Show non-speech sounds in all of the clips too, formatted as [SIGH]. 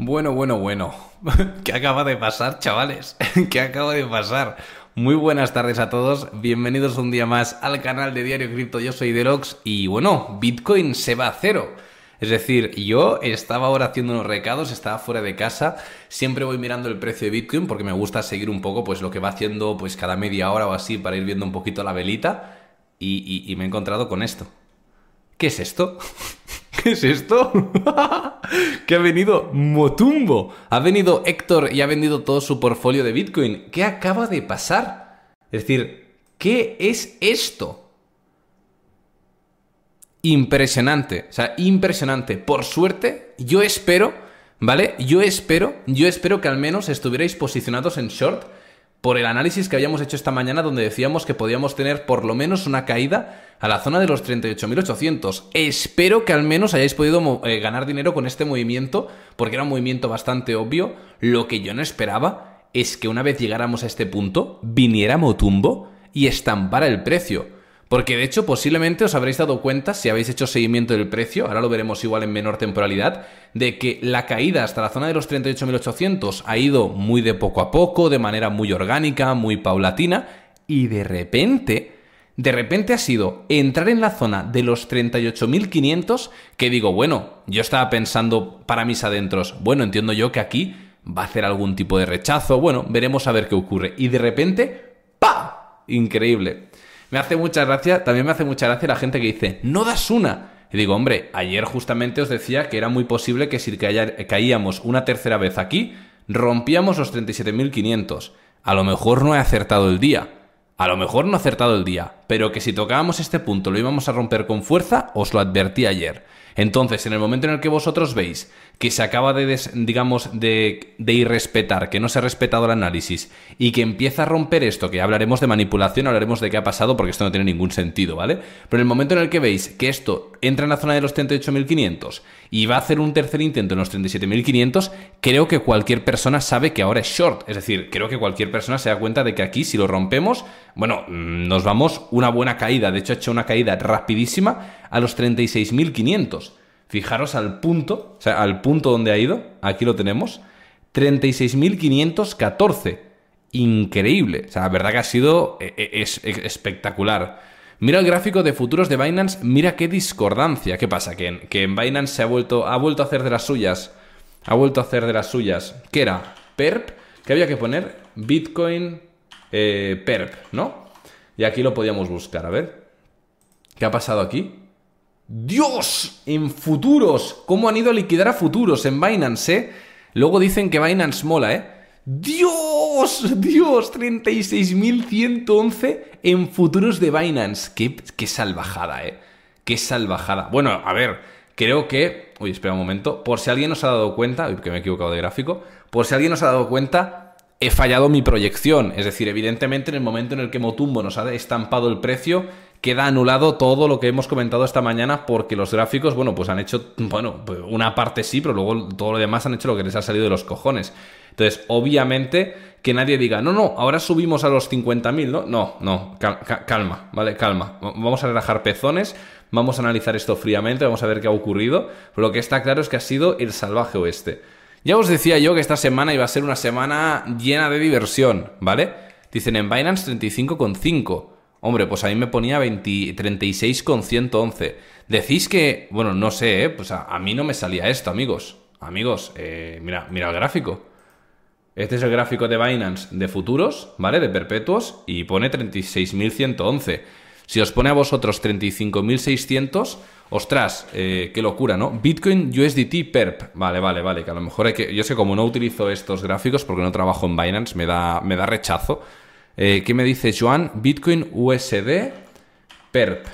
Bueno, bueno, bueno. [LAUGHS] ¿Qué acaba de pasar, chavales? [LAUGHS] ¿Qué acaba de pasar? Muy buenas tardes a todos, bienvenidos un día más al canal de Diario Cripto, yo soy Delox y bueno, Bitcoin se va a cero. Es decir, yo estaba ahora haciendo unos recados, estaba fuera de casa, siempre voy mirando el precio de Bitcoin porque me gusta seguir un poco pues lo que va haciendo pues cada media hora o así para ir viendo un poquito la velita y, y me he encontrado con esto. ¿Qué es esto? [LAUGHS] ¿Qué es esto? [LAUGHS] que ha venido Motumbo. Ha venido Héctor y ha vendido todo su portfolio de Bitcoin. ¿Qué acaba de pasar? Es decir, ¿qué es esto? Impresionante. O sea, impresionante. Por suerte, yo espero, ¿vale? Yo espero, yo espero que al menos estuvierais posicionados en short por el análisis que habíamos hecho esta mañana donde decíamos que podíamos tener por lo menos una caída a la zona de los 38.800. Espero que al menos hayáis podido eh, ganar dinero con este movimiento porque era un movimiento bastante obvio. Lo que yo no esperaba es que una vez llegáramos a este punto viniera Motumbo y estampara el precio. Porque de hecho posiblemente os habréis dado cuenta, si habéis hecho seguimiento del precio, ahora lo veremos igual en menor temporalidad, de que la caída hasta la zona de los 38.800 ha ido muy de poco a poco, de manera muy orgánica, muy paulatina, y de repente, de repente ha sido entrar en la zona de los 38.500, que digo, bueno, yo estaba pensando para mis adentros, bueno, entiendo yo que aquí va a hacer algún tipo de rechazo, bueno, veremos a ver qué ocurre, y de repente, ¡pa! Increíble. Me hace mucha gracia, también me hace mucha gracia la gente que dice, no das una. Y digo, hombre, ayer justamente os decía que era muy posible que si caíamos una tercera vez aquí, rompíamos los 37.500. A lo mejor no he acertado el día. A lo mejor no he acertado el día. Pero que si tocábamos este punto lo íbamos a romper con fuerza, os lo advertí ayer. Entonces, en el momento en el que vosotros veis que se acaba de, digamos, de, irrespetar, que no se ha respetado el análisis y que empieza a romper esto, que hablaremos de manipulación, hablaremos de qué ha pasado porque esto no tiene ningún sentido, ¿vale? Pero en el momento en el que veis que esto entra en la zona de los 38.500 y va a hacer un tercer intento en los 37.500, creo que cualquier persona sabe que ahora es short. Es decir, creo que cualquier persona se da cuenta de que aquí si lo rompemos, bueno, mm, nos vamos una buena caída. De hecho, ha hecho una caída rapidísima a los 36.500. Fijaros al punto, o sea, al punto donde ha ido, aquí lo tenemos, 36.514. Increíble, o sea, la verdad que ha sido e, e, es, espectacular. Mira el gráfico de futuros de Binance, mira qué discordancia. ¿Qué pasa? Que en, que en Binance se ha vuelto, ha vuelto a hacer de las suyas. Ha vuelto a hacer de las suyas. ¿Qué era? PERP. ¿Qué había que poner? Bitcoin eh, PERP, ¿no? Y aquí lo podíamos buscar, a ver. ¿Qué ha pasado aquí? Dios, en futuros, ¿cómo han ido a liquidar a futuros en Binance, eh? Luego dicen que Binance mola, ¿eh? Dios, Dios, 36.111 en futuros de Binance. Qué, qué salvajada, ¿eh? Qué salvajada. Bueno, a ver, creo que... Uy, espera un momento. Por si alguien nos ha dado cuenta, que me he equivocado de gráfico, por si alguien nos ha dado cuenta, he fallado mi proyección. Es decir, evidentemente en el momento en el que Motumbo nos ha estampado el precio, queda anulado todo lo que hemos comentado esta mañana porque los gráficos, bueno, pues han hecho, bueno, pues una parte sí, pero luego todo lo demás han hecho lo que les ha salido de los cojones. Entonces, obviamente, que nadie diga, no, no, ahora subimos a los 50.000, ¿no? No, no, calma, ¿vale? Calma. Vamos a relajar pezones, vamos a analizar esto fríamente, vamos a ver qué ha ocurrido. Pero lo que está claro es que ha sido el salvaje oeste. Ya os decía yo que esta semana iba a ser una semana llena de diversión, ¿vale? Dicen en Binance 35,5. Hombre, pues a mí me ponía 36,111. Decís que, bueno, no sé, ¿eh? pues a, mí no me salía esto, amigos. Amigos, eh, mira, mira el gráfico. Este es el gráfico de Binance de futuros, ¿vale? De perpetuos, y pone 36.111. Si os pone a vosotros 35.600, ostras, eh, qué locura, ¿no? Bitcoin USDT PERP. Vale, vale, vale, que a lo mejor hay que... Yo sé, como no utilizo estos gráficos porque no trabajo en Binance, me da, me da rechazo. Eh, ¿Qué me dice Joan? Bitcoin USD PERP.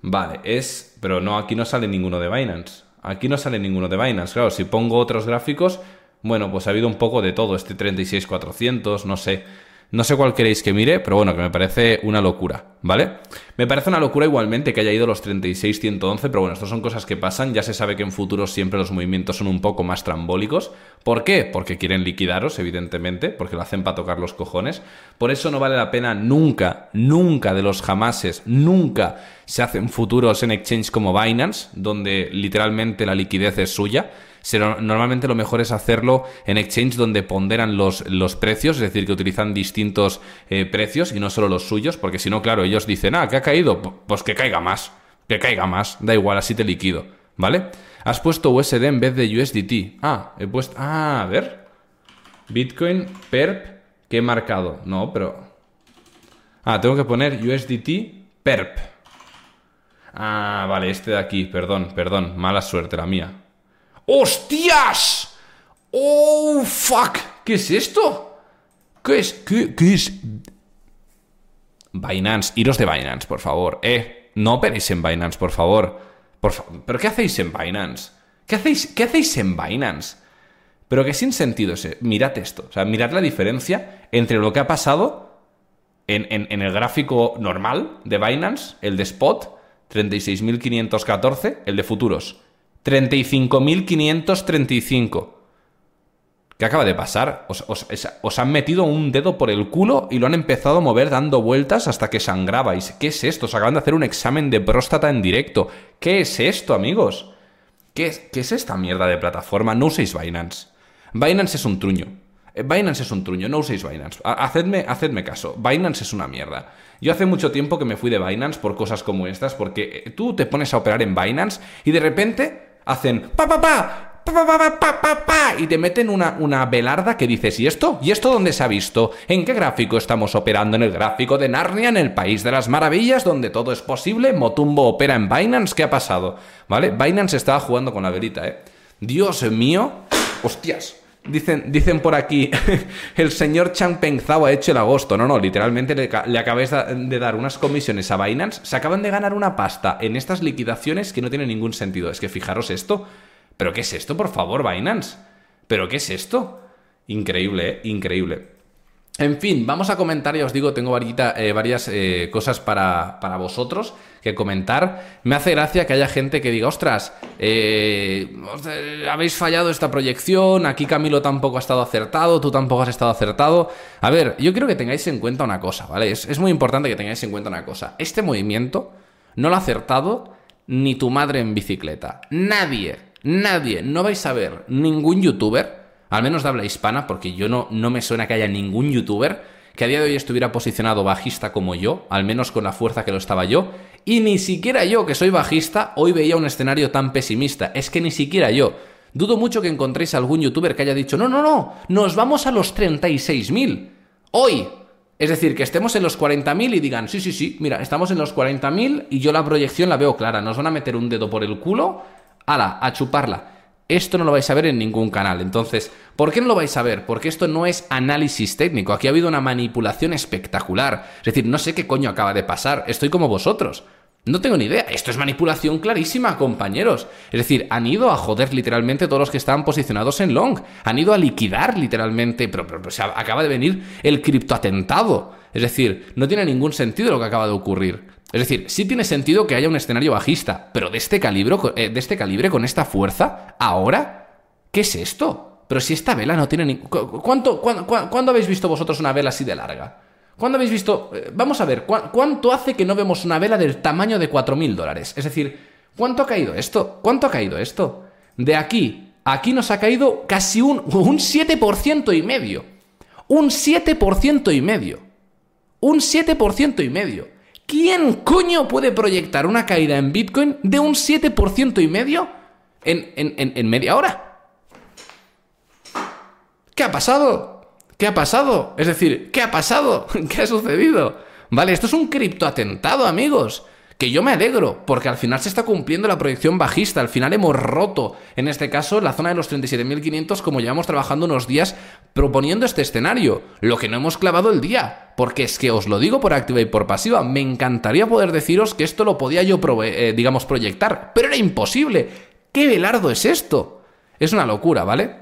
Vale, es... Pero no, aquí no sale ninguno de Binance. Aquí no sale ninguno de Binance. Claro, si pongo otros gráficos, bueno, pues ha habido un poco de todo. Este 36400, no sé. No sé cuál queréis que mire, pero bueno, que me parece una locura, ¿vale? Me parece una locura igualmente que haya ido los 36-111, pero bueno, estas son cosas que pasan. Ya se sabe que en futuros siempre los movimientos son un poco más trambólicos. ¿Por qué? Porque quieren liquidaros, evidentemente, porque lo hacen para tocar los cojones. Por eso no vale la pena nunca, nunca de los jamases, nunca se hacen futuros en exchange como Binance, donde literalmente la liquidez es suya normalmente lo mejor es hacerlo en exchange donde ponderan los, los precios, es decir, que utilizan distintos eh, precios y no solo los suyos, porque si no, claro, ellos dicen, ah, que ha caído, pues que caiga más, que caiga más, da igual, así te liquido, ¿vale? Has puesto USD en vez de USDT. Ah, he puesto... Ah, a ver. Bitcoin, PERP, ¿qué he marcado? No, pero... Ah, tengo que poner USDT, PERP. Ah, vale, este de aquí, perdón, perdón, mala suerte la mía. ¡Hostias! ¡Oh, fuck! ¿Qué es esto? ¿Qué es? ¿Qué, es? Binance, iros de Binance, por favor. Eh, no operéis en Binance, por favor. Por ¿Pero qué hacéis en Binance? ¿Qué hacéis, ¿Qué hacéis en Binance? Pero que sin sentido ese. Mirad esto. O sea, mirad la diferencia entre lo que ha pasado en, en el gráfico normal de Binance, el de Spot, 36.514, el de futuros, 35.535. ¿Qué acaba de pasar? Os, han metido un dedo por el culo y lo han empezado a mover dando vueltas hasta que sangrabais. ¿Qué es esto? Os acaban de hacer un examen de próstata en directo. ¿Qué es esto, amigos? ¿Qué es, qué es esta mierda de plataforma? No uséis Binance. Binance es un truño. Eh, Binance es un truño, no uséis Binance. Hacedme, hacedme caso. Binance es una mierda. Yo hace mucho tiempo que me fui de Binance por cosas como estas, porque eh, tú te pones a operar en Binance y de repente hacen pa pa pa y te meten una, una velarda que dices, ¿y esto? ¿Y esto dónde se ha visto? ¿En qué gráfico estamos operando? ¿En el gráfico de Narnia, en el país de las maravillas, donde todo es posible? ¿Motumbo opera en Binance? ¿Qué ha pasado? ¿Vale? Binance estaba jugando con la velita, ¿eh? Dios mío. Hostias. Dicen, dicen por aquí, [LAUGHS] el señor Changpeng Zhao ha hecho el agosto. No, no, literalmente le, le acabáis de dar unas comisiones a Binance. Se acaban de ganar una pasta en estas liquidaciones que no tiene ningún sentido. Es que fijaros esto. ¿Pero qué es esto, por favor, Binance? ¿Pero qué es esto? Increíble, ¿eh? Increíble. En fin, vamos a comentar, ya os digo, tengo eh, varias eh, cosas para, para, vosotros que comentar. Me hace gracia que haya gente que diga, ostras, eh, habéis fallado esta proyección, aquí Camilo tampoco ha estado acertado, tú tampoco has estado acertado. A ver, yo quiero que tengáis en cuenta una cosa, ¿vale? Es muy importante que tengáis en cuenta una cosa. Este movimiento no lo ha acertado ni tu madre en bicicleta. Nadie, nadie, no vais a ver ningún youtuber al menos de habla hispana, porque yo no, no me suena que haya ningún youtuber que a día de hoy estuviera posicionado bajista como yo, al menos con la fuerza que lo estaba yo, y ni siquiera yo, que soy bajista, hoy veía un escenario tan pesimista. Es que ni siquiera yo. Dudo mucho que encontréis algún youtuber que haya dicho, no, no, no, nos vamos a los 36.000. Hoy. Es decir, que estemos en los 40.000 y digan, sí, sí, sí, mira, estamos en los 40.000 y yo la proyección la veo clara, nos van a meter un dedo por el culo, ala, a chuparla. Esto no lo vais a ver en ningún canal. Entonces, ¿por qué no lo vais a ver? Porque esto no es análisis técnico. Aquí ha habido una manipulación espectacular. Es decir, no sé qué coño acaba de pasar. Estoy como vosotros. No tengo ni idea. Esto es manipulación clarísima, compañeros. Es decir, han ido a joder literalmente todos los que estaban posicionados en long. Han ido a liquidar literalmente. Pero, pero, acaba de venir el criptoatentado. Es decir, no tiene ningún sentido lo que acaba de ocurrir. Es decir, sí tiene sentido que haya un escenario bajista, pero de este calibre, eh, de este calibre con esta fuerza, ahora, ¿qué es esto? Pero si esta vela no tiene ni... ¿Cuánto, cuándo, habéis visto vosotros una vela así de larga? ¿Cuándo habéis visto... Eh, vamos a ver, ¿cuánto hace que no vemos una vela del tamaño de 4.000 dólares? Es decir, ¿cuánto ha caído esto? ¿Cuánto ha caído esto? De aquí, aquí nos ha caído casi un, un 7% y medio. Un 7% y medio. Un 7% y medio. ¿Quién coño puede proyectar una caída en Bitcoin de un 7% y medio en, en, media hora? ¿Qué ha pasado? ¿Qué ha pasado? Es decir, ¿qué ha pasado? [LAUGHS] ¿Qué ha sucedido? Vale, esto es un criptoatentado, amigos que yo me alegro, porque al final se está cumpliendo la proyección bajista, al final hemos roto, en este caso, la zona de los 37.500 como llevamos trabajando unos días proponiendo este escenario, lo que no hemos clavado el día, porque es que os lo digo por activa y por pasiva, me encantaría poder deciros que esto lo podía yo, eh, digamos, proyectar, pero era imposible. ¿Qué velardo es esto? Es una locura, ¿vale?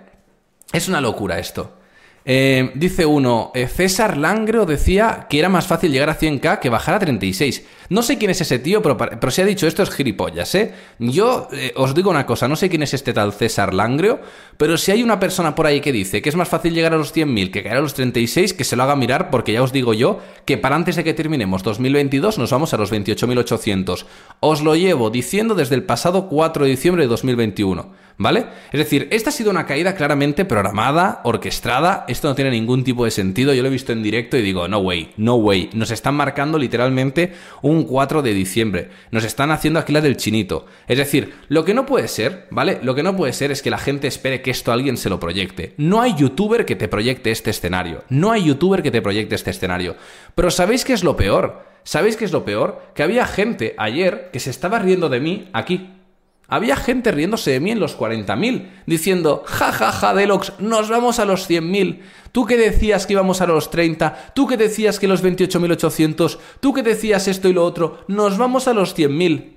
Es una locura esto. Eh, dice uno, eh, César Langreo decía que era más fácil llegar a 100k que bajar a 36. No sé quién es ese tío, pero, pero si ha dicho esto es gilipollas, ¿eh? Yo eh, os digo una cosa, no sé quién es este tal César Langreo, pero si hay una persona por ahí que dice que es más fácil llegar a los 100.000 que caer a los 36, que se lo haga mirar, porque ya os digo yo que para antes de que terminemos 2022 nos vamos a los 28.800. Os lo llevo diciendo desde el pasado 4 de diciembre de 2021. ¿Vale? Es decir, esta ha sido una caída claramente programada, orquestada, esto no tiene ningún tipo de sentido, yo lo he visto en directo y digo, no way, no way, nos están marcando literalmente un 4 de diciembre, nos están haciendo aquí la del chinito. Es decir, lo que no puede ser, ¿vale? Lo que no puede ser es que la gente espere que esto alguien se lo proyecte. No hay youtuber que te proyecte este escenario, no hay youtuber que te proyecte este escenario. Pero ¿sabéis qué es lo peor? ¿Sabéis qué es lo peor? Que había gente ayer que se estaba riendo de mí aquí había gente riéndose de mí en los 40.000, diciendo, ja, ja, ja, Delox, nos vamos a los 100.000. Tú que decías que íbamos a los 30, tú que decías que los 28.800, tú que decías esto y lo otro, nos vamos a los 100.000.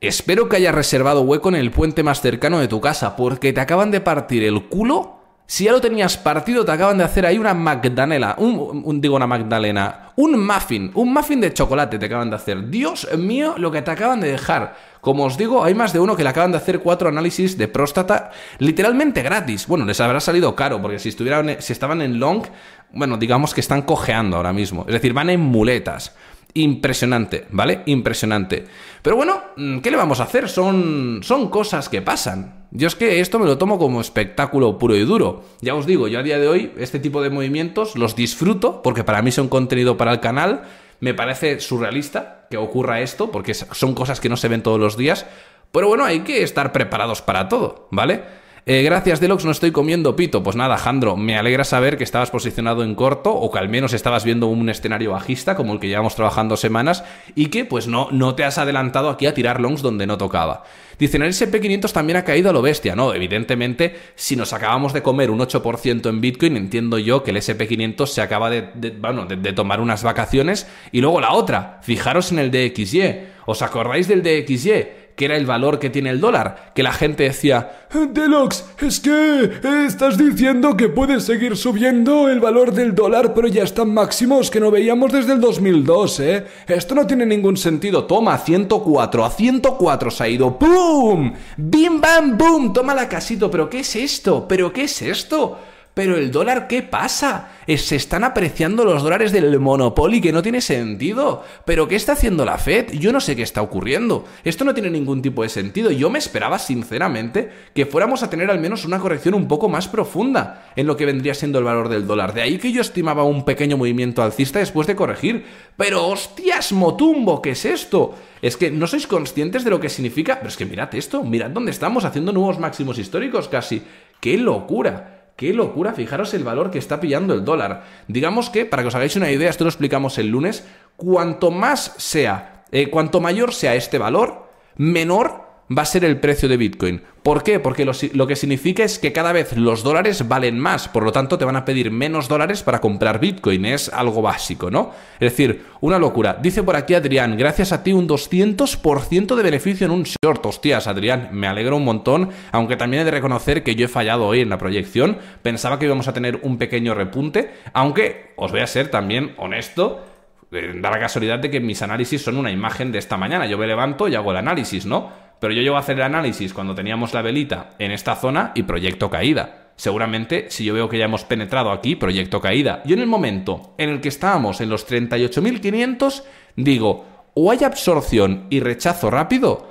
Espero que hayas reservado hueco en el puente más cercano de tu casa, porque te acaban de partir el culo si ya lo tenías partido, te acaban de hacer ahí una Magdalena, un, digo una Magdalena, un muffin, un muffin de chocolate te acaban de hacer. Dios mío, lo que te acaban de dejar. Como os digo, hay más de uno que le acaban de hacer cuatro análisis de próstata literalmente gratis. Bueno, les habrá salido caro, porque si, estuvieran, si estaban en long, bueno, digamos que están cojeando ahora mismo. Es decir, van en muletas. Impresionante, ¿vale? Impresionante. Pero bueno, mm, ¿qué le vamos a hacer? Son, son cosas que pasan. Yo es que esto me lo tomo como espectáculo puro y duro. Ya os digo, yo a día de hoy este tipo de movimientos los disfruto porque para mí son contenido para el canal. Me parece surrealista que ocurra esto porque son cosas que no se ven todos los días. Pero bueno, hay que estar preparados para todo, ¿vale? Eh, gracias, Delox, no estoy comiendo pito. Pues nada, Jandro, me alegra saber que estabas posicionado en corto o que al menos estabas viendo un escenario bajista como el que llevamos trabajando semanas y que pues no, no te has adelantado aquí a tirar longs donde no tocaba. Dicen, el SP500 también ha caído a lo bestia. No, evidentemente, si nos acabamos de comer un 8% en Bitcoin, entiendo yo que el SP500 se acaba de, bueno, de tomar unas vacaciones. Y luego la otra, fijaros en el DXY. ¿Os acordáis del DXY? Que era el valor que tiene el dólar, que la gente decía, Deluxe, es que estás diciendo que puede seguir subiendo el valor del dólar, pero ya están máximos que no veíamos desde el 2002, ¿eh? Esto no tiene ningún sentido. Toma, 104, a 104 se ha ido. ¡Pum! ¡Bim, bam, boom! Toma la casito, pero ¿qué es esto? ¿Pero qué es esto? Pero el dólar, ¿qué pasa? Se están apreciando los dólares del Monopoly, que no tiene sentido. ¿Pero qué está haciendo la Fed? Yo no sé qué está ocurriendo. Esto no tiene ningún tipo de sentido. Yo me esperaba, sinceramente, que fuéramos a tener al menos una corrección un poco más profunda en lo que vendría siendo el valor del dólar. De ahí que yo estimaba un pequeño movimiento alcista después de corregir. Pero hostias, Motumbo, ¿qué es esto? Es que no sois conscientes de lo que significa. Pero es que mirad esto, mirad dónde estamos haciendo nuevos máximos históricos casi. ¡Qué locura! ¡Qué locura! Fijaros el valor que está pillando el dólar. Digamos que, para que os hagáis una idea, esto lo explicamos el lunes, cuanto más sea, eh, cuanto mayor sea este valor, menor va a ser el precio de Bitcoin. ¿Por qué? Porque lo, que significa es que cada vez los dólares valen más, por lo tanto te van a pedir menos dólares para comprar Bitcoin, es algo básico, ¿no? Es decir, una locura. Dice por aquí Adrián, gracias a ti un 200% de beneficio en un short. Hostias, Adrián, me alegro un montón, aunque también he de reconocer que yo he fallado hoy en la proyección, pensaba que íbamos a tener un pequeño repunte, aunque os voy a ser también honesto, da la casualidad de que mis análisis son una imagen de esta mañana. Yo me levanto y hago el análisis, ¿no? Pero yo llego a hacer el análisis cuando teníamos la velita en esta zona y proyecto caída. Seguramente, si yo veo que ya hemos penetrado aquí, proyecto caída. Yo en el momento en el que estábamos en los 38.500, digo, o hay absorción y rechazo rápido,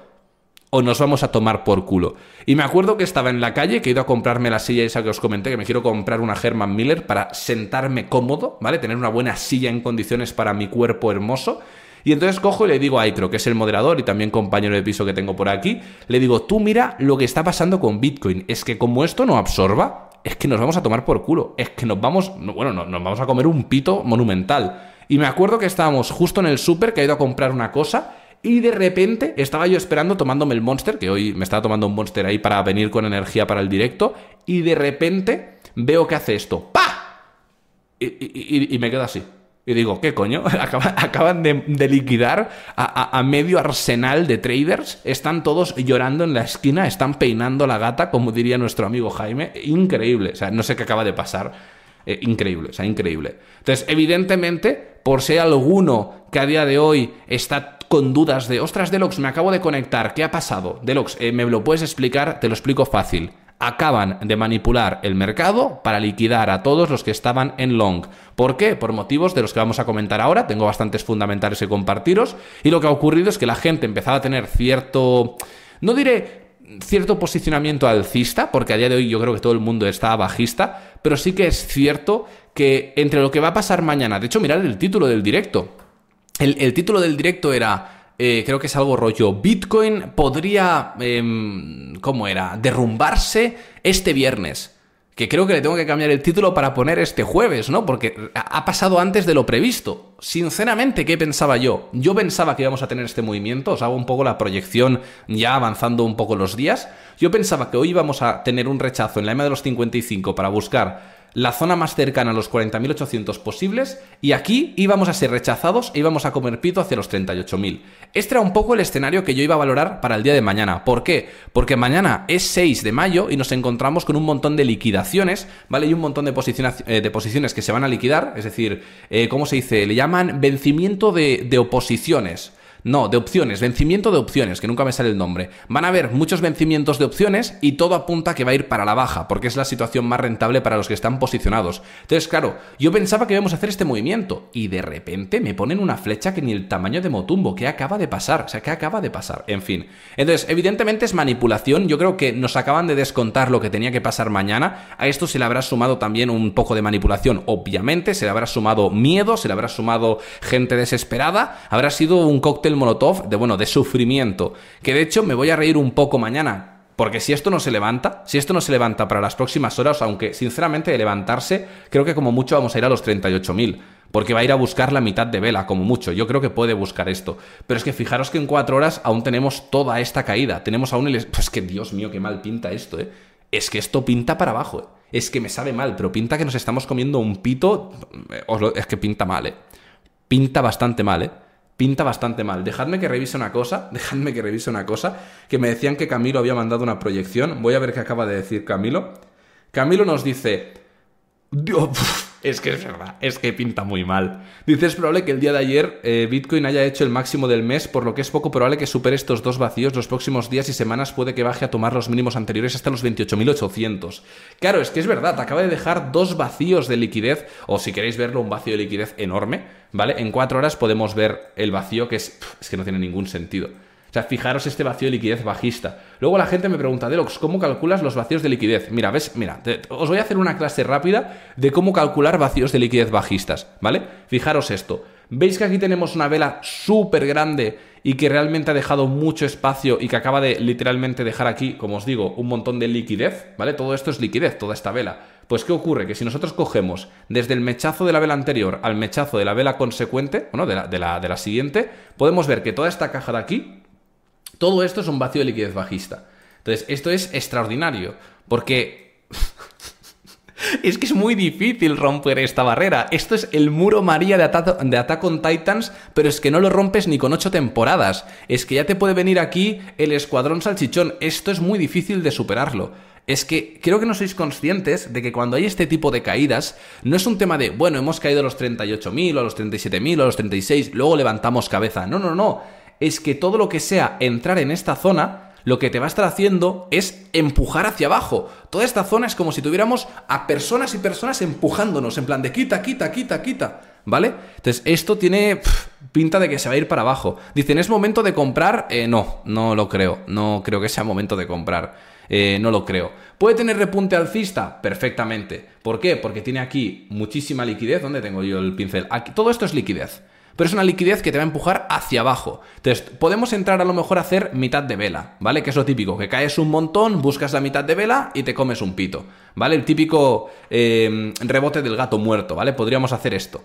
o nos vamos a tomar por culo. Y me acuerdo que estaba en la calle, que he ido a comprarme la silla esa que os comenté, que me quiero comprar una Herman Miller para sentarme cómodo, ¿vale? Tener una buena silla en condiciones para mi cuerpo hermoso. Y entonces cojo y le digo a Aitro, que es el moderador y también compañero de piso que tengo por aquí, le digo, tú mira lo que está pasando con Bitcoin. Es que como esto no absorba, es que nos vamos a tomar por culo. Es que nos vamos, bueno, nos vamos a comer un pito monumental. Y me acuerdo que estábamos justo en el súper, que he ido a comprar una cosa, y de repente estaba yo esperando tomándome el Monster, que hoy me estaba tomando un Monster ahí para venir con energía para el directo, y de repente veo que hace esto. ¡Pa! y me quedo así. Y digo, ¿qué coño? [LAUGHS] Acaban de, liquidar a, medio arsenal de traders. Están todos llorando en la esquina, están peinando la gata, como diría nuestro amigo Jaime. Increíble. O sea, no sé qué acaba de pasar. Eh, increíble, o sea, increíble. Entonces, evidentemente, por si alguno que a día de hoy está con dudas de, ostras, Delox, me acabo de conectar, ¿qué ha pasado? Delox, eh, ¿me lo puedes explicar? Te lo explico fácil acaban de manipular el mercado para liquidar a todos los que estaban en long. ¿Por qué? Por motivos de los que vamos a comentar ahora. Tengo bastantes fundamentales que compartiros. Y lo que ha ocurrido es que la gente empezaba a tener cierto... No diré cierto posicionamiento alcista, porque a día de hoy yo creo que todo el mundo está bajista, pero sí que es cierto que entre lo que va a pasar mañana, de hecho, mirad el título del directo. El, título del directo era, eh, creo que es algo rollo, Bitcoin podría, em, ¿cómo era? Derrumbarse este viernes que creo que le tengo que cambiar el título para poner este jueves, ¿no? Porque ha pasado antes de lo previsto. Sinceramente, ¿qué pensaba yo? Yo pensaba que íbamos a tener este movimiento, os hago un poco la proyección ya avanzando un poco los días. Yo pensaba que hoy íbamos a tener un rechazo en la EMA de los 55 para buscar la zona más cercana a los 40.800 posibles y aquí íbamos a ser rechazados e íbamos a comer pito hacia los 38.000. Este era un poco el escenario que yo iba a valorar para el día de mañana. ¿Por qué? Porque mañana es 6 de mayo y nos encontramos con un montón de liquidaciones, ¿vale? Y un montón de posiciones, eh, de posiciones que se van a liquidar, es decir, eh, ¿cómo se dice? Le llaman vencimiento de, de oposiciones. No, de opciones, vencimiento de opciones, que nunca me sale el nombre. Van a haber muchos vencimientos de opciones y todo apunta que va a ir para la baja, porque es la situación más rentable para los que están posicionados. Entonces, claro, yo pensaba que íbamos a hacer este movimiento y de repente me ponen una flecha que ni el tamaño de Motumbo, ¿qué acaba de pasar? O sea, ¿qué acaba de pasar? En fin. Entonces, evidentemente es manipulación, yo creo que nos acaban de descontar lo que tenía que pasar mañana. A esto se le habrá sumado también un poco de manipulación, obviamente, se le habrá sumado miedo, se le habrá sumado gente desesperada, habrá sido un cóctel molotov de, bueno, de sufrimiento. Que de hecho me voy a reír un poco mañana. Porque si esto no se levanta, si esto no se levanta para las próximas horas, aunque sinceramente de levantarse, creo que como mucho vamos a ir a los 38.000 porque va a ir a buscar la mitad de vela, como mucho. Yo creo que puede buscar esto. Pero es que fijaros que en cuatro horas aún tenemos toda esta caída. Tenemos aún el... Pues que Dios mío, qué mal pinta esto, ¿eh? Es que esto pinta para abajo, ¿eh? Es que me sabe mal, pero pinta que nos estamos comiendo un pito... Es que pinta mal, ¿eh? Pinta bastante mal, ¿eh? Pinta bastante mal. Dejadme que revise una cosa, [LAUGHS] dejadme que revise una cosa, que me decían que Camilo había mandado una proyección. Voy a ver qué acaba de decir Camilo. Camilo nos dice, Dios, [LAUGHS] es que es verdad, es que pinta muy mal. Dice, es probable que el día de ayer eh, Bitcoin haya hecho el máximo del mes, por lo que es poco probable que supere estos dos vacíos. Los próximos días y semanas puede que baje a tomar los mínimos anteriores hasta los 28.800. Claro, es que es verdad, acaba de dejar dos vacíos de liquidez, o si queréis verlo, un vacío de liquidez enorme, ¿vale? En cuatro horas podemos ver el vacío que es, es que no tiene ningún sentido. O sea, fijaros este vacío de liquidez bajista. Luego la gente me pregunta, Delox, ¿cómo calculas los vacíos de liquidez? Mira, ves, mira, os voy a hacer una clase rápida de cómo calcular vacíos de liquidez bajistas, ¿vale? Fijaros esto. ¿Veis que aquí tenemos una vela súper grande y que realmente ha dejado mucho espacio y que acaba de literalmente dejar aquí, como os digo, un montón de liquidez, ¿vale? Todo esto es liquidez, toda esta vela. Pues ¿qué ocurre? Que si nosotros cogemos desde el mechazo de la vela anterior al mechazo de la vela consecuente, bueno, de la, de la, de la siguiente, podemos ver que toda esta caja de aquí todo esto es un vacío de liquidez bajista. Entonces, esto es extraordinario, porque [LAUGHS] es que es muy difícil romper esta barrera. Esto es el muro María de, Attack Titans, pero es que no lo rompes ni con ocho temporadas. Es que ya te puede venir aquí el escuadrón salchichón. Esto es muy difícil de superarlo. Es que creo que no sois conscientes de que cuando hay este tipo de caídas, no es un tema de, bueno, hemos caído a los 38.000 o a los 37.000 o a los 36, luego levantamos cabeza. No, no, no es que todo lo que sea entrar en esta zona, lo que te va a estar haciendo es empujar hacia abajo. Toda esta zona es como si tuviéramos a personas y personas empujándonos, en plan de quita, quita, quita, quita. ¿Vale? Entonces, esto tiene pinta de que se va a ir para abajo. Dicen, ¿es momento de comprar? Eh, no, no lo creo. No creo que sea momento de comprar. Eh, no lo creo. ¿Puede tener repunte alcista? Perfectamente. ¿Por qué? Porque tiene aquí muchísima liquidez. ¿Dónde tengo yo el pincel? Aquí, todo esto es liquidez pero es una liquidez que te va a empujar hacia abajo. Entonces, podemos entrar a lo mejor a hacer mitad de vela, ¿vale? Que es lo típico, que caes un montón, buscas la mitad de vela y te comes un pito, ¿vale? El típico eh, rebote del gato muerto, ¿vale? Podríamos hacer esto.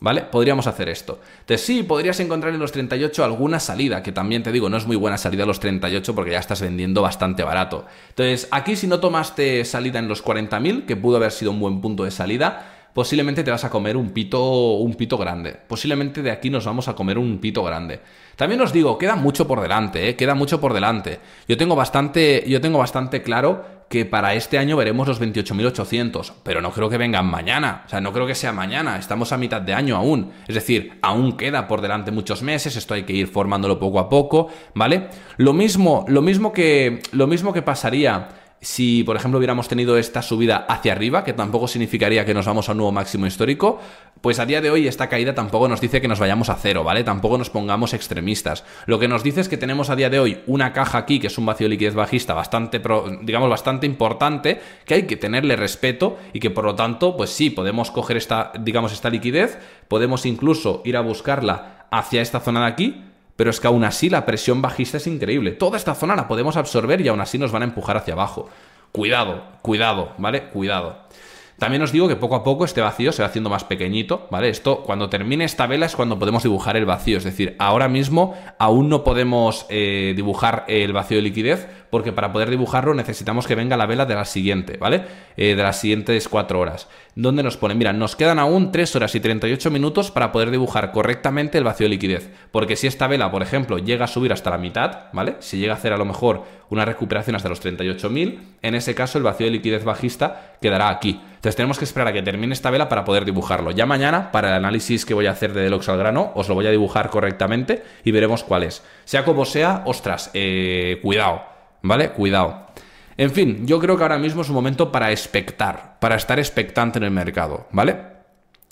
¿Vale? Podríamos hacer esto. Entonces sí, podrías encontrar en los 38 alguna salida, que también te digo, no es muy buena salida a los 38 porque ya estás vendiendo bastante barato. Entonces aquí si no tomaste salida en los 40.000, que pudo haber sido un buen punto de salida, posiblemente te vas a comer un pito, un pito grande. Posiblemente de aquí nos vamos a comer un pito grande. También os digo, queda mucho por delante, ¿eh? queda mucho por delante. Yo tengo bastante, yo tengo bastante claro que para este año veremos los 28.800, pero no creo que vengan mañana, o sea, no creo que sea mañana, estamos a mitad de año aún, es decir, aún queda por delante muchos meses, esto hay que ir formándolo poco a poco, ¿vale? Lo mismo, lo mismo que, lo mismo que pasaría si, por ejemplo, hubiéramos tenido esta subida hacia arriba, que tampoco significaría que nos vamos a un nuevo máximo histórico, pues a día de hoy esta caída tampoco nos dice que nos vayamos a cero, ¿vale? Tampoco nos pongamos extremistas. Lo que nos dice es que tenemos a día de hoy una caja aquí, que es un vacío de liquidez bajista bastante, digamos, bastante importante, que hay que tenerle respeto y que por lo tanto, pues sí, podemos coger esta, digamos, esta liquidez, podemos incluso ir a buscarla hacia esta zona de aquí, pero es que aún así la presión bajista es increíble. Toda esta zona la podemos absorber y aún así nos van a empujar hacia abajo. Cuidado, cuidado, ¿vale? Cuidado. También os digo que poco a poco este vacío se va haciendo más pequeñito, ¿vale? Esto, cuando termine esta vela es cuando podemos dibujar el vacío. Es decir, ahora mismo aún no podemos eh, dibujar el vacío de liquidez porque para poder dibujarlo necesitamos que venga la vela de la siguiente, ¿vale? Eh, de las siguientes cuatro horas. Donde nos ponen, mira, nos quedan aún 3 horas y 38 minutos para poder dibujar correctamente el vacío de liquidez. Porque si esta vela, por ejemplo, llega a subir hasta la mitad, ¿vale? Si llega a hacer a lo mejor una recuperación hasta los 38.000, en ese caso el vacío de liquidez bajista quedará aquí. Entonces tenemos que esperar a que termine esta vela para poder dibujarlo. Ya mañana, para el análisis que voy a hacer de Deluxe al grano, os lo voy a dibujar correctamente y veremos cuál es. Sea como sea, ostras, eh, cuidado ¿Vale? Cuidado. En fin, yo creo que ahora mismo es un momento para expectar, para estar expectante en el mercado, ¿vale?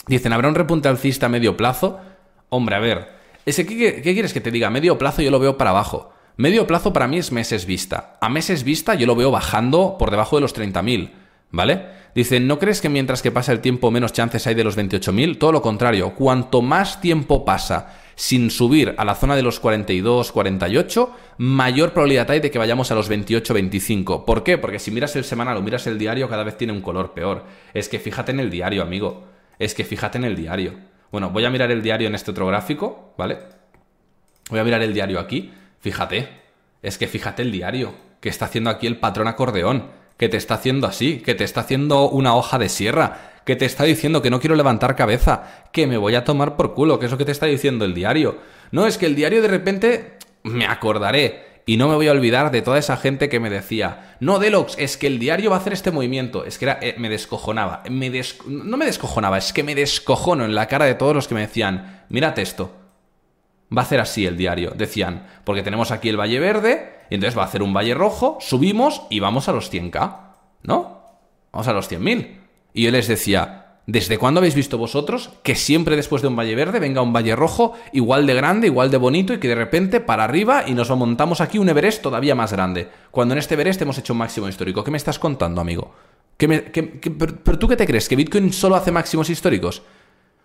Dicen, ¿habrá un repunte alcista a medio plazo? Hombre, a ver, ese, ¿qué, ¿qué, quieres que te diga? Medio plazo yo lo veo para abajo. Medio plazo para mí es meses vista. A meses vista yo lo veo bajando por debajo de los 30.000, ¿vale? Dicen, ¿no crees que mientras que pasa el tiempo menos chances hay de los 28.000? Todo lo contrario, cuanto más tiempo pasa sin subir a la zona de los 42, 48, mayor probabilidad hay de que vayamos a los 28, 25. ¿Por qué? Porque si miras el semanal o miras el diario, cada vez tiene un color peor. Es que fíjate en el diario, amigo. Es que fíjate en el diario. Bueno, voy a mirar el diario en este otro gráfico, ¿vale? Voy a mirar el diario aquí. Fíjate. Es que fíjate el diario. Que está haciendo aquí el patrón acordeón. Que te está haciendo así. Que te está haciendo una hoja de sierra que te está diciendo que no quiero levantar cabeza, que me voy a tomar por culo, que es lo que te está diciendo el diario. No, es que el diario de repente me acordaré. Y no me voy a olvidar de toda esa gente que me decía, no, Delox, es que el diario va a hacer este movimiento. Es que era, eh, me descojonaba. Me No me descojonaba, es que me descojono en la cara de todos los que me decían, mírate esto. Va a hacer así el diario. Decían, porque tenemos aquí el Valle Verde, y entonces va a hacer un Valle Rojo, subimos y vamos a los 100k. ¿No? Vamos a los 100.000. Y yo les decía, ¿desde cuándo habéis visto vosotros que siempre después de un valle verde venga un valle rojo igual de grande, igual de bonito y que de repente para arriba y nos montamos aquí un Everest todavía más grande? Cuando en este Everest hemos hecho un máximo histórico. ¿Qué me estás contando, amigo? pero, tú qué te crees? ¿Que Bitcoin solo hace máximos históricos?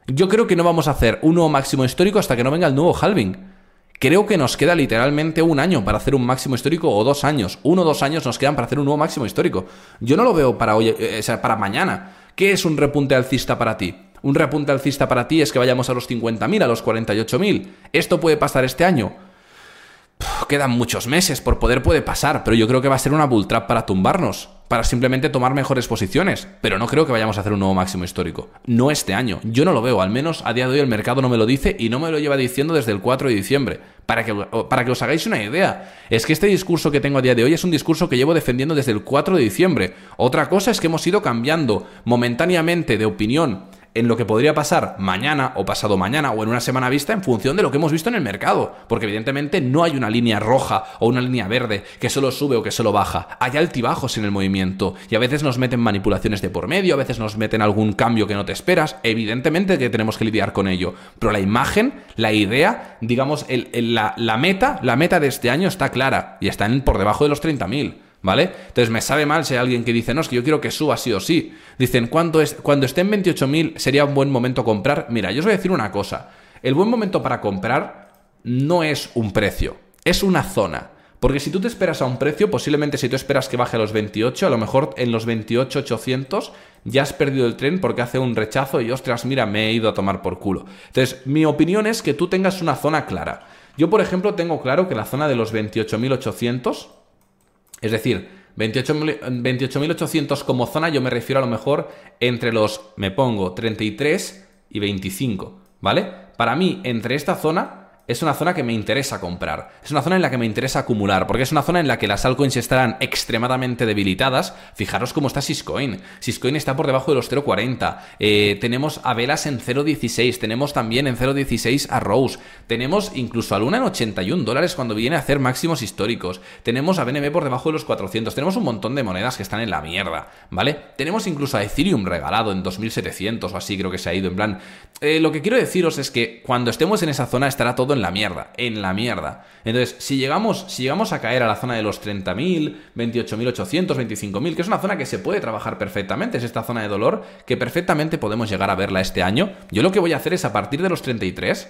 Yo creo que no vamos a hacer un nuevo máximo histórico hasta que no venga el nuevo halving. Creo que nos queda literalmente un año para hacer un máximo histórico o dos años. Uno o dos años nos quedan para hacer un nuevo máximo histórico. Yo no lo veo para hoy, eh, o sea, para mañana. ¿Qué es un repunte alcista para ti? Un repunte alcista para ti es que vayamos a los 50.000, a los 48.000. ¿Esto puede pasar este año? Quedan muchos meses, por poder puede pasar, pero yo creo que va a ser una bull trap para tumbarnos, para simplemente tomar mejores posiciones, pero no creo que vayamos a hacer un nuevo máximo histórico. No este año, yo no lo veo, al menos a día de hoy el mercado no me lo dice y no me lo lleva diciendo desde el 4 de diciembre. Para que, para que os hagáis una idea, es que este discurso que tengo a día de hoy es un discurso que llevo defendiendo desde el 4 de diciembre. Otra cosa es que hemos ido cambiando momentáneamente de opinión en lo que podría pasar mañana o pasado mañana o en una semana vista en función de lo que hemos visto en el mercado. Porque evidentemente no hay una línea roja o una línea verde que solo sube o que solo baja. Hay altibajos en el movimiento y a veces nos meten manipulaciones de por medio, a veces nos meten algún cambio que no te esperas. Evidentemente que tenemos que lidiar con ello. Pero la imagen, la idea, digamos, la, meta, la meta de este año está clara y está por debajo de los 30.000. ¿Vale? Entonces me sabe mal si hay alguien que dice, no, es que yo quiero que suba sí o sí. Dicen, cuando, es, cuando esté en 28.000 sería un buen momento comprar. Mira, yo os voy a decir una cosa. El buen momento para comprar no es un precio, es una zona. Porque si tú te esperas a un precio, posiblemente si tú esperas que baje a los 28, a lo mejor en los 28.800 ya has perdido el tren porque hace un rechazo y ostras, mira, me he ido a tomar por culo. Entonces, mi opinión es que tú tengas una zona clara. Yo, por ejemplo, tengo claro que la zona de los 28.800 es decir, 28.800 como zona yo me refiero a lo mejor entre los, me pongo, 33 y 25, ¿vale? Para mí, entre esta zona es una zona que me interesa comprar. Es una zona en la que me interesa acumular, porque es una zona en la que las altcoins estarán extremadamente debilitadas. Fijaros cómo está Syscoin. Syscoin está por debajo de los 0.40. Eh, tenemos a Velas en 0.16. Tenemos también en 0.16 a Rose. Tenemos incluso a Luna en 81 dólares cuando viene a hacer máximos históricos. Tenemos a BNB por debajo de los 400. Tenemos un montón de monedas que están en la mierda, ¿vale? Tenemos incluso a Ethereum regalado en 2.700 o así creo que se ha ido. En plan, eh, lo que quiero deciros es que cuando estemos en esa zona estará todo en la mierda, en la mierda. Entonces, si llegamos, si llegamos a caer a la zona de los 30.000, 28.800, 25.000, que es una zona que se puede trabajar perfectamente, es esta zona de dolor que perfectamente podemos llegar a verla este año, yo lo que voy a hacer es a partir de los 33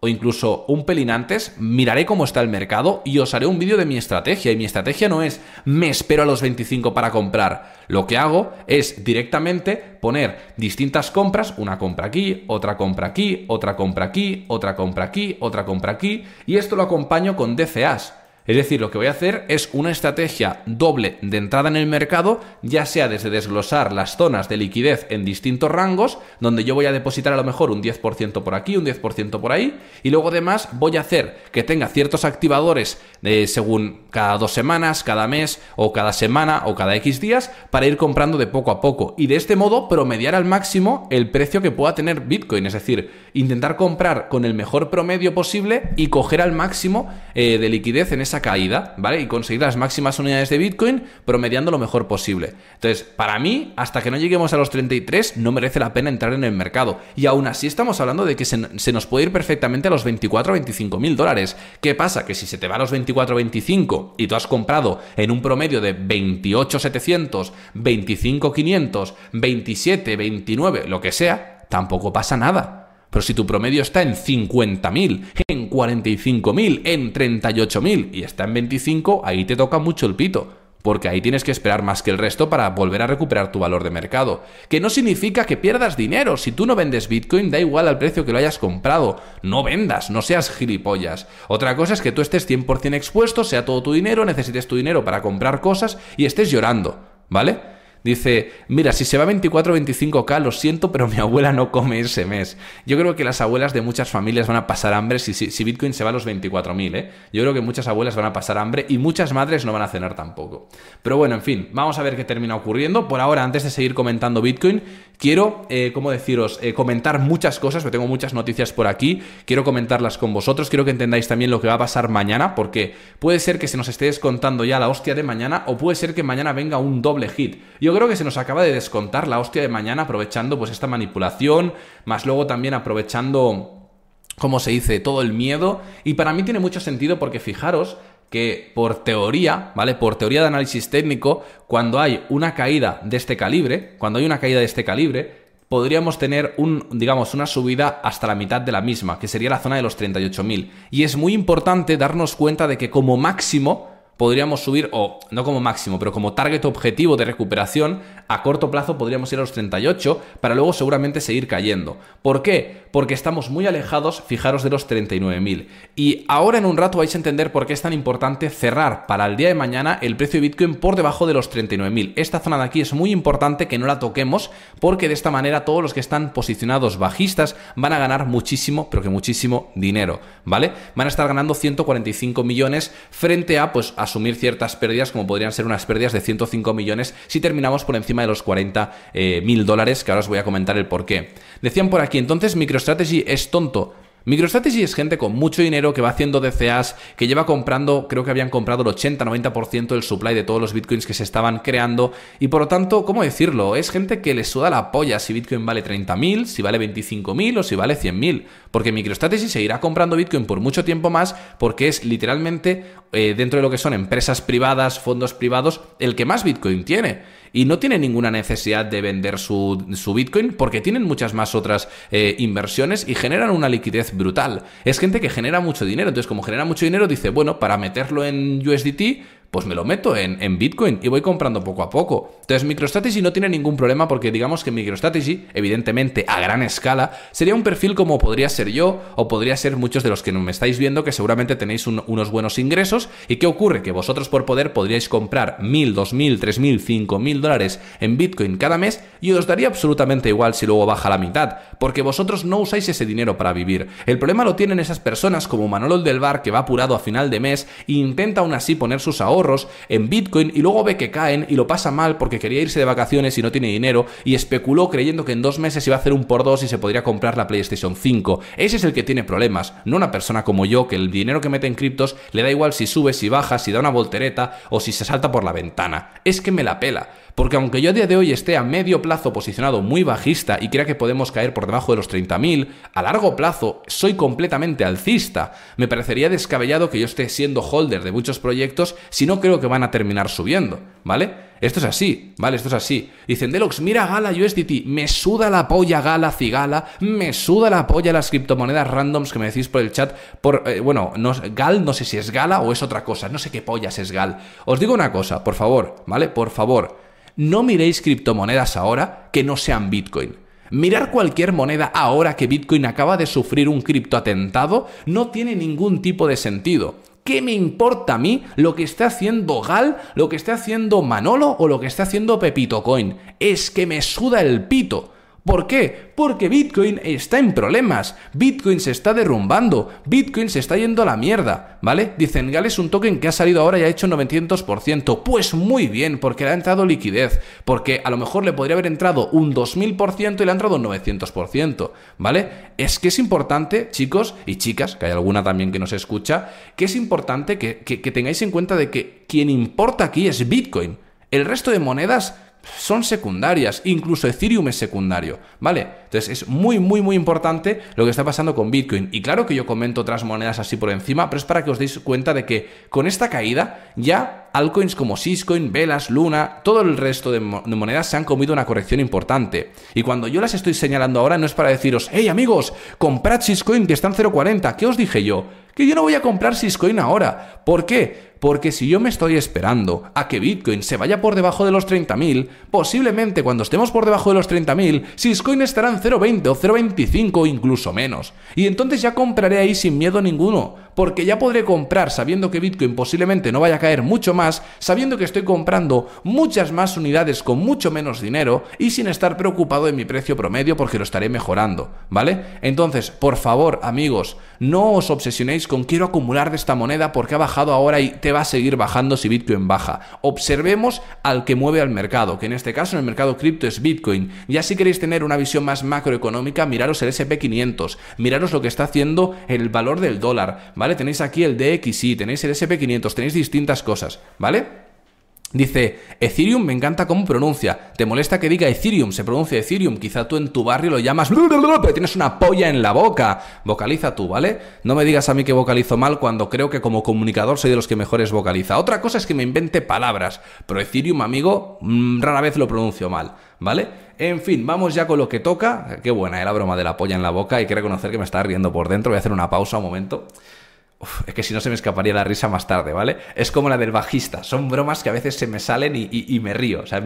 o incluso un pelín antes, miraré cómo está el mercado y os haré un vídeo de mi estrategia. Y mi estrategia no es me espero a los 25 para comprar. Lo que hago es directamente poner distintas compras, una compra aquí, otra compra aquí, otra compra aquí, otra compra aquí, otra compra aquí, y esto lo acompaño con DCAs. Es decir, lo que voy a hacer es una estrategia doble de entrada en el mercado, ya sea desde desglosar las zonas de liquidez en distintos rangos, donde yo voy a depositar a lo mejor un 10% por aquí, un 10% por ahí, y luego además voy a hacer que tenga ciertos activadores eh, según cada dos semanas, cada mes o cada semana o cada X días para ir comprando de poco a poco y de este modo promediar al máximo el precio que pueda tener Bitcoin, es decir, intentar comprar con el mejor promedio posible y coger al máximo eh, de liquidez en esa caída, ¿vale? Y conseguir las máximas unidades de Bitcoin promediando lo mejor posible. Entonces, para mí, hasta que no lleguemos a los 33, no merece la pena entrar en el mercado. Y aún así estamos hablando de que se, nos puede ir perfectamente a los 24 o 25 mil dólares. ¿Qué pasa? Que si se te va a los 24 o 25 y tú has comprado en un promedio de 28 700, 25 500, 27, 29, lo que sea, tampoco pasa nada. Pero si tu promedio está en 50.000, en 45.000, en 38.000 y está en 25, ahí te toca mucho el pito. Porque ahí tienes que esperar más que el resto para volver a recuperar tu valor de mercado. Que no significa que pierdas dinero. Si tú no vendes Bitcoin, da igual al precio que lo hayas comprado. No vendas, no seas gilipollas. Otra cosa es que tú estés 100% expuesto, sea todo tu dinero, necesites tu dinero para comprar cosas y estés llorando. ¿Vale? Dice, mira, si se va 24 o 25k, lo siento, pero mi [LAUGHS] abuela no come ese mes. Yo creo que las abuelas de muchas familias van a pasar hambre si, si, Bitcoin se va a los 24.000, ¿eh? Yo creo que muchas abuelas van a pasar hambre y muchas madres no van a cenar tampoco. Pero bueno, en fin, vamos a ver qué termina ocurriendo. Por ahora, antes de seguir comentando Bitcoin, quiero, eh, ¿cómo deciros?, eh, comentar muchas cosas, porque tengo muchas noticias por aquí, quiero comentarlas con vosotros, quiero que entendáis también lo que va a pasar mañana, porque puede ser que se nos esté descontando ya la hostia de mañana, o puede ser que mañana venga un doble hit. Yo creo que se nos acaba de descontar la hostia de mañana aprovechando pues esta manipulación, más luego también aprovechando, como se dice, todo el miedo. Y para mí tiene mucho sentido porque fijaros que por teoría, ¿vale? Por teoría de análisis técnico, cuando hay una caída de este calibre, cuando hay una caída de este calibre, podríamos tener un, digamos, una subida hasta la mitad de la misma, que sería la zona de los 38.000. Y es muy importante darnos cuenta de que como máximo podríamos subir, o no como máximo, pero como target objetivo de recuperación, a corto plazo podríamos ir a los 38 para luego seguramente seguir cayendo. ¿Por qué? Porque estamos muy alejados, fijaros, de los 39.000. Y ahora en un rato vais a entender por qué es tan importante cerrar para el día de mañana el precio de Bitcoin por debajo de los 39.000. Esta zona de aquí es muy importante que no la toquemos porque de esta manera todos los que están posicionados bajistas van a ganar muchísimo, pero que muchísimo dinero, ¿vale? Van a estar ganando 145 millones frente a, pues, asumir ciertas pérdidas como podrían ser unas pérdidas de 105 millones si terminamos por encima de los 40 eh, mil dólares, que ahora os voy a comentar el por qué. Decían por aquí, entonces MicroStrategy es tonto. MicroStrategy es gente con mucho dinero que va haciendo DCAs, que lleva comprando, creo que habían comprado el 80-90% del supply de todos los bitcoins que se estaban creando, y por lo tanto, ¿cómo decirlo? Es gente que le suda la polla si bitcoin vale 30.000, si vale 25.000 o si vale 100.000, porque MicroStrategy seguirá comprando bitcoin por mucho tiempo más, porque es literalmente, eh, dentro de lo que son empresas privadas, fondos privados, el que más bitcoin tiene y no tiene ninguna necesidad de vender su, Bitcoin porque tienen muchas más otras eh, inversiones y generan una liquidez brutal. Es gente que genera mucho dinero, entonces como genera mucho dinero dice, bueno, para meterlo en USDT, pues me lo meto en, en Bitcoin y voy comprando poco a poco. Entonces, MicroStrategy no tiene ningún problema porque digamos que MicroStrategy, evidentemente a gran escala, sería un perfil como podría ser yo o podría ser muchos de los que me estáis viendo que seguramente tenéis unos buenos ingresos. ¿Y qué ocurre? Que vosotros por poder podríais comprar mil, dos mil, tres mil, cinco mil dólares en Bitcoin cada mes y os daría absolutamente igual si luego baja la mitad, porque vosotros no usáis ese dinero para vivir. El problema lo tienen esas personas como Manolo del Bar que va apurado a final de mes e intenta aún así poner sus ahorros en Bitcoin y luego ve que caen y lo pasa mal porque quería irse de vacaciones y no tiene dinero y especuló creyendo que en dos meses iba a hacer un por dos y se podría comprar la PlayStation 5. Ese es el que tiene problemas, no una persona como yo que el dinero que mete en criptos le da igual si sube, si baja, si da una voltereta o si se salta por la ventana. Es que me la pela. Porque aunque yo a día de hoy esté a medio plazo posicionado muy bajista y crea que podemos caer por debajo de los 30.000, a largo plazo soy completamente alcista. Me parecería descabellado que yo esté siendo holder de muchos proyectos si no creo que van a terminar subiendo, ¿vale? Esto es así, ¿vale? Esto es así. Dicen, Deluxe, mira Gala USDT, me suda la polla Gala Cigala, me suda la polla las criptomonedas randoms que me decís por el chat. Por, eh, bueno, no, Gal, no sé si es Gala o es otra cosa, no sé qué pollas es Gal. Os digo una cosa, por favor, ¿vale? Por favor no miréis criptomonedas ahora que no sean Bitcoin. Mirar cualquier moneda ahora que Bitcoin acaba de sufrir un criptoatentado no tiene ningún tipo de sentido. ¿Qué me importa a mí lo que está haciendo Gal, lo que está haciendo Manolo o lo que está haciendo Pepito Coin? Es que me suda el pito. ¿Por qué? Porque Bitcoin está en problemas, Bitcoin se está derrumbando, Bitcoin se está yendo a la mierda, ¿vale? Dicen, Gal es un token que ha salido ahora y ha hecho 900%. Pues muy bien, porque le ha entrado liquidez, porque a lo mejor le podría haber entrado un 2000% y le ha entrado un 900%, ¿vale? Es que es importante, chicos y chicas, que hay alguna también que nos escucha, que es importante que, que tengáis en cuenta de que quien importa aquí es Bitcoin. El resto de monedas son secundarias, incluso Ethereum es secundario, ¿vale? Entonces es muy, muy, muy importante lo que está pasando con Bitcoin. Y claro que yo comento otras monedas así por encima, pero es para que os deis cuenta de que con esta caída ya altcoins como Syscoin, Velas, Luna, todo el resto de, monedas se han comido una corrección importante. Y cuando yo las estoy señalando ahora no es para deciros, hey amigos, comprad Syscoin que está en 0.40. ¿Qué os dije yo? Que yo no voy a comprar Syscoin ahora. ¿Por qué? Porque si yo me estoy esperando a que Bitcoin se vaya por debajo de los 30.000, posiblemente cuando estemos por debajo de los 30.000, Syscoin estará en 0.20 o 0.25 o incluso menos. Y entonces ya compraré ahí sin miedo ninguno, porque ya podré comprar sabiendo que Bitcoin posiblemente no vaya a caer mucho más, sabiendo que estoy comprando muchas más unidades con mucho menos dinero y sin estar preocupado de mi precio promedio porque lo estaré mejorando, ¿vale? Entonces, por favor, amigos, no os obsesionéis con quiero acumular de esta moneda porque ha bajado ahora y te va a seguir bajando si Bitcoin baja. Observemos al que mueve al mercado, que en este caso en el mercado cripto es Bitcoin. Ya si queréis tener una visión más macroeconómica, miraros el SP500, miraros lo que está haciendo el valor del dólar, ¿vale? Tenéis aquí el DXY, tenéis el SP500, tenéis distintas cosas, ¿vale? Dice, Ethereum me encanta cómo pronuncia. ¿Te molesta que diga Ethereum? Se pronuncia Ethereum. Quizá tú en tu barrio lo llamas... [LAUGHS] Pero tienes una polla en la boca. Vocaliza tú, ¿vale? No me digas a mí que vocalizo mal cuando creo que como comunicador soy de los que mejores vocaliza. Otra cosa es que me invente palabras. Pero Ethereum, amigo, mm, rara vez lo pronuncio mal, ¿vale? En fin, vamos ya con lo que toca. Qué buena, ¿eh? la broma de la polla en la boca. Hay que reconocer que me está riendo por dentro. Voy a hacer una pausa un momento es que si no se me escaparía la risa más tarde, ¿vale? Es como la del bajista. Son bromas que a veces se me salen y, me río. O sea,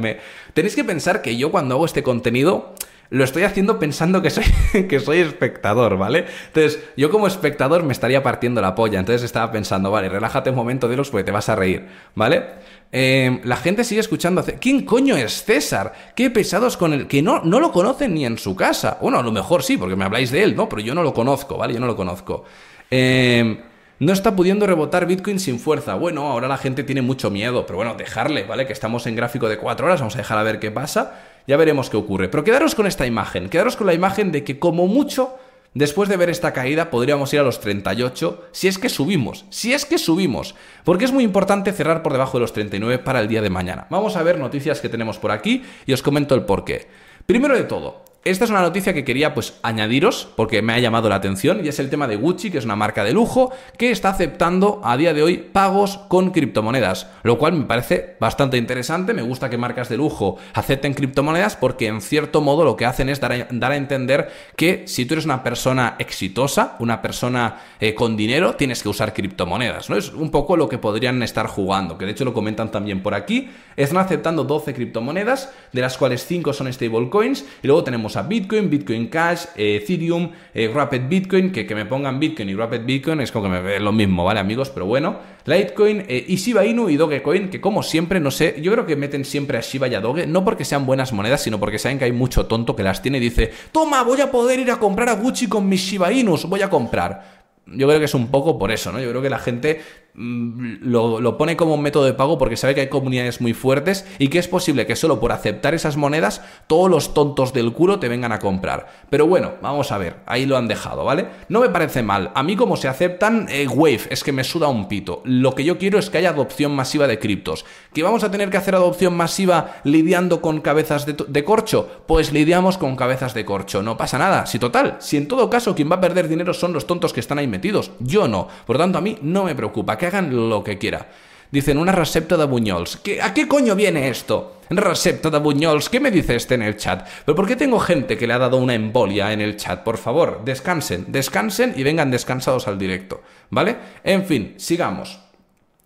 tenéis que pensar que yo cuando hago este contenido lo estoy haciendo pensando que soy, [LAUGHS] que soy espectador, ¿vale? Entonces, yo como espectador me estaría partiendo la polla. Entonces estaba pensando, vale, relájate un momento de los porque te vas a reír, ¿vale? Em, la gente sigue escuchando. ¿Quién coño es César? Qué pesados con el que no, no lo conocen ni en su casa. Bueno, a lo mejor sí, porque me habláis de él, ¿no? Pero yo no lo conozco, ¿vale? Yo no lo conozco. Eh, no está pudiendo rebotar Bitcoin sin fuerza. Bueno, ahora la gente tiene mucho miedo, pero bueno, dejarle, ¿vale? Que estamos en gráfico de 4 horas, vamos a dejar a ver qué pasa, ya veremos qué ocurre. Pero quedaros con esta imagen, quedaros con la imagen de que como mucho, después de ver esta caída, podríamos ir a los 38, si es que subimos, si es que subimos, porque es muy importante cerrar por debajo de los 39 para el día de mañana. Vamos a ver noticias que tenemos por aquí y os comento el porqué. Primero de todo, esta es una noticia que quería pues añadiros porque me ha llamado la atención y es el tema de Gucci, que es una marca de lujo que está aceptando a día de hoy pagos con criptomonedas, lo cual me parece bastante interesante, me gusta que marcas de lujo acepten criptomonedas porque en cierto modo lo que hacen es dar a, entender que si tú eres una persona exitosa, una persona eh, con dinero, tienes que usar criptomonedas, ¿no? Es un poco lo que podrían estar jugando, que de hecho lo comentan también por aquí, están aceptando 12 criptomonedas, de las cuales 5 son stablecoins y luego tenemos a Bitcoin, Bitcoin Cash, eh, Ethereum, eh, Rapid Bitcoin, que, que me pongan Bitcoin y Rapid Bitcoin es como que me ve lo mismo, ¿vale, amigos? Pero bueno, Litecoin, eh, y Shiba Inu y Dogecoin, que como siempre, no sé, yo creo que meten siempre a Shiba y a Doge, no porque sean buenas monedas, sino porque saben que hay mucho tonto que las tiene y dice, toma, voy a poder ir a comprar a Gucci con mis Shiba Inus, voy a comprar. Yo creo que es un poco por eso, ¿no? Yo creo que la gente Mm, lo, pone como un método de pago porque sabe que hay comunidades muy fuertes y que es posible que solo por aceptar esas monedas todos los tontos del culo te vengan a comprar. Pero bueno, vamos a ver, ahí lo han dejado, ¿vale? No me parece mal. A mí como se aceptan, eh, Wave, es que me suda un pito. Lo que yo quiero es que haya adopción masiva de criptos. ¿Que vamos a tener que hacer adopción masiva lidiando con cabezas de, de corcho? Pues lidiamos con cabezas de corcho, no pasa nada. Si total, si en todo caso quien va a perder dinero son los tontos que están ahí metidos, yo no. Por tanto, a mí no me preocupa que hagan lo que quiera. Dicen, una recepta de buñols. ¿Qué, ¿A qué coño viene esto? Recepta de buñols. ¿Qué me dice este en el chat? ¿Pero por qué tengo gente que le ha dado una embolia en el chat? Por favor, descansen, descansen y vengan descansados al directo. ¿Vale? En fin, sigamos.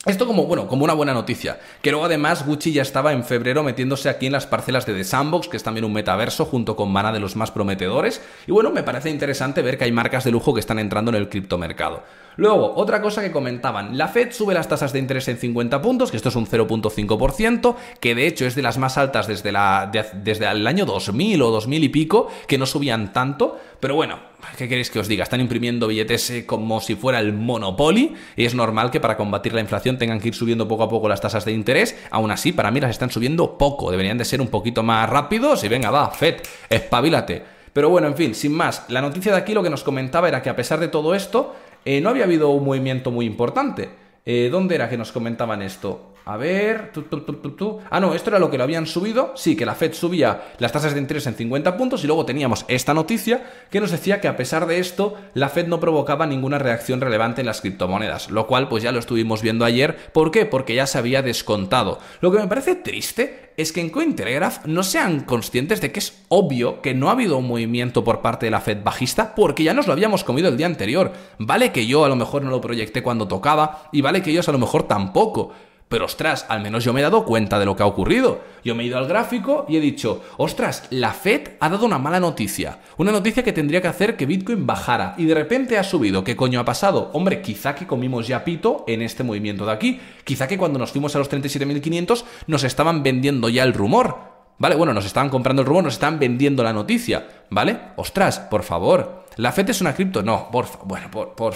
Esto como, bueno, como una buena noticia. Que luego además Gucci ya estaba en febrero metiéndose aquí en las parcelas de The Sandbox, que es también un metaverso, junto con Mana de los más prometedores. Y bueno, me parece interesante ver que hay marcas de lujo que están entrando en el criptomercado. Luego, otra cosa que comentaban, la Fed sube las tasas de interés en 50 puntos, que esto es un 0.5%, que de hecho es de las más altas desde, la, desde el año 2000 o 2000 y pico, que no subían tanto, pero bueno, ¿qué queréis que os diga? Están imprimiendo billetes eh, como si fuera el Monopoly, y es normal que para combatir la inflación tengan que ir subiendo poco a poco las tasas de interés, aún así, para mí las están subiendo poco, deberían de ser un poquito más rápidos, y venga, va, Fed, espabilate. Pero bueno, en fin, sin más, la noticia de aquí lo que nos comentaba era que a pesar de todo esto, eh, no había habido un movimiento muy importante. Eh, ¿Dónde era que nos comentaban esto? A ver. ah, no, esto era lo que lo habían subido. Sí, que la Fed subía las tasas de interés en 50 puntos y luego teníamos esta noticia que nos decía que a pesar de esto, la Fed no provocaba ninguna reacción relevante en las criptomonedas. Lo cual, pues ya lo estuvimos viendo ayer. ¿Por qué? Porque ya se había descontado. Lo que me parece triste es que en Cointelegraph no sean conscientes de que es obvio que no ha habido un movimiento por parte de la Fed bajista porque ya nos lo habíamos comido el día anterior. Vale que yo a lo mejor no lo proyecté cuando tocaba y vale que ellos a lo mejor tampoco. Pero ostras, al menos yo me he dado cuenta de lo que ha ocurrido. Yo me he ido al gráfico y he dicho, ostras, la Fed ha dado una mala noticia. Una noticia que tendría que hacer que Bitcoin bajara. Y de repente ha subido. ¿Qué coño ha pasado? Hombre, quizá que comimos ya pito en este movimiento de aquí. Quizá que cuando nos fuimos a los 37.500 nos estaban vendiendo ya el rumor. ¿Vale? Bueno, nos estaban comprando el rumor, nos estaban vendiendo la noticia. ¿Vale? Ostras, por favor. ¿La FED es una cripto? No, por Bueno, por... por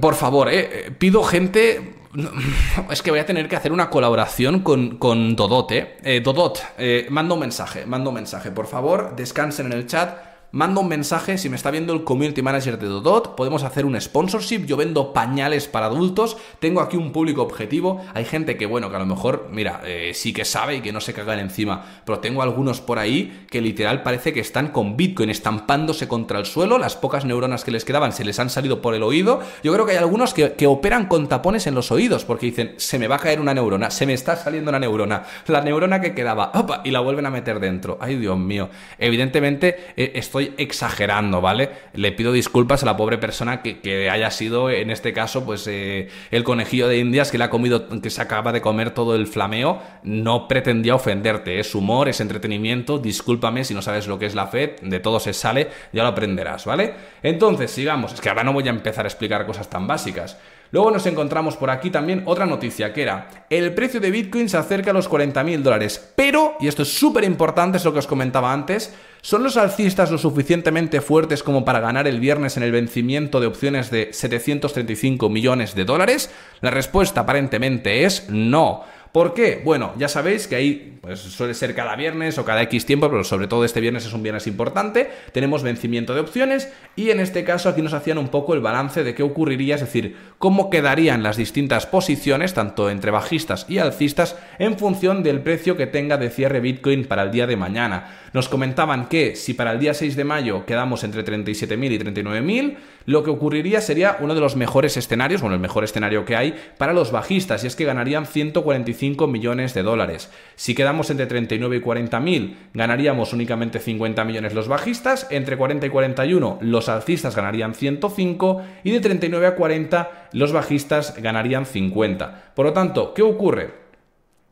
por favor, eh, pido gente. [LAUGHS] Es que voy a tener que hacer una colaboración con, con Dodot, eh. eh Dodot, eh, mando un mensaje, mando un mensaje. Por favor, descansen en el chat manda un mensaje, si me está viendo el community manager de Dodot, podemos hacer un sponsorship, yo vendo pañales para adultos, tengo aquí un público objetivo, hay gente que, bueno, que a lo mejor, mira, eh, sí que sabe y que no se cagan encima, pero tengo algunos por ahí que literal parece que están con Bitcoin estampándose contra el suelo, las pocas neuronas que les quedaban se les han salido por el oído, yo creo que hay algunos que, operan con tapones en los oídos, porque dicen, se me va a caer una neurona, se me está saliendo una neurona, la neurona que quedaba, opa, y la vuelven a meter dentro, ay Dios mío, evidentemente eh, estoy exagerando, ¿vale? Le pido disculpas a la pobre persona que, haya sido, en este caso, pues eh, el conejillo de Indias que le ha comido, que se acaba de comer todo el flameo. No pretendía ofenderte, es humor, es entretenimiento. Discúlpame si no sabes lo que es la fe, de todo se sale, ya lo aprenderás, ¿vale? Entonces, sigamos. Es que ahora no voy a empezar a explicar cosas tan básicas. Luego nos encontramos por aquí también otra noticia que era el precio de Bitcoin se acerca a los 40.000 dólares. Pero, y esto es súper importante, es lo que os comentaba antes, ¿Son los alcistas lo suficientemente fuertes como para ganar el viernes en el vencimiento de opciones de 735 millones de dólares? La respuesta aparentemente es no. ¿Por qué? Bueno, ya sabéis que ahí pues, suele ser cada viernes o cada X tiempo, pero sobre todo este viernes es un viernes importante. Tenemos vencimiento de opciones y en este caso aquí nos hacían un poco el balance de qué ocurriría, es decir, cómo quedarían las distintas posiciones, tanto entre bajistas y alcistas, en función del precio que tenga de cierre Bitcoin para el día de mañana. Nos comentaban que si para el día 6 de mayo quedamos entre 37.000 y 39.000, lo que ocurriría sería uno de los mejores escenarios, bueno, el mejor escenario que hay para los bajistas, y es que ganarían 145 millones de dólares. Si quedamos entre 39 y 40 mil, ganaríamos únicamente 50 millones los bajistas, entre 40 y 41 los alcistas ganarían 105 y de 39 a 40 los bajistas ganarían 50. Por lo tanto, ¿qué ocurre?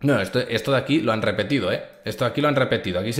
No, esto, esto de aquí lo han repetido, ¿eh? Esto aquí lo han repetido, aquí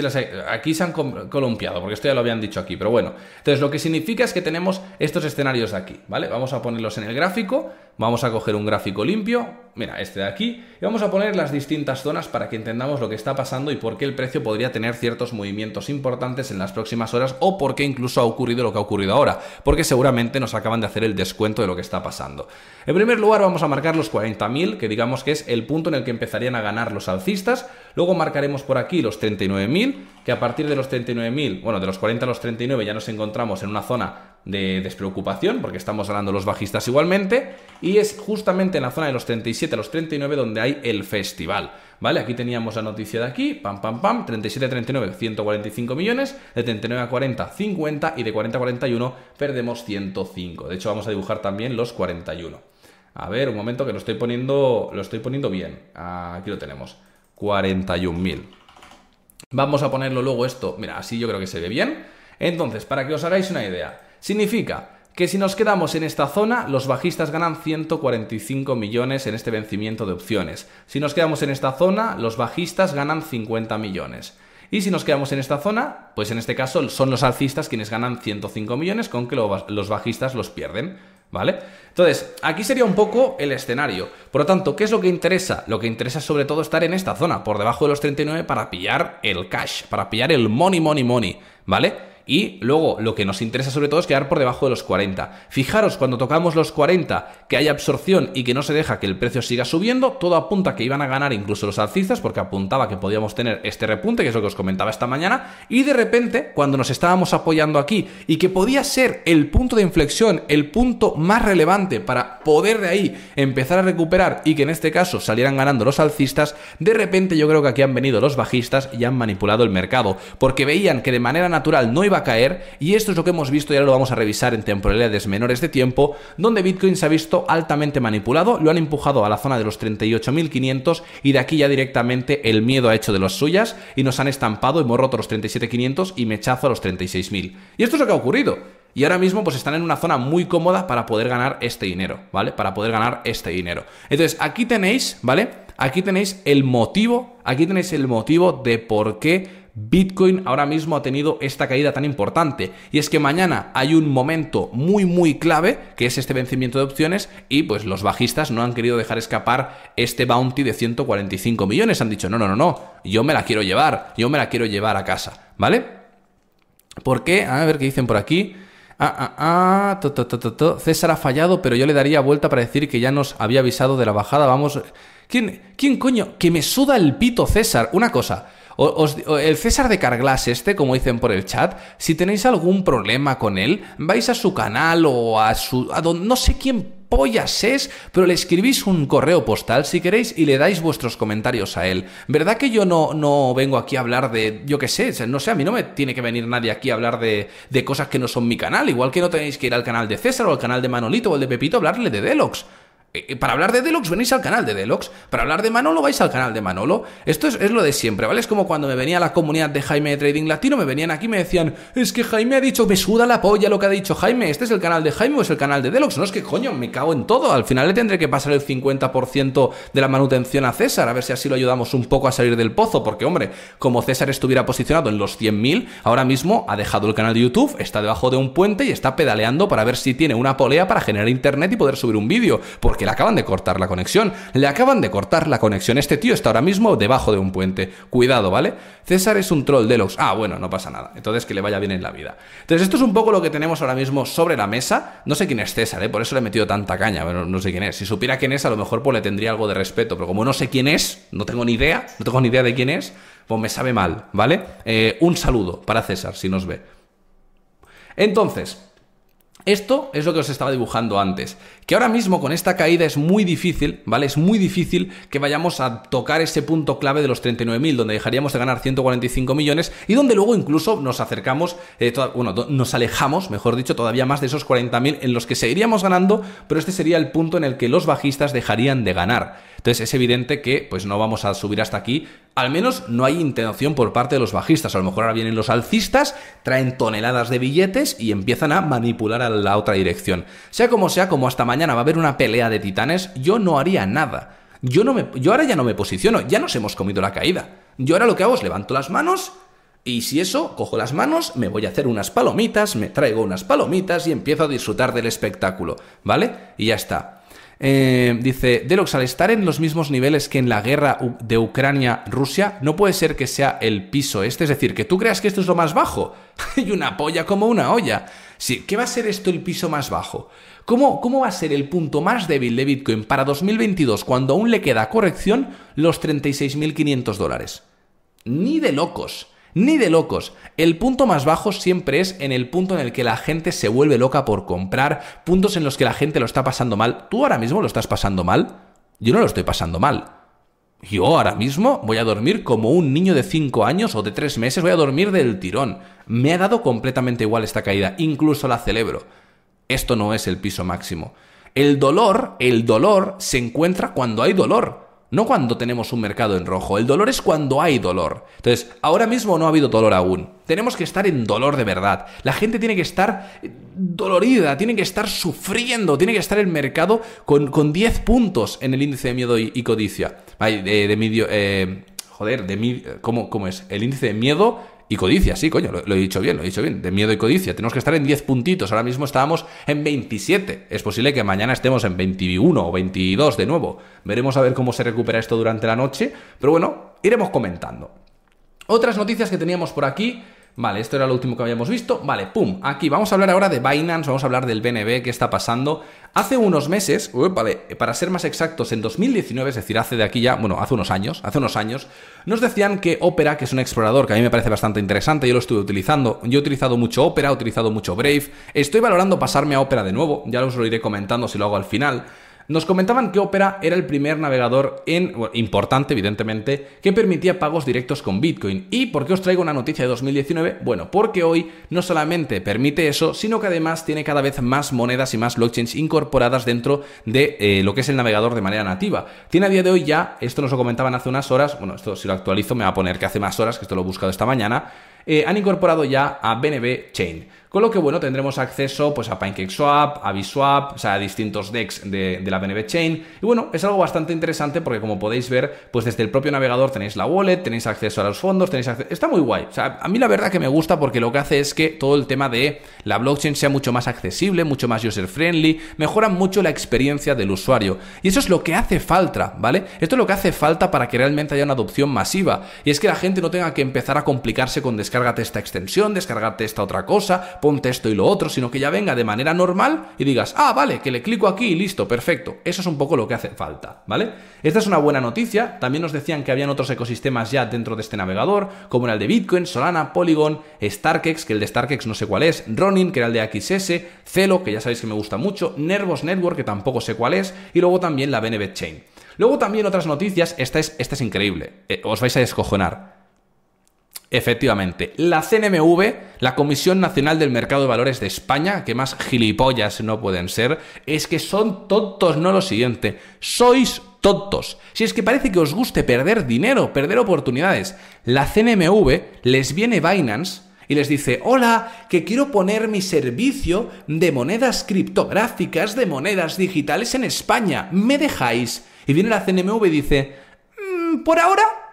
se, han columpiado, porque esto ya lo habían dicho aquí, pero bueno. Entonces, lo que significa es que tenemos estos escenarios de aquí, ¿vale? Vamos a ponerlos en el gráfico, vamos a coger un gráfico limpio, mira, este de aquí, y vamos a poner las distintas zonas para que entendamos lo que está pasando y por qué el precio podría tener ciertos movimientos importantes en las próximas horas o por qué incluso ha ocurrido lo que ha ocurrido ahora, porque seguramente nos acaban de hacer el descuento de lo que está pasando. En primer lugar, vamos a marcar los 40.000, que digamos que es el punto en el que empezarían a ganar los alcistas, luego marcaremos por aquí los 39.000, que a partir de los 39.000, bueno, de los 40 a los 39 ya nos encontramos en una zona de despreocupación, porque estamos ganando los bajistas igualmente, y es justamente en la zona de los 37 a los 39 donde hay el festival. ¿Vale? Aquí teníamos la noticia de aquí, pam, pam, pam, 37 a 39, 145 millones, de 39 a 40, 50, y de 40 a 41 perdemos 105. De hecho, vamos a dibujar también los 41. A ver, un momento que lo estoy poniendo, lo estoy poniendo bien. Aquí lo tenemos. 41.000. Vamos a ponerlo luego esto, mira, así yo creo que se ve bien. Entonces, para que os hagáis una idea, significa que si nos quedamos en esta zona, los bajistas ganan 145 millones en este vencimiento de opciones. Si nos quedamos en esta zona, los bajistas ganan 50 millones. Y si nos quedamos en esta zona, pues en este caso son los alcistas quienes ganan 105 millones, con que los bajistas los pierden. ¿Vale? Entonces, aquí sería un poco el escenario. Por lo tanto, ¿qué es lo que interesa? Lo que interesa es sobre todo estar en esta zona, por debajo de los 39, para pillar el cash, para pillar el money, money, money, ¿vale? Y luego lo que nos interesa sobre todo es quedar por debajo de los 40. Fijaros, cuando tocamos los 40, que hay absorción y que no se deja que el precio siga subiendo, todo apunta que iban a ganar incluso los alcistas, porque apuntaba que podíamos tener este repunte, que es lo que os comentaba esta mañana, y de repente, cuando nos estábamos apoyando aquí y que podía ser el punto de inflexión, el punto más relevante para poder de ahí empezar a recuperar y que en este caso salieran ganando los alcistas, de repente yo creo que aquí han venido los bajistas y han manipulado el mercado, porque veían que de manera natural no iba a caer y esto es lo que hemos visto y ahora lo vamos a revisar en temporalidades menores de tiempo, donde Bitcoin se ha visto altamente manipulado, lo han empujado a la zona de los 38.500 y de aquí ya directamente el miedo ha hecho de las suyas y nos han estampado, hemos roto los 37.500 y mechazo a los 36.000. Y esto es lo que ha ocurrido. Y ahora mismo pues están en una zona muy cómoda para poder ganar este dinero, ¿vale? Para poder ganar este dinero. Entonces, aquí tenéis, ¿vale? Aquí tenéis el motivo, aquí tenéis el motivo de por qué Bitcoin ahora mismo ha tenido esta caída tan importante. Y es que mañana hay un momento muy muy clave, que es este vencimiento de opciones, y pues los bajistas no han querido dejar escapar este bounty de 145 millones. Han dicho, no, no, no, no, yo me la quiero llevar, yo me la quiero llevar a casa, ¿vale? ¿Por qué? A ver qué dicen por aquí. Ah, ah, ah, César ha fallado, pero yo le daría vuelta para decir que ya nos había avisado de la bajada. Vamos. ¿Quién, quién coño? Que me suda el pito, César. Una cosa el César de Carglass este, como dicen por el chat, si tenéis algún problema con él, vais a su canal o a su... A donde, no sé quién pollas es, pero le escribís un correo postal si queréis y le dais vuestros comentarios a él. ¿Verdad que yo no, no vengo aquí a hablar de, yo qué sé, no sé, a mí no me tiene que venir nadie aquí a hablar de, de cosas que no son mi canal, igual que no tenéis que ir al canal de César o al canal de Manolito o el de Pepito a hablarle de Delox. Eh, eh, para hablar de Deluxe venís al canal de Deluxe. Para hablar de Manolo vais al canal de Manolo. Esto es, lo de siempre, ¿vale? Es como cuando me venía la comunidad de Jaime de Trading Latino, me venían aquí y me decían, es que Jaime ha dicho, me suda la polla lo que ha dicho Jaime, ¿este es el canal de Jaime o es el canal de Deluxe? No es que coño, me cago en todo. Al final le tendré que pasar el 50% de la manutención a César, a ver si así lo ayudamos un poco a salir del pozo, porque hombre, como César estuviera posicionado en los 100.000, ahora mismo ha dejado el canal de YouTube, está debajo de un puente y está pedaleando para ver si tiene una polea para generar internet y poder subir un vídeo, porque le acaban de cortar la conexión. Le acaban de cortar la conexión. Este tío está ahora mismo debajo de un puente. Cuidado, ¿vale? César es un troll de los. Ah, bueno, no pasa nada. Entonces que le vaya bien en la vida. Entonces, esto es un poco lo que tenemos ahora mismo sobre la mesa. No sé quién es César, ¿eh? Por eso le he metido tanta caña. Bueno, no sé quién es. Si supiera quién es, a lo mejor pues le tendría algo de respeto. Pero como no sé quién es, no tengo ni idea, no tengo ni idea de quién es, pues me sabe mal, ¿vale? Eh, un saludo para César, si nos ve. Entonces, esto es lo que os estaba dibujando antes. Que ahora mismo con esta caída es muy difícil, ¿vale? Es muy difícil que vayamos a tocar ese punto clave de los 39.000, donde dejaríamos de ganar 145 millones y donde luego incluso nos acercamos, eh, bueno, nos alejamos, mejor dicho, todavía más de esos 40.000 en los que seguiríamos ganando, pero este sería el punto en el que los bajistas dejarían de ganar. Entonces es evidente que pues no vamos a subir hasta aquí. Al menos no hay intención por parte de los bajistas. A lo mejor ahora vienen los alcistas, traen toneladas de billetes y empiezan a manipular a la otra dirección. Sea como sea, como hasta mañana va a haber una pelea de titanes, yo no haría nada. Yo, no me, yo ahora ya no me posiciono, ya nos hemos comido la caída. Yo ahora lo que hago es levanto las manos y si eso, cojo las manos, me voy a hacer unas palomitas, me traigo unas palomitas y empiezo a disfrutar del espectáculo, ¿vale? Y ya está. Eh, dice, Delox, al estar en los mismos niveles que en la guerra de Ucrania-Rusia, no puede ser que sea el piso este, es decir, que tú creas que esto es lo más bajo. [LAUGHS] y una polla como una olla. Sí, ¿qué va a ser esto el piso más bajo? ¿Cómo, ¿Cómo va a ser el punto más débil de Bitcoin para 2022 cuando aún le queda corrección los 36.500 dólares? Ni de locos. Ni de locos. El punto más bajo siempre es en el punto en el que la gente se vuelve loca por comprar, puntos en los que la gente lo está pasando mal. ¿Tú ahora mismo lo estás pasando mal? Yo no lo estoy pasando mal. Yo ahora mismo voy a dormir como un niño de 5 años o de 3 meses, voy a dormir del tirón. Me ha dado completamente igual esta caída, incluso la celebro. Esto no es el piso máximo. El dolor, el dolor se encuentra cuando hay dolor no cuando tenemos un mercado en rojo. El dolor es cuando hay dolor. Entonces, ahora mismo no ha habido dolor aún. Tenemos que estar en dolor de verdad. La gente tiene que estar dolorida, tiene que estar sufriendo, tiene que estar el mercado con, con 10 puntos en el índice de miedo y, codicia. Ay, de, de medio, eh, joder, de ¿cómo, ¿cómo es? El índice de miedo y codicia, sí, coño, lo, he dicho bien, lo he dicho bien. De miedo y codicia. Tenemos que estar en 10 puntitos. Ahora mismo estábamos en 27. Es posible que mañana estemos en 21 o 22 de nuevo. Veremos a ver cómo se recupera esto durante la noche. Pero bueno, iremos comentando. Otras noticias que teníamos por aquí. Vale, esto era lo último que habíamos visto. Vale, pum, aquí vamos a hablar ahora de Binance, vamos a hablar del BNB, qué está pasando. Hace unos meses, vale, para ser más exactos, en 2019, es decir, hace de aquí ya, bueno, hace unos años, hace unos años, nos decían que Opera, que es un explorador que a mí me parece bastante interesante, yo lo estuve utilizando, yo he utilizado mucho Opera, he utilizado mucho Brave, estoy valorando pasarme a Opera de nuevo, ya os lo iré comentando si lo hago al final. Nos comentaban que Opera era el primer navegador en, importante, evidentemente, que permitía pagos directos con Bitcoin. ¿Y por qué os traigo una noticia de 2019? Bueno, porque hoy no solamente permite eso, sino que además tiene cada vez más monedas y más blockchains incorporadas dentro de eh, lo que es el navegador de manera nativa. Tiene a día de hoy ya, esto nos lo comentaban hace unas horas, bueno, esto si lo actualizo me va a poner que hace más horas, que esto lo he buscado esta mañana, eh, han incorporado ya a BNB Chain. Con lo que, bueno, tendremos acceso pues, a PancakeSwap, a Biswap, o sea, a distintos DEX de, la BNB Chain. Y bueno, es algo bastante interesante porque, como podéis ver, pues desde el propio navegador tenéis la wallet, tenéis acceso a los fondos, tenéis acceso... Está muy guay. O sea, a mí la verdad que me gusta porque lo que hace es que todo el tema de la blockchain sea mucho más accesible, mucho más user-friendly, mejora mucho la experiencia del usuario. Y eso es lo que hace falta, ¿vale? Esto es lo que hace falta para que realmente haya una adopción masiva. Y es que la gente no tenga que empezar a complicarse con descárgate esta extensión, descargarte esta otra cosa, ponte esto y lo otro, sino que ya venga de manera normal y digas, ah, vale, que le clico aquí y listo, perfecto. Eso es un poco lo que hace falta, ¿vale? Esta es una buena noticia. También nos decían que habían otros ecosistemas ya dentro de este navegador, como era el de Bitcoin, Solana, Polygon, Starkex, que el de Starkex no sé cuál es, Ronin, que era el de XS, Celo, que ya sabéis que me gusta mucho, Nervos Network, que tampoco sé cuál es, y luego también la BNB Chain. Luego también otras noticias, esta es, esta es increíble, eh, os vais a descojonar. Efectivamente, la CNMV, la Comisión Nacional del Mercado de Valores de España, que más gilipollas no pueden ser, es que son tontos, no lo siguiente, sois tontos. Si es que parece que os guste perder dinero, perder oportunidades, la CNMV les viene Binance y les dice, hola, que quiero poner mi servicio de monedas criptográficas, de monedas digitales en España, ¿me dejáis? Y viene la CNMV y dice, mm, por ahora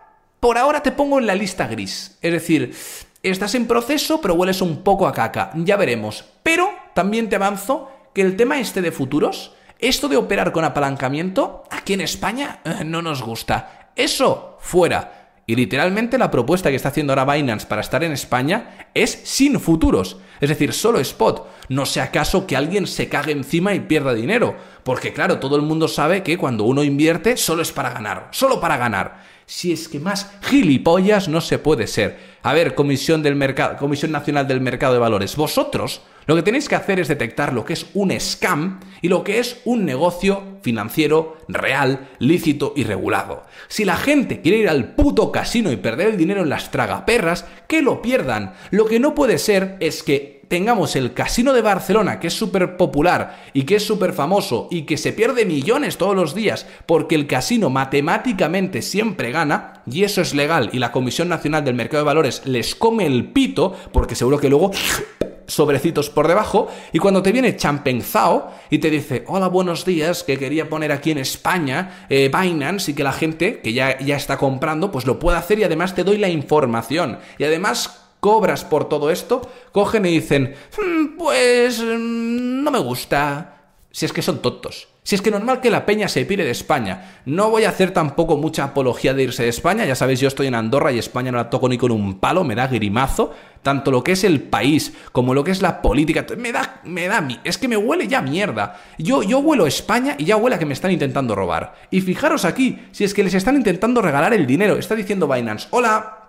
por ahora te pongo en la lista gris. Es decir, estás en proceso, pero hueles un poco a caca. Ya veremos. Pero también te avanzo que el tema este de futuros Esto de operar con apalancamiento, aquí en España, eh, no nos gusta. Eso, fuera. Y literalmente la propuesta que está haciendo ahora Binance para estar en España es sin futuros, es decir, solo spot. No sea acaso que alguien se cague encima y pierda dinero, porque claro, todo el mundo sabe que cuando uno invierte solo es para ganar, solo para ganar. Si es que más gilipollas no se puede ser. A ver, Comisión del Mercado, Comisión Nacional del Mercado de Valores, vosotros lo que tenéis que hacer es detectar lo que es un scam y lo que es un negocio financiero real, lícito y regulado. Si la gente quiere ir al puto casino y perder el dinero en las tragaperras, que lo pierdan. Lo que no puede ser es que tengamos el casino de Barcelona, que es súper popular y que es súper famoso y que se pierde millones todos los días porque el casino matemáticamente siempre gana, y eso es legal, y la Comisión Nacional del Mercado de Valores les come el pito, porque seguro que luego [LAUGHS] sobrecitos por debajo y cuando te viene Champenzao y te dice, hola, buenos días, que quería poner aquí en España eh, Binance y que la gente que ya, ya está comprando pues lo pueda hacer y además te doy la información. Y además cobras por todo esto, cogen y dicen, "Mm, pues mm, no me gusta. Si es que son tontos. Si es que normal que la peña se pire de España. No voy a hacer tampoco mucha apología de irse de España. Ya sabéis, yo estoy en Andorra y España no la toco ni con un palo, me da grimazo. Tanto lo que es el país como lo que es la política. Me da, me da, es que me huele ya mierda. Yo, yo huelo España y ya huele a que me están intentando robar. Y fijaros aquí, si es que les están intentando regalar el dinero. Está diciendo Binance, hola,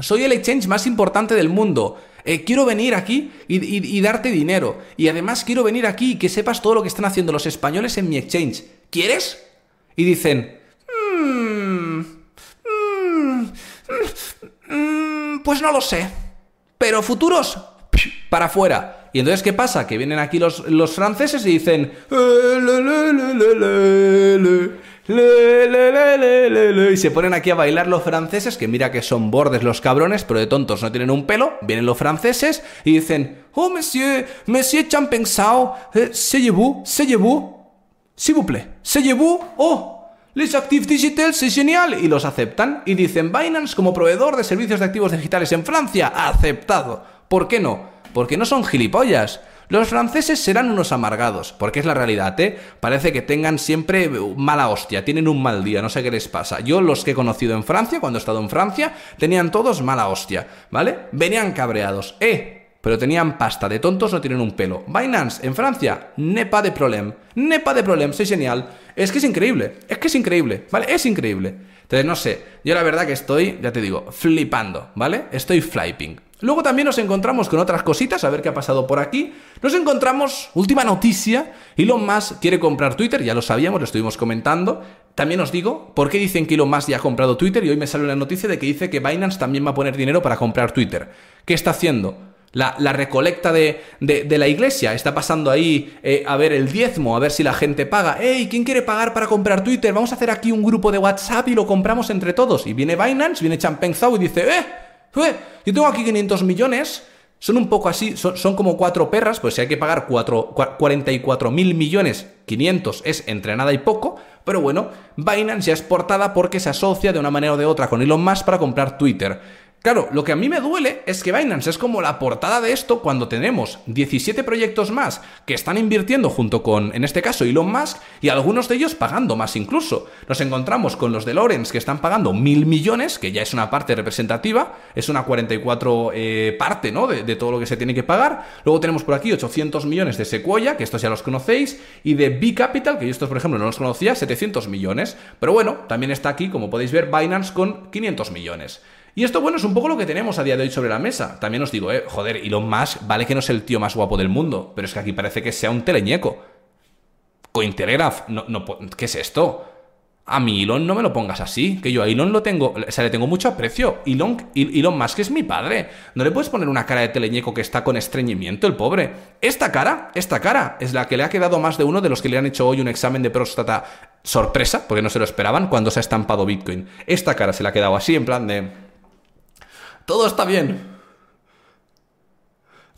soy el exchange más importante del mundo. Eh, quiero venir aquí y, darte dinero. Y además quiero venir aquí y que sepas todo lo que están haciendo los españoles en mi exchange. ¿Quieres? Y dicen... "Mm, mm, mm, pues no lo sé. Pero futuros, para afuera. Y entonces, ¿qué pasa? Que vienen aquí los, los franceses y dicen... Y se ponen aquí a bailar los franceses, que mira que son bordes los cabrones, pero de tontos no tienen un pelo. Vienen los franceses y dicen, oh monsieur, monsieur Champensao, eh, se llevó, se llevó, s'il vous plaît, se llevó, oh. Les Actifs Digitals es genial y los aceptan y dicen Binance como proveedor de servicios de activos digitales en Francia, aceptado. ¿Por qué no? Porque no son gilipollas. Los franceses serán unos amargados, porque es la realidad, ¿eh? Parece que tengan siempre mala hostia, tienen un mal día, no sé qué les pasa. Yo los que he conocido en Francia, cuando he estado en Francia, tenían todos mala hostia, ¿vale? Venían cabreados. ¡Eh! pero tenían pasta, de tontos no tienen un pelo. Binance, en Francia, nepa de problem. Nepa de problem, soy genial. Es que es increíble, es que es increíble, ¿vale? Es increíble. Entonces, no sé, yo la verdad que estoy, ya te digo, flipando, ¿vale? Estoy flipping. Luego también nos encontramos con otras cositas, a ver qué ha pasado por aquí. Nos encontramos, última noticia, Elon Musk quiere comprar Twitter, ya lo sabíamos, lo estuvimos comentando. También os digo, ¿por qué dicen que Elon Musk ya ha comprado Twitter? Y hoy me sale una noticia de que dice que Binance también va a poner dinero para comprar Twitter. ¿Qué está haciendo? La, la recolecta de, de- la iglesia. Está pasando ahí eh, a ver el diezmo, a ver si la gente paga. ¡Ey! ¿Quién quiere pagar para comprar Twitter? Vamos a hacer aquí un grupo de WhatsApp y lo compramos entre todos. Y viene Binance, viene Champenzao y dice, ¡eh! ¡Eh! Yo tengo aquí 500 millones. Son un poco así, son, como cuatro perras, pues si hay que pagar cuatro- cua- 44 mil millones, 500 es entre nada y poco, pero bueno, Binance ya es portada porque se asocia de una manera o de otra con Elon Musk para comprar Twitter. Claro, lo que a mí me duele es que Binance es como la portada de esto cuando tenemos 17 proyectos más que están invirtiendo junto con, en este caso, Elon Musk y algunos de ellos pagando más incluso. Nos encontramos con los de Lawrence que están pagando mil millones, que ya es una parte representativa, es una 44 eh, parte ¿no? de, de todo lo que se tiene que pagar. Luego tenemos por aquí 800 millones de Sequoia, que estos ya los conocéis, y de B Capital, que yo estos por ejemplo no los conocía, 700 millones. Pero bueno, también está aquí, como podéis ver, Binance con 500 millones. Y esto, bueno, es un poco lo que tenemos a día de hoy sobre la mesa. También os digo, eh, joder, Elon Musk vale que no es el tío más guapo del mundo, pero es que aquí parece que sea un teleñeco. Cointelegraph, no, no, ¿qué es esto? A mí Elon no me lo pongas así, que yo a Elon lo tengo, o sea, le tengo mucho aprecio. Elon, El- Elon Musk es mi padre. No le puedes poner una cara de teleñeco que está con estreñimiento, el pobre. Esta cara, esta cara, es la que le ha quedado más de uno de los que le han hecho hoy un examen de próstata sorpresa, porque no se lo esperaban cuando se ha estampado Bitcoin. Esta cara se le ha quedado así, en plan de... Todo está bien.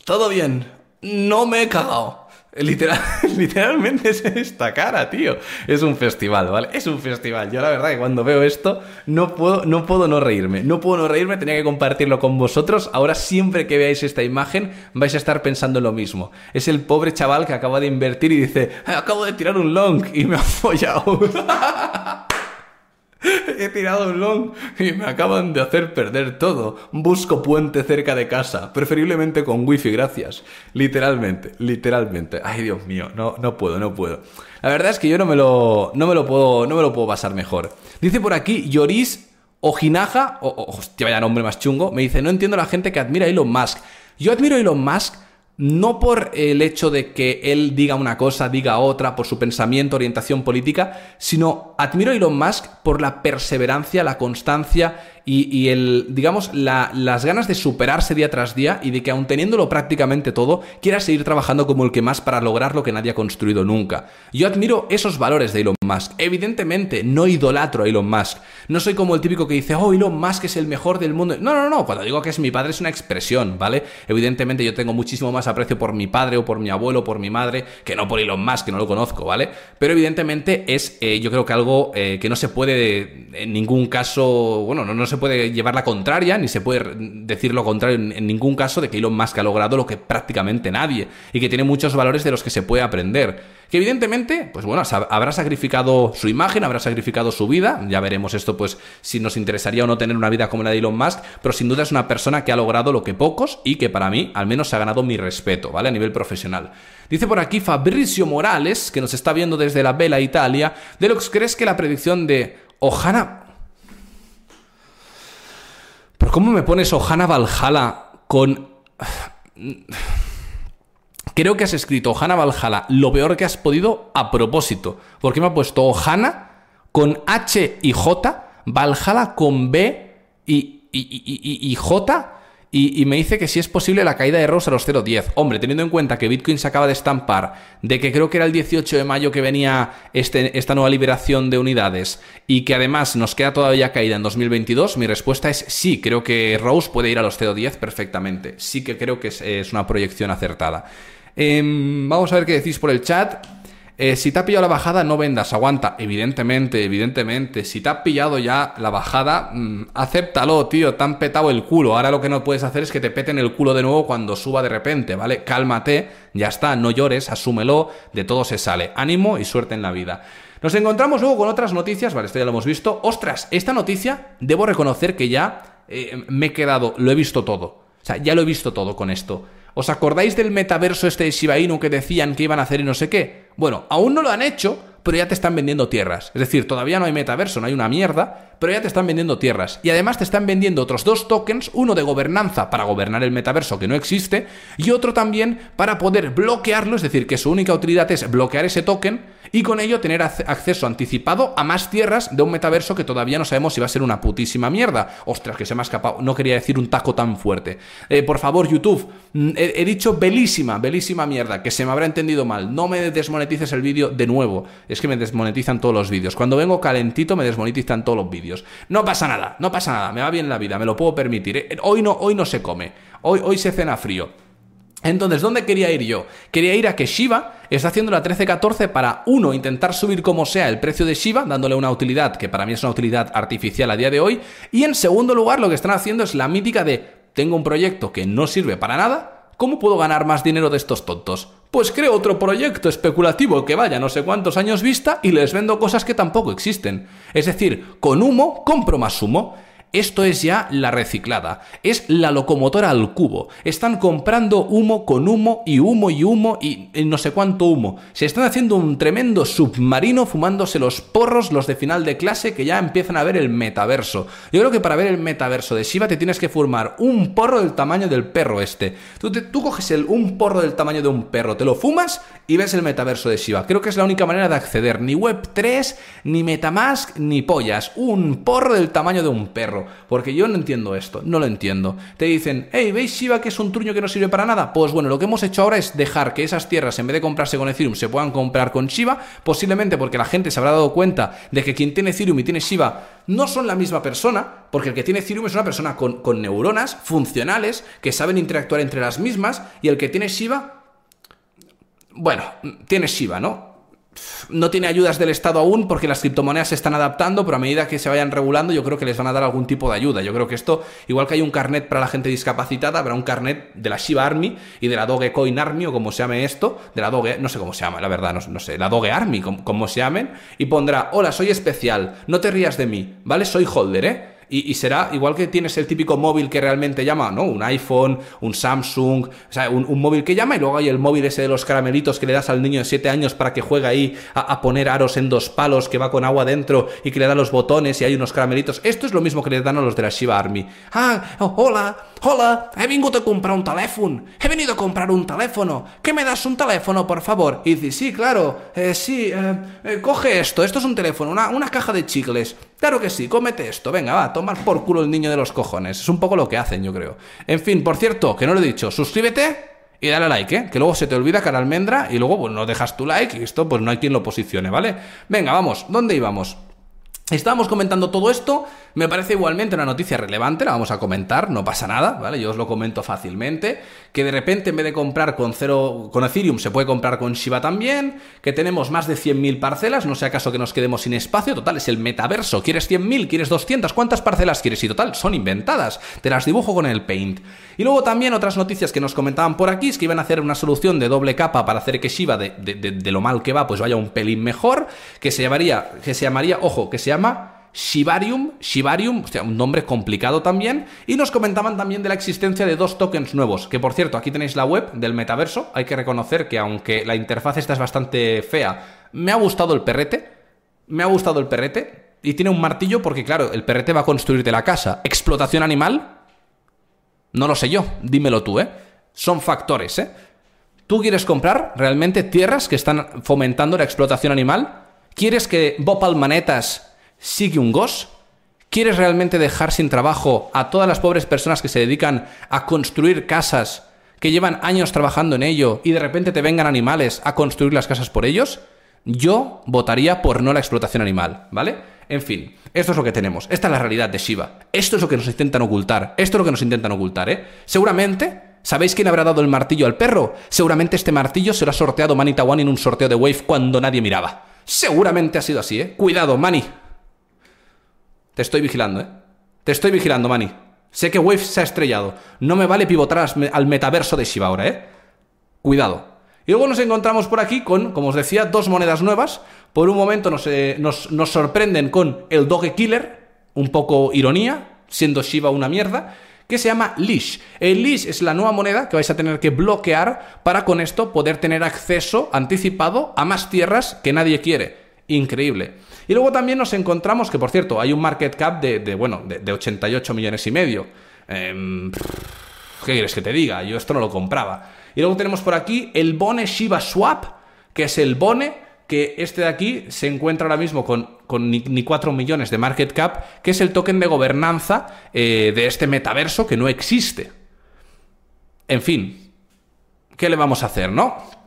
Todo bien. No me he cagado. Literal, [LAUGHS] literalmente es esta cara, tío. Es un festival, ¿vale? Es un festival. Yo la verdad que cuando veo esto no puedo, no puedo no reírme. No puedo no reírme, tenía que compartirlo con vosotros. Ahora siempre que veáis esta imagen vais a estar pensando lo mismo. Es el pobre chaval que acaba de invertir y dice, acabo de tirar un long y me ha follado. [LAUGHS] He tirado un long y me acaban de hacer perder todo. Busco puente cerca de casa, preferiblemente con wifi, gracias. Literalmente, literalmente. Ay, Dios mío, no, no puedo, no puedo. La verdad es que yo no me lo, no me lo puedo, no me lo puedo pasar mejor. Dice por aquí Yoris Ojinaja, o, hostia, vaya nombre más chungo, me dice, no entiendo la gente que admira a Elon Musk. Yo admiro a Elon Musk no por el hecho de que él diga una cosa, diga otra, por su pensamiento, orientación política, sino admiro a Elon Musk por la perseverancia, la constancia y, el, digamos, las ganas de superarse día tras día y de que aun teniéndolo prácticamente todo, quiera seguir trabajando como el que más para lograr lo que nadie ha construido nunca. Yo admiro esos valores de Elon Musk. Evidentemente, no idolatro a Elon Musk. No soy como el típico que dice, oh, Elon Musk es el mejor del mundo. No, no, no. Cuando digo que es mi padre es una expresión, ¿vale? Evidentemente yo tengo muchísimo más aprecio por mi padre o por mi abuelo o por mi madre que no por Elon Musk, que no lo conozco, ¿vale? Pero evidentemente es, eh, yo creo que algo eh, que no se puede en ningún caso, bueno, no, no se puede llevar la contraria, ni se puede decir lo contrario en, ningún caso de que Elon Musk ha logrado lo que prácticamente nadie y que tiene muchos valores de los que se puede aprender. Que evidentemente, pues bueno, habrá sacrificado su imagen, habrá sacrificado su vida, ya veremos esto, pues si nos interesaría o no tener una vida como la de Elon Musk, pero sin duda es una persona que ha logrado lo que pocos y que para mí al menos se ha ganado mi respeto, ¿vale? A nivel profesional. Dice por aquí Fabrizio Morales, que nos está viendo desde la Vela Italia, Deluxe, ¿crees que la predicción de Ojana ¿Por cómo me pones Ohana Valhalla con... Creo que has escrito Ohana Valhalla lo peor que has podido a propósito. Porque me ha puesto Ohana con H y J, Valhalla con B y, y, y J y, me dice que si es posible la caída de Rose a los 0.10. Hombre, teniendo en cuenta que Bitcoin se acaba de estampar, de que creo que era el 18 de mayo que venía este, esta nueva liberación de unidades y que además nos queda todavía caída en 2022, mi respuesta es sí, creo que Rose puede ir a los 0.10 perfectamente. Sí que creo que es, una proyección acertada. Em, vamos a ver qué decís por el chat. Eh, si te ha pillado la bajada, no vendas, aguanta. Evidentemente, evidentemente. Si te ha pillado ya la bajada, mm, acéptalo, tío. Te han petado el culo. Ahora lo que no puedes hacer es que te peten el culo de nuevo cuando suba de repente, ¿vale? Cálmate, ya está, no llores, asúmelo, de todo se sale. Ánimo y suerte en la vida. Nos encontramos luego con otras noticias, vale, esto ya lo hemos visto. Ostras, esta noticia, debo reconocer que ya eh, me he quedado, lo he visto todo. O sea, ya lo he visto todo con esto. ¿Os acordáis del metaverso este de Shiba Inu que decían que iban a hacer y no sé qué? Bueno, aún no lo han hecho, pero ya te están vendiendo tierras. Es decir, todavía no hay metaverso, no hay una mierda, pero ya te están vendiendo tierras. Y además te están vendiendo otros dos tokens, uno de gobernanza para gobernar el metaverso que no existe, y otro también para poder bloquearlo, es decir, que su única utilidad es bloquear ese token y con ello tener acceso anticipado a más tierras de un metaverso que todavía no sabemos si va a ser una putísima mierda. Ostras, que se me ha escapado, no quería decir un taco tan fuerte. Eh, por favor, YouTube, mm, he, dicho belísima, belísima mierda, que se me habrá entendido mal. No me desmonetices el vídeo de nuevo. Es que me desmonetizan todos los vídeos. Cuando vengo calentito me desmonetizan todos los vídeos. No pasa nada, no pasa nada, me va bien la vida, me lo puedo permitir. ¿eh? Hoy no, hoy no se come, hoy, hoy se cena frío. Entonces, ¿dónde quería ir yo? Quería ir a que Shiba está haciendo la 1314 para, uno, intentar subir como sea el precio de Shiba, dándole una utilidad que para mí es una utilidad artificial a día de hoy. Y en segundo lugar, lo que están haciendo es la mítica de, tengo un proyecto que no sirve para nada, ¿cómo puedo ganar más dinero de estos tontos? Pues creo otro proyecto especulativo que vaya no sé cuántos años vista y les vendo cosas que tampoco existen. Es decir, con humo compro más humo. Esto es ya la reciclada, es la locomotora al cubo. Están comprando humo con humo y humo y humo y, no sé cuánto humo. Se están haciendo un tremendo submarino fumándose los porros los de final de clase que ya empiezan a ver el metaverso. Yo creo que para ver el metaverso de Shiba te tienes que formar un porro del tamaño del perro este. Tú, tú coges el, un porro del tamaño de un perro, te lo fumas y ves el metaverso de Shiba. Creo que es la única manera de acceder. Ni Web3, ni Metamask, ni pollas. Un porro del tamaño de un perro. Porque yo no entiendo esto, no lo entiendo. Te dicen, hey, ¿veis Shiba que es un truño que no sirve para nada? Pues bueno, lo que hemos hecho ahora es dejar que esas tierras, en vez de comprarse con Ethereum, se puedan comprar con Shiba, posiblemente porque la gente se habrá dado cuenta de que quien tiene Ethereum y tiene Shiba no son la misma persona, porque el que tiene Ethereum es una persona con, con neuronas funcionales que saben interactuar entre las mismas, y el que tiene Shiba bueno, tiene Shiba, ¿no? No tiene ayudas del Estado aún porque las criptomonedas se están adaptando, pero a medida que se vayan regulando yo creo que les van a dar algún tipo de ayuda. Yo creo que esto, igual que hay un carnet para la gente discapacitada, habrá un carnet de la Shiba Army y de la Dogecoin Army o como se llame esto, de la Doge, no sé cómo se llama, la verdad, no, sé, la Doge Army, como, como se llamen, y pondrá, hola, soy especial, no te rías de mí, ¿vale? Soy holder, ¿eh? Y, será igual que tienes el típico móvil que realmente llama, ¿no? Un iPhone, un Samsung, o sea, un, móvil que llama y luego hay el móvil ese de los caramelitos que le das al niño de 7 años para que juegue ahí a, poner aros en dos palos que va con agua dentro y que le da los botones y hay unos caramelitos. Esto es lo mismo que le dan a los de la Shiba Army. Ah, oh, hola, hola, he venido a comprar un teléfono, he venido a comprar un teléfono, ¿qué me das un teléfono, por favor? Y dice, sí, claro, eh, sí, eh, eh, coge esto, esto es un teléfono, una, una caja de chicles. Claro que sí, cómete esto, venga, va, tomar por culo el niño de los cojones. Es un poco lo que hacen, yo creo. En fin, por cierto, que no lo he dicho, suscríbete y dale like, ¿eh? Que luego se te olvida cara almendra y luego pues no dejas tu like y esto pues no hay quien lo posicione, ¿vale? Venga, vamos, ¿dónde íbamos? Estábamos comentando todo esto, me parece igualmente una noticia relevante, la vamos a comentar, no pasa nada, ¿vale? Yo os lo comento fácilmente, que de repente en vez de comprar con cero, con Ethereum se puede comprar con Shiba también, que tenemos más de 100.000 parcelas, no sea acaso que nos quedemos sin espacio, total, es el metaverso, ¿quieres 100.000? ¿Quieres 200? ¿Cuántas parcelas quieres? Y total, son inventadas, te las dibujo con el Paint. Y luego también otras noticias que nos comentaban por aquí, es que iban a hacer una solución de doble capa para hacer que Shiba, de, de lo mal que va, pues vaya un pelín mejor, que se llamaría, que se llamaría, ojo, que se llama Shibarium, Shibarium, o sea, un nombre complicado también, y nos comentaban también de la existencia de dos tokens nuevos, que por cierto, aquí tenéis la web del metaverso, hay que reconocer que aunque la interfaz esta es bastante fea, me ha gustado el perrete, me ha gustado el perrete, y tiene un martillo porque claro, el perrete va a construirte la casa. ¿Explotación animal? No lo sé yo, dímelo tú, ¿eh? Son factores, ¿eh? ¿Tú quieres comprar realmente tierras que están fomentando la explotación animal? ¿Quieres que Bopal Manetas sigue un gos? ¿Quieres realmente dejar sin trabajo a todas las pobres personas que se dedican a construir casas, que llevan años trabajando en ello y de repente te vengan animales a construir las casas por ellos? Yo votaría por no la explotación animal, ¿vale? En fin, esto es lo que tenemos. Esta es la realidad de Shiva. Esto es lo que nos intentan ocultar. Esto es lo que nos intentan ocultar, ¿eh? Seguramente ¿Sabéis quién habrá dado el martillo al perro? Seguramente este martillo se lo ha sorteado Manita One en un sorteo de Wave cuando nadie miraba. Seguramente ha sido así, ¿eh? Cuidado, Mani. Te estoy vigilando, ¿eh? Te estoy vigilando, Mani. Sé que Wave se ha estrellado. No me vale pivotar al metaverso de Shiba ahora, ¿eh? Cuidado. Y luego nos encontramos por aquí con, como os decía, dos monedas nuevas. Por un momento nos, eh, nos, nos sorprenden con el Doge Killer, un poco ironía, siendo Shiba una mierda que se llama Leash. El Leash es la nueva moneda que vais a tener que bloquear para con esto poder tener acceso anticipado a más tierras que nadie quiere. Increíble. Y luego también nos encontramos que, por cierto, hay un market cap de, bueno, de, 88 millones y medio. Em, ¿Qué quieres que te diga? Yo esto no lo compraba. Y luego tenemos por aquí el Bone Shiba Swap, que es el Bone que este de aquí se encuentra ahora mismo con, con ni, 4 millones de market cap, que es el token de gobernanza eh, de este metaverso que no existe. En fin, ¿qué le vamos a hacer, no?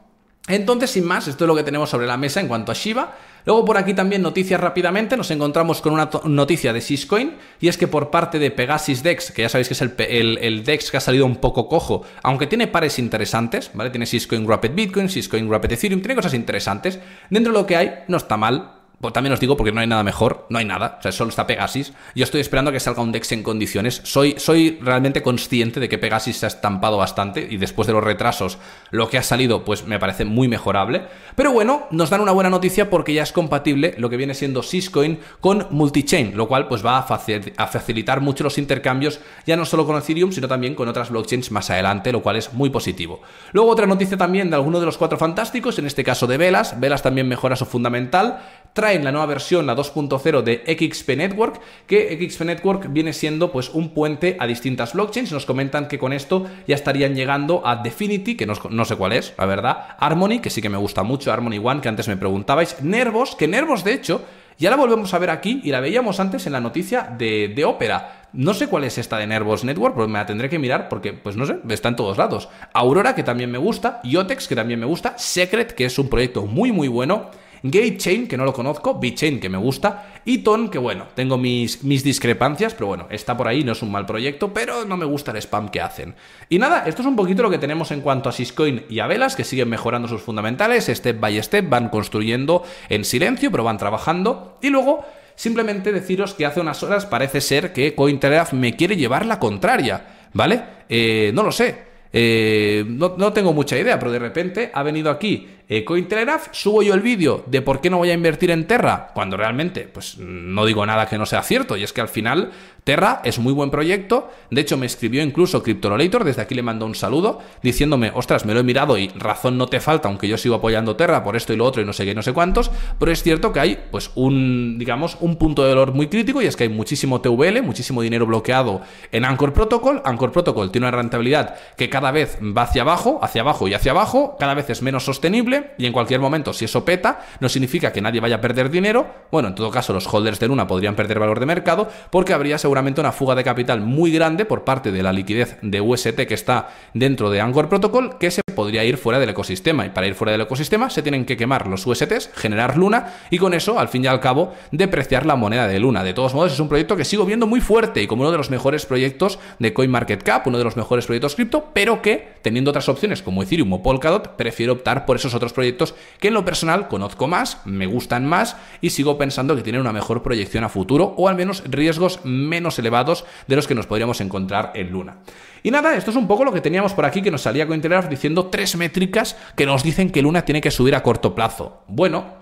Entonces, sin más, esto es lo que tenemos sobre la mesa en cuanto a Shiba. Luego por aquí también noticias rápidamente, nos encontramos con una noticia de Syscoin y es que por parte de Pegasus Dex, que ya sabéis que es el, Dex que ha salido un poco cojo, aunque tiene pares interesantes, ¿vale? Tiene Syscoin Rapid Bitcoin, Syscoin Rapid Ethereum, tiene cosas interesantes. Dentro de lo que hay, no está mal, pues también os digo porque no hay nada mejor, no hay nada, o sea, solo está Pegasus. Yo estoy esperando a que salga un Dex en condiciones. Soy, soy realmente consciente de que Pegasus se ha estampado bastante y después de los retrasos, lo que ha salido, pues me parece muy mejorable. Pero bueno, nos dan una buena noticia porque ya es compatible lo que viene siendo Syscoin con Multichain, lo cual pues va a, facilitar mucho los intercambios, ya no solo con Ethereum, sino también con otras blockchains más adelante, lo cual es muy positivo. Luego otra noticia también de alguno de los cuatro fantásticos, en este caso de Velas. Velas también mejora su fundamental traen la nueva versión, la 2.0 de XP Network, que XP Network viene siendo pues un puente a distintas blockchains. Nos comentan que con esto ya estarían llegando a Definity, que no, sé cuál es, la verdad, Harmony, que sí que me gusta mucho, Harmony One, que antes me preguntabais, Nervos, que Nervos de hecho ya la volvemos a ver aquí y la veíamos antes en la noticia de, de Opera. No sé cuál es esta de Nervos Network, pero me la tendré que mirar porque, pues no sé, está en todos lados. Aurora, que también me gusta, Yotex, que también me gusta, Secret, que es un proyecto muy muy bueno GateChain, que no lo conozco, BitChain, que me gusta, y Ton, que bueno, tengo mis, mis discrepancias, pero bueno, está por ahí, no es un mal proyecto, pero no me gusta el spam que hacen. Y nada, esto es un poquito lo que tenemos en cuanto a Syscoin y a Velas, que siguen mejorando sus fundamentales, step by step, van construyendo en silencio, pero van trabajando, y luego... Simplemente deciros que hace unas horas parece ser que Cointelegraph me quiere llevar la contraria, ¿vale? Eh, no lo sé. Eh, no, no, tengo mucha idea, pero de repente ha venido aquí eh, Cointelegraph, subo yo el vídeo de por qué no voy a invertir en Terra, cuando realmente pues no digo nada que no sea cierto, y es que al final Terra es muy buen proyecto, de hecho me escribió incluso Cryptorolator, desde aquí le mando un saludo, diciéndome, ostras, me lo he mirado y razón no te falta, aunque yo sigo apoyando Terra por esto y lo otro y no sé qué, no sé cuántos, pero es cierto que hay pues un, digamos, un punto de dolor muy crítico y es que hay muchísimo TVL, muchísimo dinero bloqueado en Anchor Protocol, Anchor Protocol tiene una rentabilidad que cada vez va hacia abajo, hacia abajo y hacia abajo, cada vez es menos sostenible, y en cualquier momento, si eso peta, no significa que nadie vaya a perder dinero. Bueno, en todo caso, los holders de Luna podrían perder valor de mercado porque habría seguramente una fuga de capital muy grande por parte de la liquidez de UST que está dentro de Anchor Protocol que se podría ir fuera del ecosistema. Y para ir fuera del ecosistema se tienen que quemar los USTs, generar Luna y con eso, al fin y al cabo, depreciar la moneda de Luna. De todos modos, es un proyecto que sigo viendo muy fuerte y como uno de los mejores proyectos de CoinMarketCap, uno de los mejores proyectos cripto, pero que, teniendo otras opciones como Ethereum o Polkadot, prefiero optar por esos otros proyectos que en lo personal conozco más, me gustan más y sigo pensando que tienen una mejor proyección a futuro o al menos riesgos menos elevados de los que nos podríamos encontrar en Luna. Y nada, esto es un poco lo que teníamos por aquí que nos salía Cointelegraph diciendo tres métricas que nos dicen que Luna tiene que subir a corto plazo. Bueno,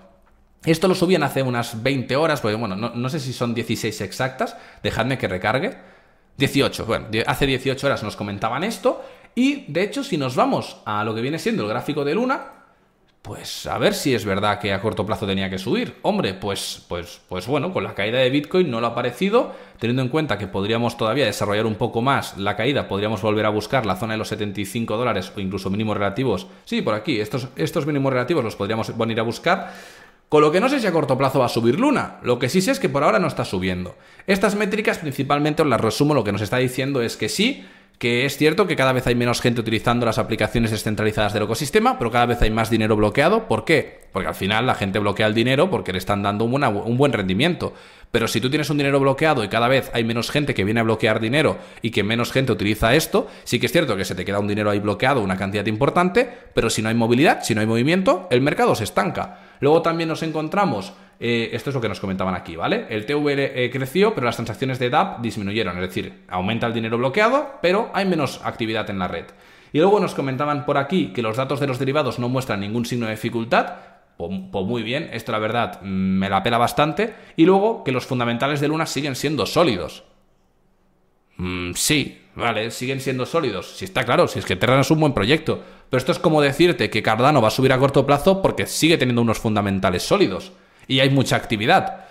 esto lo subían hace unas 20 horas, porque bueno, no, no, sé si son 16 exactas, dejadme que recargue. 18, bueno, hace 18 horas nos comentaban esto, y de hecho si nos vamos a lo que viene siendo el gráfico de Luna, pues a ver si es verdad que a corto plazo tenía que subir. Hombre, pues, pues, pues bueno, con la caída de Bitcoin no lo ha parecido. Teniendo en cuenta que podríamos todavía desarrollar un poco más la caída, podríamos volver a buscar la zona de los 75 dólares o incluso mínimos relativos. Sí, por aquí, estos, estos mínimos relativos los podríamos venir a buscar. Con lo que no sé si a corto plazo va a subir Luna. Lo que sí sé es que por ahora no está subiendo. Estas métricas principalmente os las resumo, lo que nos está diciendo es que sí, que es cierto que cada vez hay menos gente utilizando las aplicaciones descentralizadas del ecosistema, pero cada vez hay más dinero bloqueado. ¿Por qué? Porque al final la gente bloquea el dinero porque le están dando un, buen rendimiento. Pero si tú tienes un dinero bloqueado y cada vez hay menos gente que viene a bloquear dinero y que menos gente utiliza esto, sí que es cierto que se te queda un dinero ahí bloqueado, una cantidad importante, pero si no hay movilidad, si no hay movimiento, el mercado se estanca. Luego también nos encontramos eh, esto es lo que nos comentaban aquí, ¿vale? El TVL eh, creció, pero las transacciones de DAP disminuyeron, es decir, aumenta el dinero bloqueado, pero hay menos actividad en la red. Y luego nos comentaban por aquí que los datos de los derivados no muestran ningún signo de dificultad. Pues, muy bien, esto la verdad mm, me la pela bastante. Y luego que los fundamentales de Luna siguen siendo sólidos. Mm, sí, vale, siguen siendo sólidos. Si está claro, si es que Terra es un buen proyecto. Pero esto es como decirte que Cardano va a subir a corto plazo porque sigue teniendo unos fundamentales sólidos y hay mucha actividad.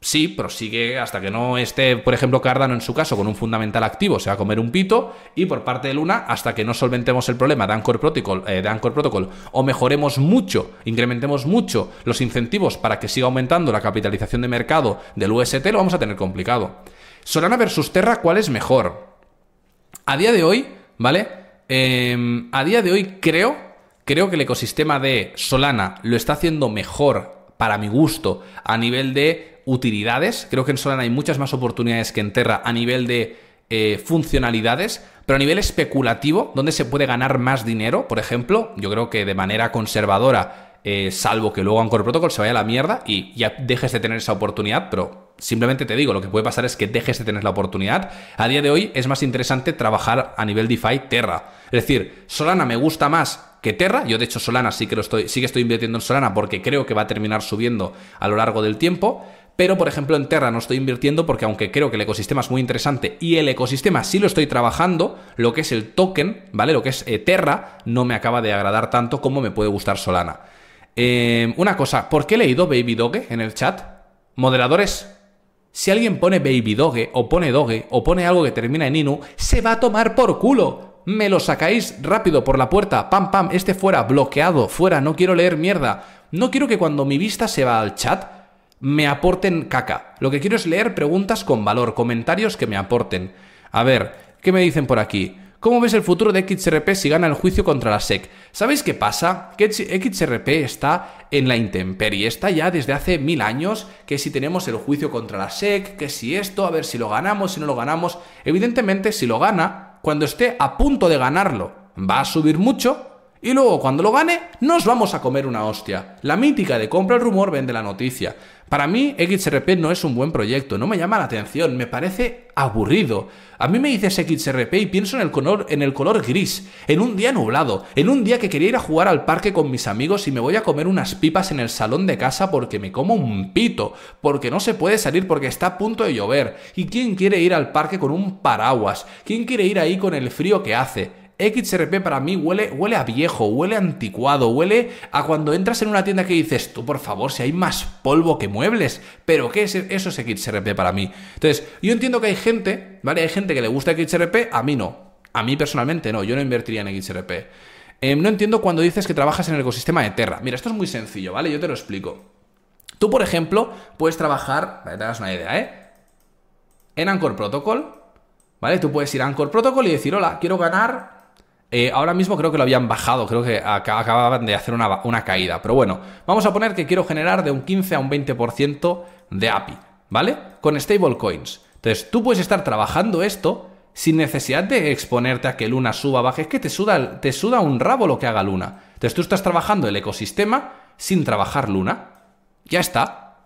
Sí, prosigue hasta que no esté, por ejemplo, Cardano en su caso con un fundamental activo, se va a comer un pito, y por parte de Luna, hasta que no solventemos el problema de Anchor Protocol, eh, de Anchor Protocol o mejoremos mucho, incrementemos mucho los incentivos para que siga aumentando la capitalización de mercado del UST, lo vamos a tener complicado. Solana versus Terra, ¿cuál es mejor? A día de hoy, ¿vale? Em, a día de hoy creo, creo que el ecosistema de Solana lo está haciendo mejor para mi gusto, a nivel de utilidades. Creo que en Solana hay muchas más oportunidades que en Terra a nivel de eh, funcionalidades, pero a nivel especulativo, donde se puede ganar más dinero, por ejemplo, yo creo que de manera conservadora, eh, salvo que luego Anchor Protocol se vaya a la mierda y ya dejes de tener esa oportunidad, pero simplemente te digo, lo que puede pasar es que dejes de tener la oportunidad. A día de hoy es más interesante trabajar a nivel DeFi Terra. Es decir, Solana me gusta más que Terra. Yo, de hecho, Solana sí que, lo estoy, sí que estoy invirtiendo en Solana porque creo que va a terminar subiendo a lo largo del tiempo. Pero, por ejemplo, en Terra no estoy invirtiendo porque aunque creo que el ecosistema es muy interesante y el ecosistema sí lo estoy trabajando, lo que es el token, ¿vale? Lo que es eh, Terra no me acaba de agradar tanto como me puede gustar Solana. Eh, una cosa, ¿por qué he leído Baby Doge en el chat? Moderadores, si alguien pone Baby Doge o pone Doge o pone algo que termina en Inu, se va a tomar por culo me lo sacáis rápido por la puerta, pam, pam, este fuera, bloqueado, fuera, no quiero leer mierda. No quiero que cuando mi vista se va al chat me aporten caca. Lo que quiero es leer preguntas con valor, comentarios que me aporten. A ver, ¿qué me dicen por aquí? ¿Cómo ves el futuro de XRP si gana el juicio contra la SEC? ¿Sabéis qué pasa? Que XRP está en la intemperie, está ya desde hace mil años, que si tenemos el juicio contra la SEC, que si esto, a ver si lo ganamos, si no lo ganamos. Evidentemente, si lo gana, cuando esté a punto de ganarlo, va a subir mucho, y luego cuando lo gane, nos vamos a comer una hostia. La mítica de compra el rumor vende la noticia. Para mí, XRP no es un buen proyecto, no me llama la atención, me parece aburrido. A mí me dices XRP y pienso en el, color, en el color gris, en un día nublado, en un día que quería ir a jugar al parque con mis amigos y me voy a comer unas pipas en el salón de casa porque me como un pito, porque no se puede salir porque está a punto de llover. ¿Y quién quiere ir al parque con un paraguas? ¿Quién quiere ir ahí con el frío que hace? XRP para mí huele, huele a viejo, huele a anticuado, huele a cuando entras en una tienda que dices, tú por favor, si hay más polvo que muebles, pero ¿qué es eso es XRP para mí? Entonces, yo entiendo que hay gente, ¿vale? Hay gente que le gusta XRP, a mí no. A mí personalmente no, yo no invertiría en XRP. Em, no entiendo cuando dices que trabajas en el ecosistema de Terra. Mira, esto es muy sencillo, ¿vale? Yo te lo explico. Tú, por ejemplo, puedes trabajar, para que te hagas una idea, ¿eh? En Anchor Protocol, ¿vale? Tú puedes ir a Anchor Protocol y decir, hola, quiero ganar eh, ahora mismo creo que lo habían bajado, creo que acababan de hacer una, caída. Pero bueno, vamos a poner que quiero generar de un 15 a un 20% de API, ¿vale? Con stablecoins. Entonces, tú puedes estar trabajando esto sin necesidad de exponerte a que Luna suba, baje. Es que te suda, te suda un rabo lo que haga Luna. Entonces, tú estás trabajando el ecosistema sin trabajar Luna. Ya está.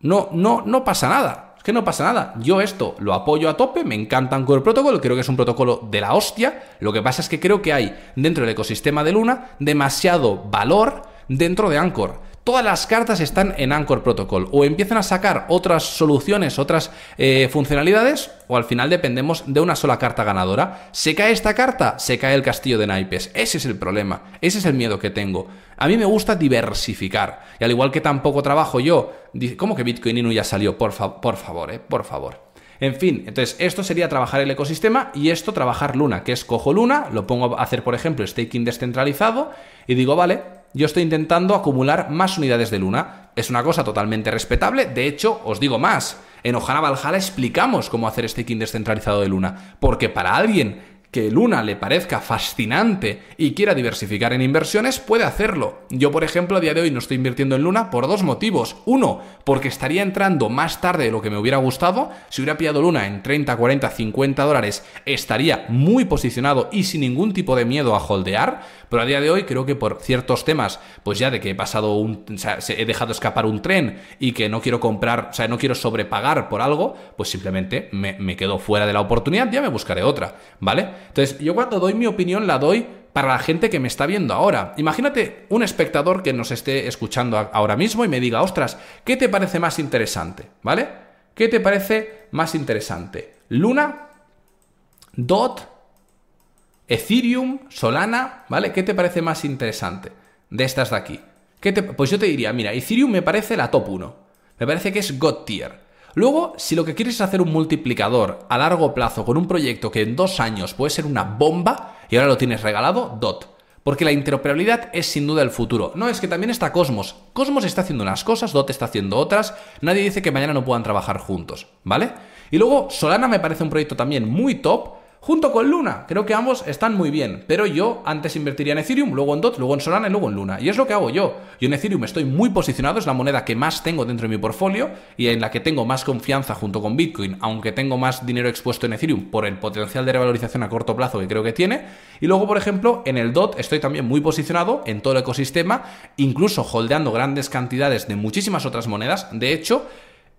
No, no, no pasa nada que no pasa nada. Yo esto lo apoyo a tope, me encanta Anchor Protocol, creo que es un protocolo de la hostia. Lo que pasa es que creo que hay dentro del ecosistema de Luna demasiado valor dentro de Anchor todas las cartas están en Anchor Protocol. O empiezan a sacar otras soluciones, otras eh, funcionalidades, o al final dependemos de una sola carta ganadora. Se cae esta carta, se cae el castillo de naipes. Ese es el problema, ese es el miedo que tengo. A mí me gusta diversificar. Y al igual que tampoco trabajo yo, ¿cómo que Bitcoin Inu ya salió? Por, por favor, eh, por favor. En fin, entonces esto sería trabajar el ecosistema y esto trabajar Luna, que es cojo Luna, lo pongo a hacer, por ejemplo, staking descentralizado y digo, vale, yo estoy intentando acumular más unidades de Luna. Es una cosa totalmente respetable. De hecho, os digo más. En Ohana Valhalla explicamos cómo hacer staking descentralizado de Luna. Porque para alguien que Luna le parezca fascinante y quiera diversificar en inversiones, puede hacerlo. Yo, por ejemplo, a día de hoy no estoy invirtiendo en Luna por dos motivos. Uno, porque estaría entrando más tarde de lo que me hubiera gustado. Si hubiera pillado Luna en 30, 40, 50 dólares, estaría muy posicionado y sin ningún tipo de miedo a holdear. Pero a día de hoy creo que por ciertos temas, pues ya de que he pasado un... He dejado escapar un tren y que no quiero comprar, o sea, no quiero sobrepagar por algo, pues simplemente me, me quedo fuera de la oportunidad, ya me buscaré otra, ¿vale? Entonces, yo cuando doy mi opinión la doy para la gente que me está viendo ahora. Imagínate un espectador que nos esté escuchando ahora mismo y me diga, ostras, ¿qué te parece más interesante? ¿Vale? ¿Qué te parece más interesante? ¿Luna? ¿Dot? ¿Ethereum? ¿Solana? ¿Vale? ¿Qué te parece más interesante de estas de aquí? Pues yo te diría, mira, Ethereum me parece la top 1. Me parece que es God tier. Luego, si lo que quieres es hacer un multiplicador a largo plazo con un proyecto que en dos años puede ser una bomba y ahora lo tienes regalado, DOT. Porque la interoperabilidad es sin duda el futuro. No, es que también está Cosmos. Cosmos está haciendo unas cosas, DOT está haciendo otras. Nadie dice que mañana no puedan trabajar juntos, ¿vale? Y luego Solana me parece un proyecto también muy top junto con Luna. Creo que ambos están muy bien, pero yo antes invertiría en Ethereum, luego en DOT, luego en Solana y luego en Luna. Y es lo que hago yo. Yo en Ethereum estoy muy posicionado, es la moneda que más tengo dentro de mi portfolio y en la que tengo más confianza junto con Bitcoin, aunque tengo más dinero expuesto en Ethereum por el potencial de revalorización a corto plazo que creo que tiene. Y luego, por ejemplo, en el DOT estoy también muy posicionado en todo el ecosistema, incluso holdeando grandes cantidades de muchísimas otras monedas. De hecho,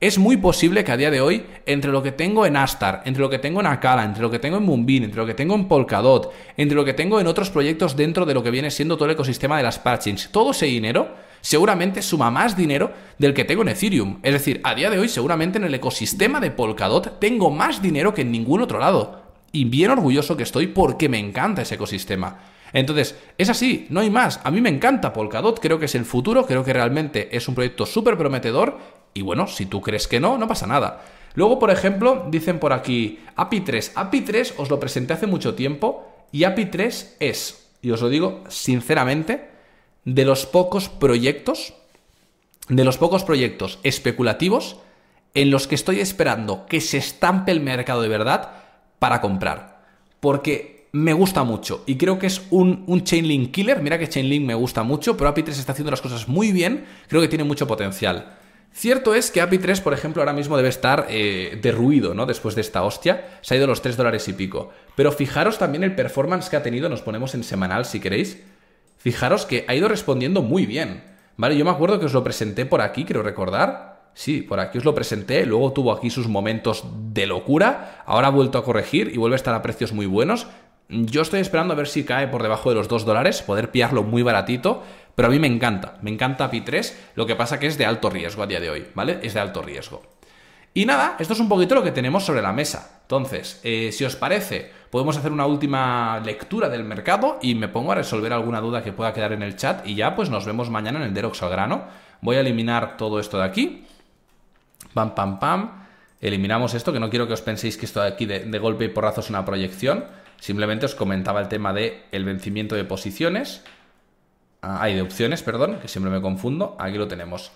es muy posible que a día de hoy, entre lo que tengo en Astar, entre lo que tengo en Akala, entre lo que tengo en Moonbeam, entre lo que tengo en Polkadot, entre lo que tengo en otros proyectos dentro de lo que viene siendo todo el ecosistema de las patchings, todo ese dinero seguramente suma más dinero del que tengo en Ethereum. Es decir, a día de hoy seguramente en el ecosistema de Polkadot tengo más dinero que en ningún otro lado. Y bien orgulloso que estoy porque me encanta ese ecosistema. Entonces, es así, no hay más. A mí me encanta Polkadot, creo que es el futuro, creo que realmente es un proyecto súper prometedor y bueno, si tú crees que no, no pasa nada. Luego, por ejemplo, dicen por aquí API 3. API 3 os lo presenté hace mucho tiempo y API 3 es, y os lo digo sinceramente, de los pocos proyectos, de los pocos proyectos especulativos en los que estoy esperando que se estampe el mercado de verdad para comprar. Porque me gusta mucho y creo que es un, un Chainlink killer. Mira que Chainlink me gusta mucho, pero API3 está haciendo las cosas muy bien. Creo que tiene mucho potencial. Cierto es que API 3, por ejemplo, ahora mismo debe estar eh, derruido, ¿no? Después de esta hostia. Se ha ido los 3 dólares y pico. Pero fijaros también el performance que ha tenido, nos ponemos en semanal si queréis. Fijaros que ha ido respondiendo muy bien. ¿Vale? Yo me acuerdo que os lo presenté por aquí, creo recordar. Sí, por aquí os lo presenté, luego tuvo aquí sus momentos de locura, ahora ha vuelto a corregir y vuelve a estar a precios muy buenos. Yo estoy esperando a ver si cae por debajo de los 2 dólares, poder pillarlo muy baratito, pero a mí me encanta, me encanta Pi 3, lo que pasa que es de alto riesgo a día de hoy, ¿vale? Es de alto riesgo. Y nada, esto es un poquito lo que tenemos sobre la mesa. Entonces, eh, si os parece, podemos hacer una última lectura del mercado y me pongo a resolver alguna duda que pueda quedar en el chat y ya pues nos vemos mañana en el Derox al grano. Voy a eliminar todo esto de aquí. Pam, pam, pam. Eliminamos esto, que no quiero que os penséis que esto de aquí de, golpe y porrazo es una proyección. Simplemente os comentaba el tema de el vencimiento de posiciones. Ah, hay de opciones, perdón, que siempre me confundo. Aquí lo tenemos.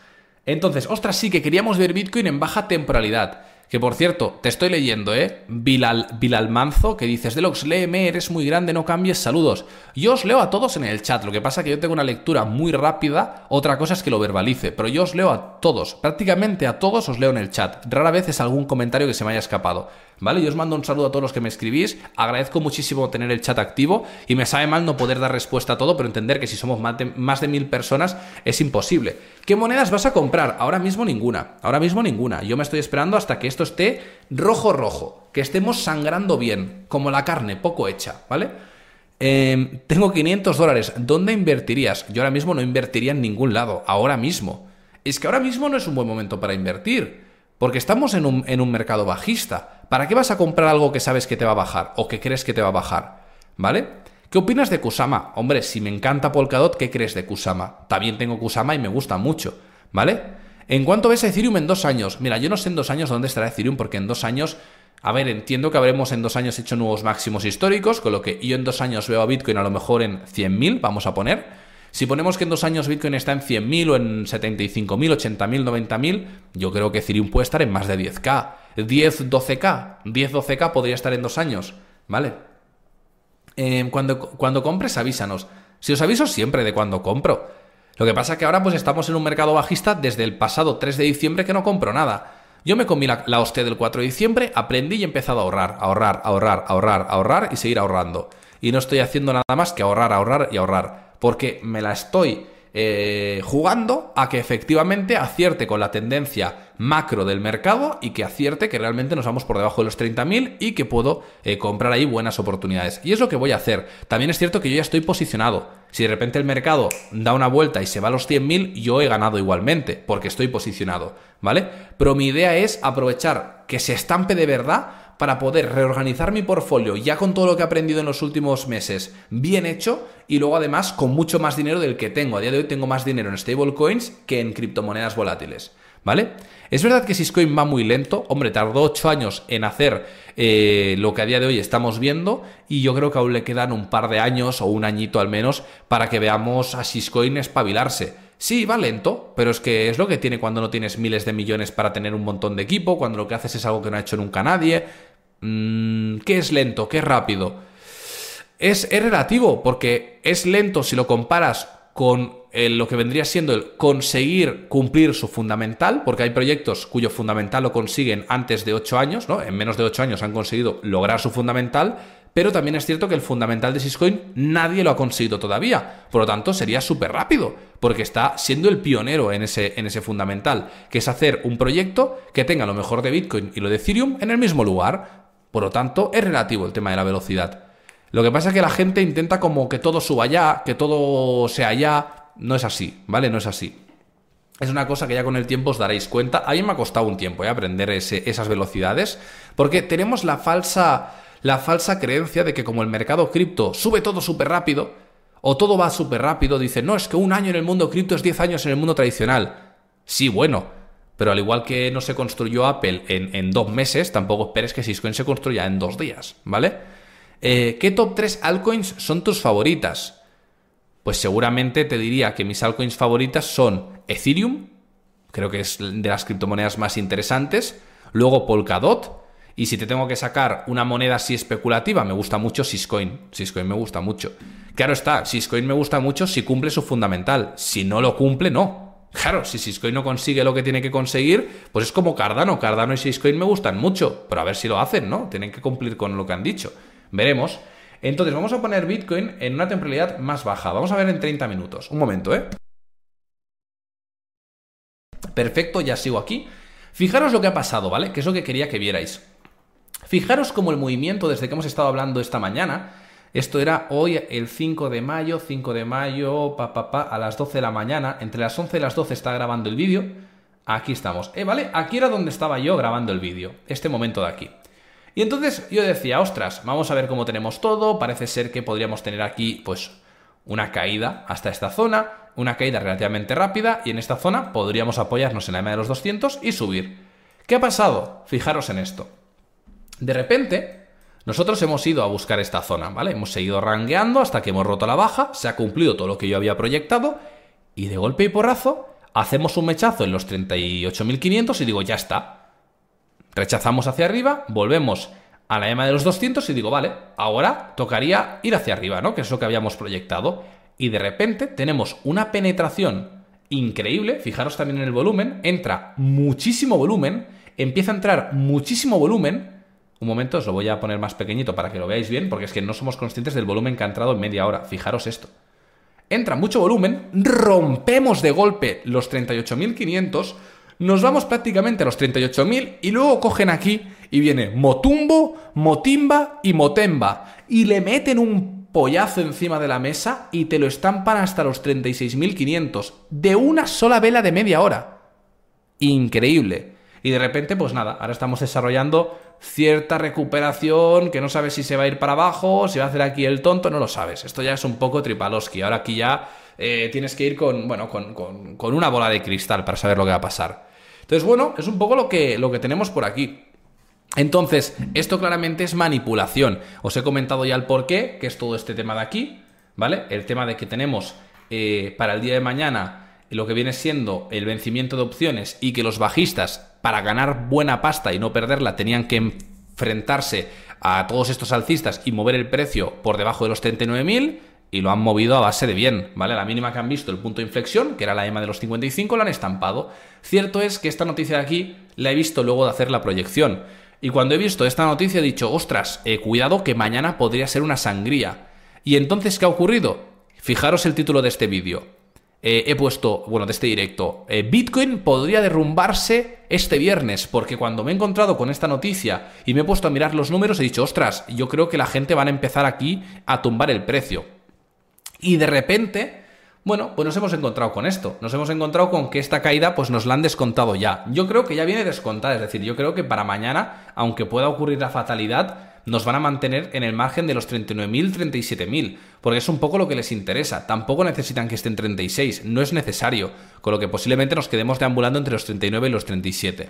Entonces, ostras, sí que queríamos ver Bitcoin en baja temporalidad. Que por cierto, te estoy leyendo, ¿eh? Bilal, Manzo, que dices, Delox, léeme, eres muy grande, no cambies, saludos. Yo os leo a todos en el chat, lo que pasa que yo tengo una lectura muy rápida, otra cosa es que lo verbalice, pero yo os leo a todos, prácticamente a todos os leo en el chat. Rara vez es algún comentario que se me haya escapado. ¿Vale? Yo os mando un saludo a todos los que me escribís, agradezco muchísimo tener el chat activo y me sabe mal no poder dar respuesta a todo, pero entender que si somos más de, más de mil personas es imposible. ¿Qué monedas vas a comprar? Ahora mismo ninguna, ahora mismo ninguna. Yo me estoy esperando hasta que esto esté rojo rojo, que estemos sangrando bien, como la carne, poco hecha, ¿vale? Em, tengo 500 dólares, ¿dónde invertirías? Yo ahora mismo no invertiría en ningún lado, ahora mismo. Es que ahora mismo no es un buen momento para invertir, porque estamos en un, en un mercado bajista. ¿Para qué vas a comprar algo que sabes que te va a bajar o que crees que te va a bajar? ¿Vale? ¿Qué opinas de Kusama? Hombre, si me encanta Polkadot, ¿qué crees de Kusama? También tengo Kusama y me gusta mucho, ¿vale? ¿En cuánto ves a Ethereum en dos años? Mira, yo no sé en dos años dónde estará Ethereum, porque en dos años, a ver, entiendo que habremos en dos años hecho nuevos máximos históricos, con lo que yo en dos años veo a Bitcoin a lo mejor en 100.000, vamos a poner. Si ponemos que en dos años Bitcoin está en 100.000 o en 75.000, 80.000, 90.000, yo creo que Ethereum puede estar en más de 10k. 10, 12k. 10, 12k podría estar en dos años, ¿vale? Eh, cuando, cuando compres, avísanos. Si os aviso siempre de cuando compro. Lo que pasa es que ahora pues estamos en un mercado bajista desde el pasado 3 de diciembre que no compro nada. Yo me comí la, hostia del 4 de diciembre, aprendí y he empezado a ahorrar, ahorrar, ahorrar, ahorrar, ahorrar y seguir ahorrando. Y no estoy haciendo nada más que ahorrar, ahorrar y ahorrar. Porque me la estoy eh, jugando a que efectivamente acierte con la tendencia macro del mercado y que acierte que realmente nos vamos por debajo de los 30.000 y que puedo eh, comprar ahí buenas oportunidades. Y es lo que voy a hacer. También es cierto que yo ya estoy posicionado. Si de repente el mercado da una vuelta y se va a los 100.000, yo he ganado igualmente, porque estoy posicionado, ¿vale? Pero mi idea es aprovechar que se estampe de verdad para poder reorganizar mi portfolio ya con todo lo que he aprendido en los últimos meses bien hecho y luego además con mucho más dinero del que tengo. A día de hoy tengo más dinero en stablecoins que en criptomonedas volátiles. ¿Vale? Es verdad que Syscoin va muy lento. Hombre, tardó 8 años en hacer eh, lo que a día de hoy estamos viendo. Y yo creo que aún le quedan un par de años o un añito al menos para que veamos a Syscoin espabilarse. Sí, va lento, pero es que es lo que tiene cuando no tienes miles de millones para tener un montón de equipo, cuando lo que haces es algo que no ha hecho nunca nadie. Mm, ¿Qué es lento? ¿Qué es rápido? Es, es, relativo, porque es lento si lo comparas con lo que vendría siendo el conseguir cumplir su fundamental, porque hay proyectos cuyo fundamental lo consiguen antes de 8 años, ¿no? En menos de 8 años han conseguido lograr su fundamental, pero también es cierto que el fundamental de Syscoin nadie lo ha conseguido todavía. Por lo tanto, sería súper rápido, porque está siendo el pionero en ese, en ese fundamental, que es hacer un proyecto que tenga lo mejor de Bitcoin y lo de Ethereum en el mismo lugar. Por lo tanto, es relativo el tema de la velocidad. Lo que pasa es que la gente intenta como que todo suba ya, que todo sea ya. No es así, ¿vale? No es así. Es una cosa que ya con el tiempo os daréis cuenta. A mí me ha costado un tiempo ¿eh? aprender esas velocidades, porque tenemos la falsa, la falsa creencia de que como el mercado cripto sube todo súper rápido, o todo va súper rápido, dicen, no, es que un año en el mundo cripto es 10 años en el mundo tradicional. Sí, bueno, pero al igual que no se construyó Apple en, dos meses, tampoco esperes que Syscoin se construya en dos días, ¿vale? Eh, ¿Qué top 3 altcoins son tus favoritas? Pues seguramente te diría que mis altcoins favoritas son Ethereum, creo que es de las criptomonedas más interesantes, luego Polkadot, Y si te tengo que sacar una moneda así especulativa, me gusta mucho Syscoin. Syscoin me gusta mucho. Claro está, Syscoin me gusta mucho si cumple su fundamental. Si no lo cumple, no. Claro, si Syscoin no consigue lo que tiene que conseguir, pues es como Cardano. Cardano y Syscoin me gustan mucho, pero a ver si lo hacen, ¿no? Tienen que cumplir con lo que han dicho. Veremos. Entonces, vamos a poner Bitcoin en una temporalidad más baja. Vamos a ver en 30 minutos. Un momento, ¿eh? Perfecto, ya sigo aquí. Fijaros lo que ha pasado, ¿vale? Que es lo que quería que vierais. Fijaros cómo el movimiento desde que hemos estado hablando esta mañana, esto era hoy el 5 de mayo, 5 de mayo, pa, pa, pa, a las 12 de la mañana, entre las 11 y las 12 está grabando el vídeo. Aquí estamos, eh, ¿vale? Aquí era donde estaba yo grabando el vídeo, este momento de aquí. Y entonces yo decía, ostras, vamos a ver cómo tenemos todo, parece ser que podríamos tener aquí, pues, una caída hasta esta zona, una caída relativamente rápida, y en esta zona podríamos apoyarnos en la EMA de los 200 y subir. ¿Qué ha pasado? Fijaros en esto. De repente, nosotros hemos ido a buscar esta zona, ¿vale? Hemos seguido rangueando hasta que hemos roto la baja, se ha cumplido todo lo que yo había proyectado y de golpe y porrazo hacemos un mechazo en los 38.500 y digo, ya está. Rechazamos hacia arriba, volvemos a la EMA de los 200 y digo, vale, ahora tocaría ir hacia arriba, ¿no? Que es lo que habíamos proyectado. Y de repente tenemos una penetración increíble, fijaros también en el volumen, entra muchísimo volumen, empieza a entrar muchísimo volumen, un momento, os lo voy a poner más pequeñito para que lo veáis bien, porque es que no somos conscientes del volumen que ha entrado en media hora. Fijaros esto. Entra mucho volumen, rompemos de golpe los 38.500, nos vamos prácticamente a los 38.000 y luego cogen aquí y viene Motumbo, Motimba y Motemba y le meten un pollazo encima de la mesa y te lo estampan hasta los 36.500 de una sola vela de media hora. Increíble. Y de repente, pues nada, ahora estamos desarrollando cierta recuperación que no sabes si se va a ir para abajo, si va a hacer aquí el tonto, no lo sabes. Esto ya es un poco tripaloski. Ahora aquí ya eh, tienes que ir con, bueno, con, con, una bola de cristal para saber lo que va a pasar. Entonces, bueno, es un poco lo que, lo que tenemos por aquí. Entonces, esto claramente es manipulación. Os he comentado ya el porqué, que es todo este tema de aquí, ¿vale? El tema de que tenemos eh, para el día de mañana lo que viene siendo el vencimiento de opciones y que los bajistas, para ganar buena pasta y no perderla, tenían que enfrentarse a todos estos alcistas y mover el precio por debajo de los 39.000 y lo han movido a base de bien, ¿vale? La mínima que han visto, el punto de inflexión, que era la EMA de los 55, la han estampado. Cierto es que esta noticia de aquí la he visto luego de hacer la proyección. Y cuando he visto esta noticia he dicho, ostras, eh, cuidado que mañana podría ser una sangría. ¿Y entonces qué ha ocurrido? Fijaros el título de este vídeo. Eh, he puesto, bueno, de este directo, eh, Bitcoin podría derrumbarse este viernes, porque cuando me he encontrado con esta noticia y me he puesto a mirar los números, he dicho, ostras, yo creo que la gente va a empezar aquí a tumbar el precio. Y de repente, bueno, pues nos hemos encontrado con esto. Nos hemos encontrado con que esta caída, pues nos la han descontado ya. Yo creo que ya viene descontada, es decir, yo creo que para mañana, aunque pueda ocurrir la fatalidad, nos van a mantener en el margen de los 39.000, 37.000, porque es un poco lo que les interesa. Tampoco necesitan que estén 36, no es necesario, con lo que posiblemente nos quedemos deambulando entre los 39 y los 37.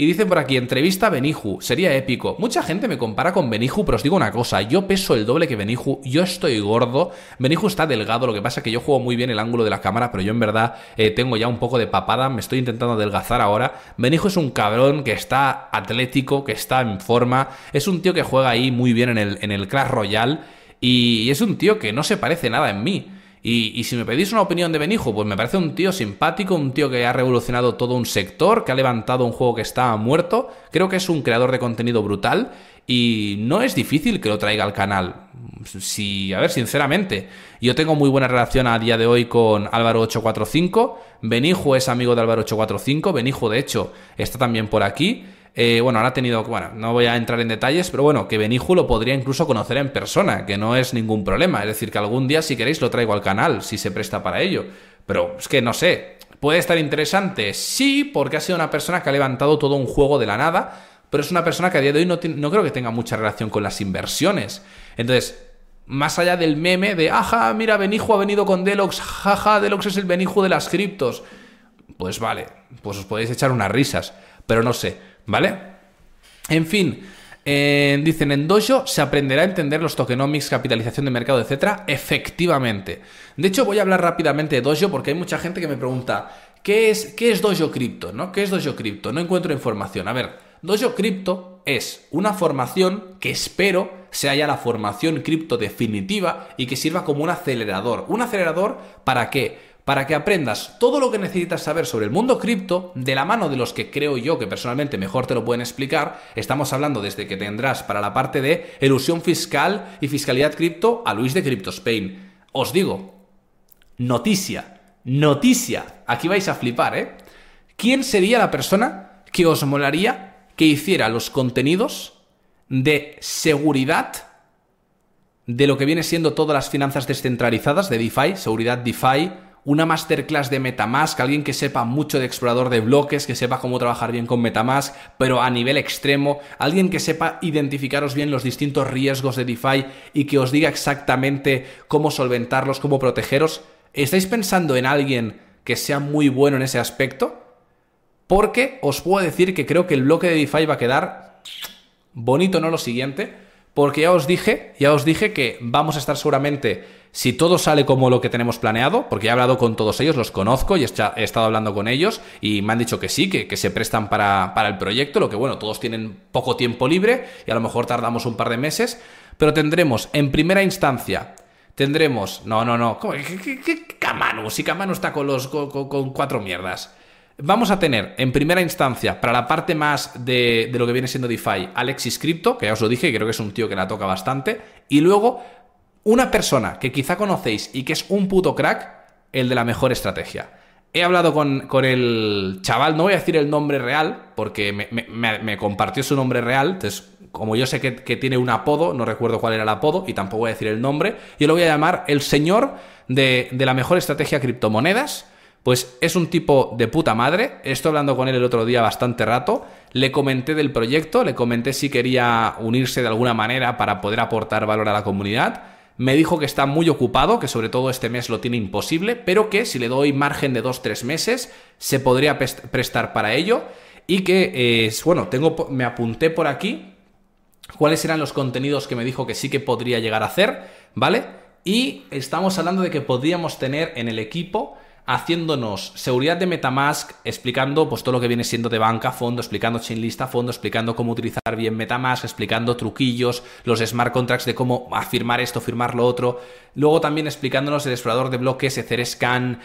Y dicen por aquí, entrevista a Beniju, sería épico. Mucha gente me compara con Beniju, pero os digo una cosa, yo peso el doble que Beniju, yo estoy gordo, Beniju está delgado, lo que pasa es que yo juego muy bien el ángulo de la cámara, pero yo en verdad eh, tengo ya un poco de papada, me estoy intentando adelgazar ahora. Beniju es un cabrón que está atlético, que está en forma, es un tío que juega ahí muy bien en el, en el Clash Royale y es un tío que no se parece nada en mí. Y, si me pedís una opinión de Benijo, pues me parece un tío simpático, un tío que ha revolucionado todo un sector, que ha levantado un juego que estaba muerto. Creo que es un creador de contenido brutal y no es difícil que lo traiga al canal. Si, a ver, sinceramente, yo tengo muy buena relación a día de hoy con Álvaro845. Benijo es amigo de Álvaro845. Benijo, de hecho, está también por aquí. Eh, bueno, ahora ha tenido, bueno, no voy a entrar en detalles, pero bueno, que Beniju lo podría incluso conocer en persona, que no es ningún problema. Es decir, que algún día, si queréis, lo traigo al canal, si se presta para ello. Pero es que no sé, ¿puede estar interesante? Sí, porque ha sido una persona que ha levantado todo un juego de la nada, pero es una persona que a día de hoy no, creo que tenga mucha relación con las inversiones. Entonces, más allá del meme de, ajá, mira, Benijo ha venido con Delox, jaja, Delox es el Benijo de las criptos. Pues vale, pues os podéis echar unas risas, pero no sé. ¿Vale? En fin, eh, dicen en Dojo se aprenderá a entender los tokenomics, capitalización de mercado, etcétera. Efectivamente. De hecho, voy a hablar rápidamente de Dojo porque hay mucha gente que me pregunta ¿qué es, qué es Dojo Crypto? ¿no? ¿Qué es Dojo Crypto? No encuentro información. A ver, Dojo Crypto es una formación que espero sea ya la formación cripto definitiva y que sirva como un acelerador. ¿Un acelerador para qué? Para que aprendas todo lo que necesitas saber sobre el mundo cripto de la mano de los que creo yo que personalmente mejor te lo pueden explicar. Estamos hablando desde que tendrás para la parte de ilusión fiscal y fiscalidad cripto a Luis de Crypto Spain. Os digo, noticia, noticia. Aquí vais a flipar, ¿eh? ¿Quién sería la persona que os molaría que hiciera los contenidos de seguridad de lo que viene siendo todas las finanzas descentralizadas de DeFi, seguridad DeFi, una masterclass de Metamask, alguien que sepa mucho de explorador de bloques, que sepa cómo trabajar bien con Metamask, pero a nivel extremo, alguien que sepa identificaros bien los distintos riesgos de DeFi y que os diga exactamente cómo solventarlos, cómo protegeros. ¿Estáis pensando en alguien que sea muy bueno en ese aspecto? Porque os puedo decir que creo que el bloque de DeFi va a quedar bonito, no lo siguiente, porque ya os dije, ya os dije que vamos a estar seguramente, si todo sale como lo que tenemos planeado, porque he hablado con todos ellos, los conozco y he estado hablando con ellos y me han dicho que sí, que, se prestan para, para el proyecto, lo que bueno, todos tienen poco tiempo libre y a lo mejor tardamos un par de meses, pero tendremos en primera instancia tendremos. No, no, no. ¿Qué, qué, Camanu? Si Camanu está con, los, con cuatro mierdas. Vamos a tener en primera instancia, para la parte más de, lo que viene siendo DeFi, Alexis Crypto, que ya os lo dije, creo que es un tío que la toca bastante. Y luego, una persona que quizá conocéis y que es un puto crack, el de la mejor estrategia. He hablado con, el chaval, no voy a decir el nombre real, porque me, compartió su nombre real, entonces como yo sé que, tiene un apodo, no recuerdo cuál era el apodo y tampoco voy a decir el nombre, yo lo voy a llamar el señor de, de la mejor estrategia criptomonedas pues es un tipo de puta madre. Estoy hablando con él el otro día bastante rato. Le comenté del proyecto, le comenté si quería unirse de alguna manera para poder aportar valor a la comunidad. Me dijo que está muy ocupado, que sobre todo este mes lo tiene imposible, pero que si le doy margen de 2-3 meses, se podría prestar para ello. Y que, eh, bueno, tengo, me apunté por aquí cuáles eran los contenidos que me dijo que sí que podría llegar a hacer, ¿vale? Y estamos hablando de que podríamos tener en el equipo haciéndonos seguridad de Metamask, explicando pues todo lo que viene siendo de banca a fondo, explicando chainlist a fondo, explicando cómo utilizar bien Metamask, explicando truquillos, los smart contracts de cómo afirmar esto, firmar lo otro. Luego también explicándonos el explorador de bloques, Etherscan,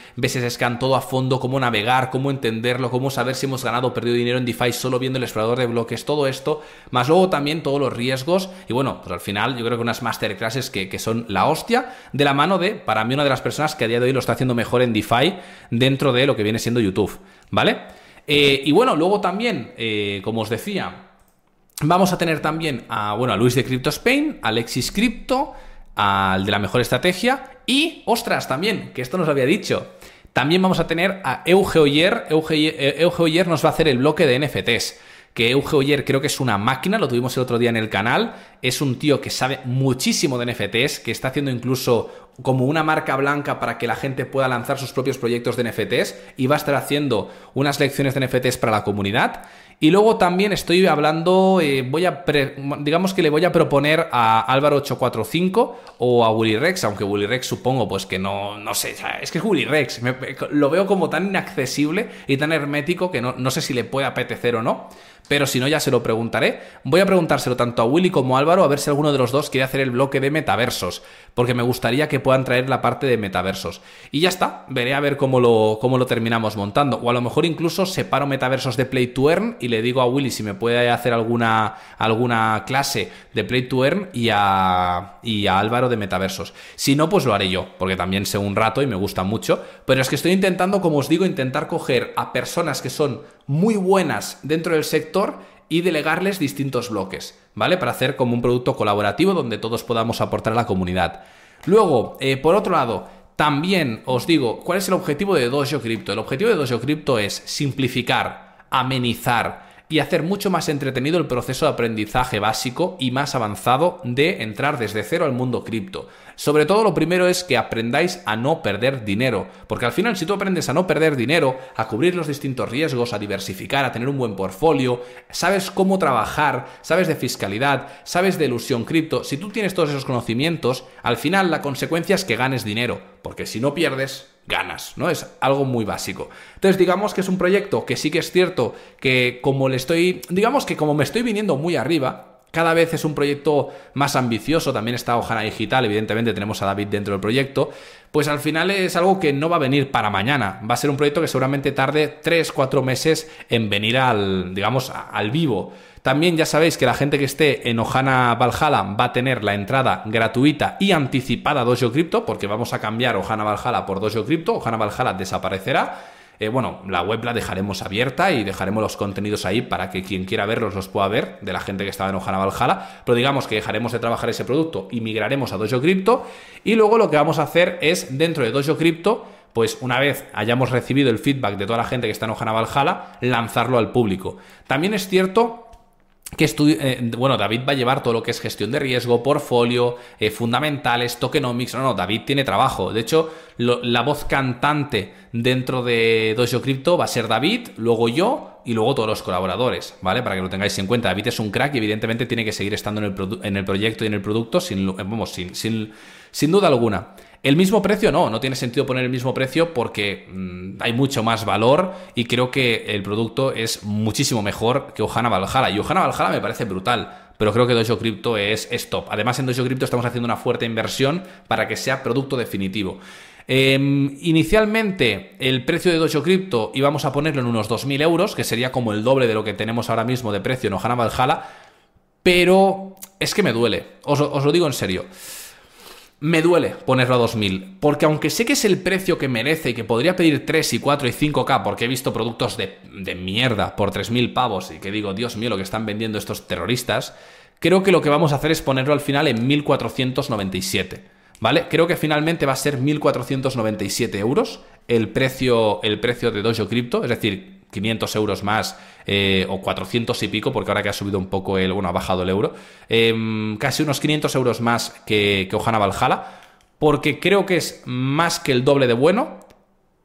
Scan, todo a fondo, cómo navegar, cómo entenderlo, cómo saber si hemos ganado o perdido dinero en DeFi solo viendo el explorador de bloques, todo esto, más luego también todos los riesgos. Y bueno, pues al final yo creo que unas masterclasses que, que son la hostia, de la mano de, para mí, una de las personas que a día de hoy lo está haciendo mejor en DeFi dentro de lo que viene siendo YouTube, ¿vale? Eh, y bueno, luego también, eh, como os decía, vamos a tener también a, bueno, a Luis de Crypto Spain, Alexis Crypto, al de la mejor estrategia y, ostras, también, que esto nos había dicho, también vamos a tener a Euge Oyer, Euge Oyer nos va a hacer el bloque de NFTs que Euge Oyer creo que es una máquina, lo tuvimos el otro día en el canal, es un tío que sabe muchísimo de NFTs, que está haciendo incluso como una marca blanca para que la gente pueda lanzar sus propios proyectos de NFTs y va a estar haciendo unas lecciones de NFTs para la comunidad. Y luego también estoy hablando, eh, voy a digamos que le voy a proponer a Álvaro 845 o a Willy Rex, aunque Willy Rex supongo pues que no, no sé, es que es Willy Rex, lo veo como tan inaccesible y tan hermético que no, no sé si le puede apetecer o no pero si no ya se lo preguntaré. Voy a preguntárselo tanto a Willy como a Álvaro a ver si alguno de los dos quiere hacer el bloque de metaversos, porque me gustaría que puedan traer la parte de metaversos. Y ya está, veré a ver cómo lo, cómo lo terminamos montando. O a lo mejor incluso separo metaversos de Play to Earn y le digo a Willy si me puede hacer alguna, alguna clase de Play to Earn y a, y a Álvaro de metaversos. Si no, pues lo haré yo, porque también sé un rato y me gusta mucho. Pero es que estoy intentando, como os digo, intentar coger a personas que son muy buenas dentro del sector y delegarles distintos bloques, ¿vale? Para hacer como un producto colaborativo donde todos podamos aportar a la comunidad. Luego, eh, por otro lado, también os digo, ¿cuál es el objetivo de Dojo Crypto? El objetivo de Dojo Crypto es simplificar, amenizar, y hacer mucho más entretenido el proceso de aprendizaje básico y más avanzado de entrar desde cero al mundo cripto. Sobre todo lo primero es que aprendáis a no perder dinero, porque al final si tú aprendes a no perder dinero, a cubrir los distintos riesgos, a diversificar, a tener un buen portfolio, sabes cómo trabajar, sabes de fiscalidad, sabes de ilusión cripto, si tú tienes todos esos conocimientos, al final la consecuencia es que ganes dinero, porque si no pierdes, ganas, ¿no? Es algo muy básico. Entonces, digamos que es un proyecto que sí que es cierto que como le estoy, digamos que como me estoy viniendo muy arriba, cada vez es un proyecto más ambicioso, también está Ojana Digital, evidentemente tenemos a David dentro del proyecto, pues al final es algo que no va a venir para mañana, va a ser un proyecto que seguramente tarde 3, 4 meses en venir al, digamos, al vivo. También ya sabéis que la gente que esté en Ojana Valhalla va a tener la entrada gratuita y anticipada a Dojo Crypto, porque vamos a cambiar Ojana Valhalla por Dojo Crypto, Ojana Valhalla desaparecerá eh, bueno, la web la dejaremos abierta y dejaremos los contenidos ahí para que quien quiera verlos los pueda ver, de la gente que estaba en Ojana Valhalla, pero digamos que dejaremos de trabajar ese producto y migraremos a Dojo Crypto y luego lo que vamos a hacer es dentro de Dojo Crypto pues una vez hayamos recibido el feedback de toda la gente que está en Ojana Valhalla, lanzarlo al público. También es cierto que eh, bueno, David va a llevar todo lo que es gestión de riesgo, portfolio, eh, fundamentales, tokenomics. No, no, David tiene trabajo. De hecho, la voz cantante dentro de Dojo Crypto va a ser David, luego yo y luego todos los colaboradores, ¿vale? Para que lo tengáis en cuenta. David es un crack y evidentemente tiene que seguir estando en el, en el proyecto y en el producto sin, vamos, sin, sin, sin duda alguna. El mismo precio no, no tiene sentido poner el mismo precio porque mm, hay mucho más valor y creo que el producto es muchísimo mejor que Ohana Valhalla. Y Ohana Valhalla me parece brutal, pero creo que Dojo Crypto es, es top. Además, en Dojo Crypto estamos haciendo una fuerte inversión para que sea producto definitivo. Em, inicialmente el precio de Dojo Crypto íbamos a ponerlo en unos 2.000 euros, que sería como el doble de lo que tenemos ahora mismo de precio en Ohana Valhalla, pero es que me duele, os, os lo digo en serio me duele ponerlo a 2000, porque aunque sé que es el precio que merece y que podría pedir 3 y 4 y 5K, porque he visto productos de, de mierda por 3000 pavos y que digo, Dios mío, lo que están vendiendo estos terroristas, creo que lo que vamos a hacer es ponerlo al final en 1497. ¿Vale? Creo que finalmente va a ser 1497 euros el precio, el precio de Dojo Crypto, es decir, 500 euros más eh, o 400 y pico, porque ahora que ha subido un poco el, bueno, ha bajado el euro, em, casi unos 500 euros más que, que Valhalla, porque creo que es más que el doble de bueno,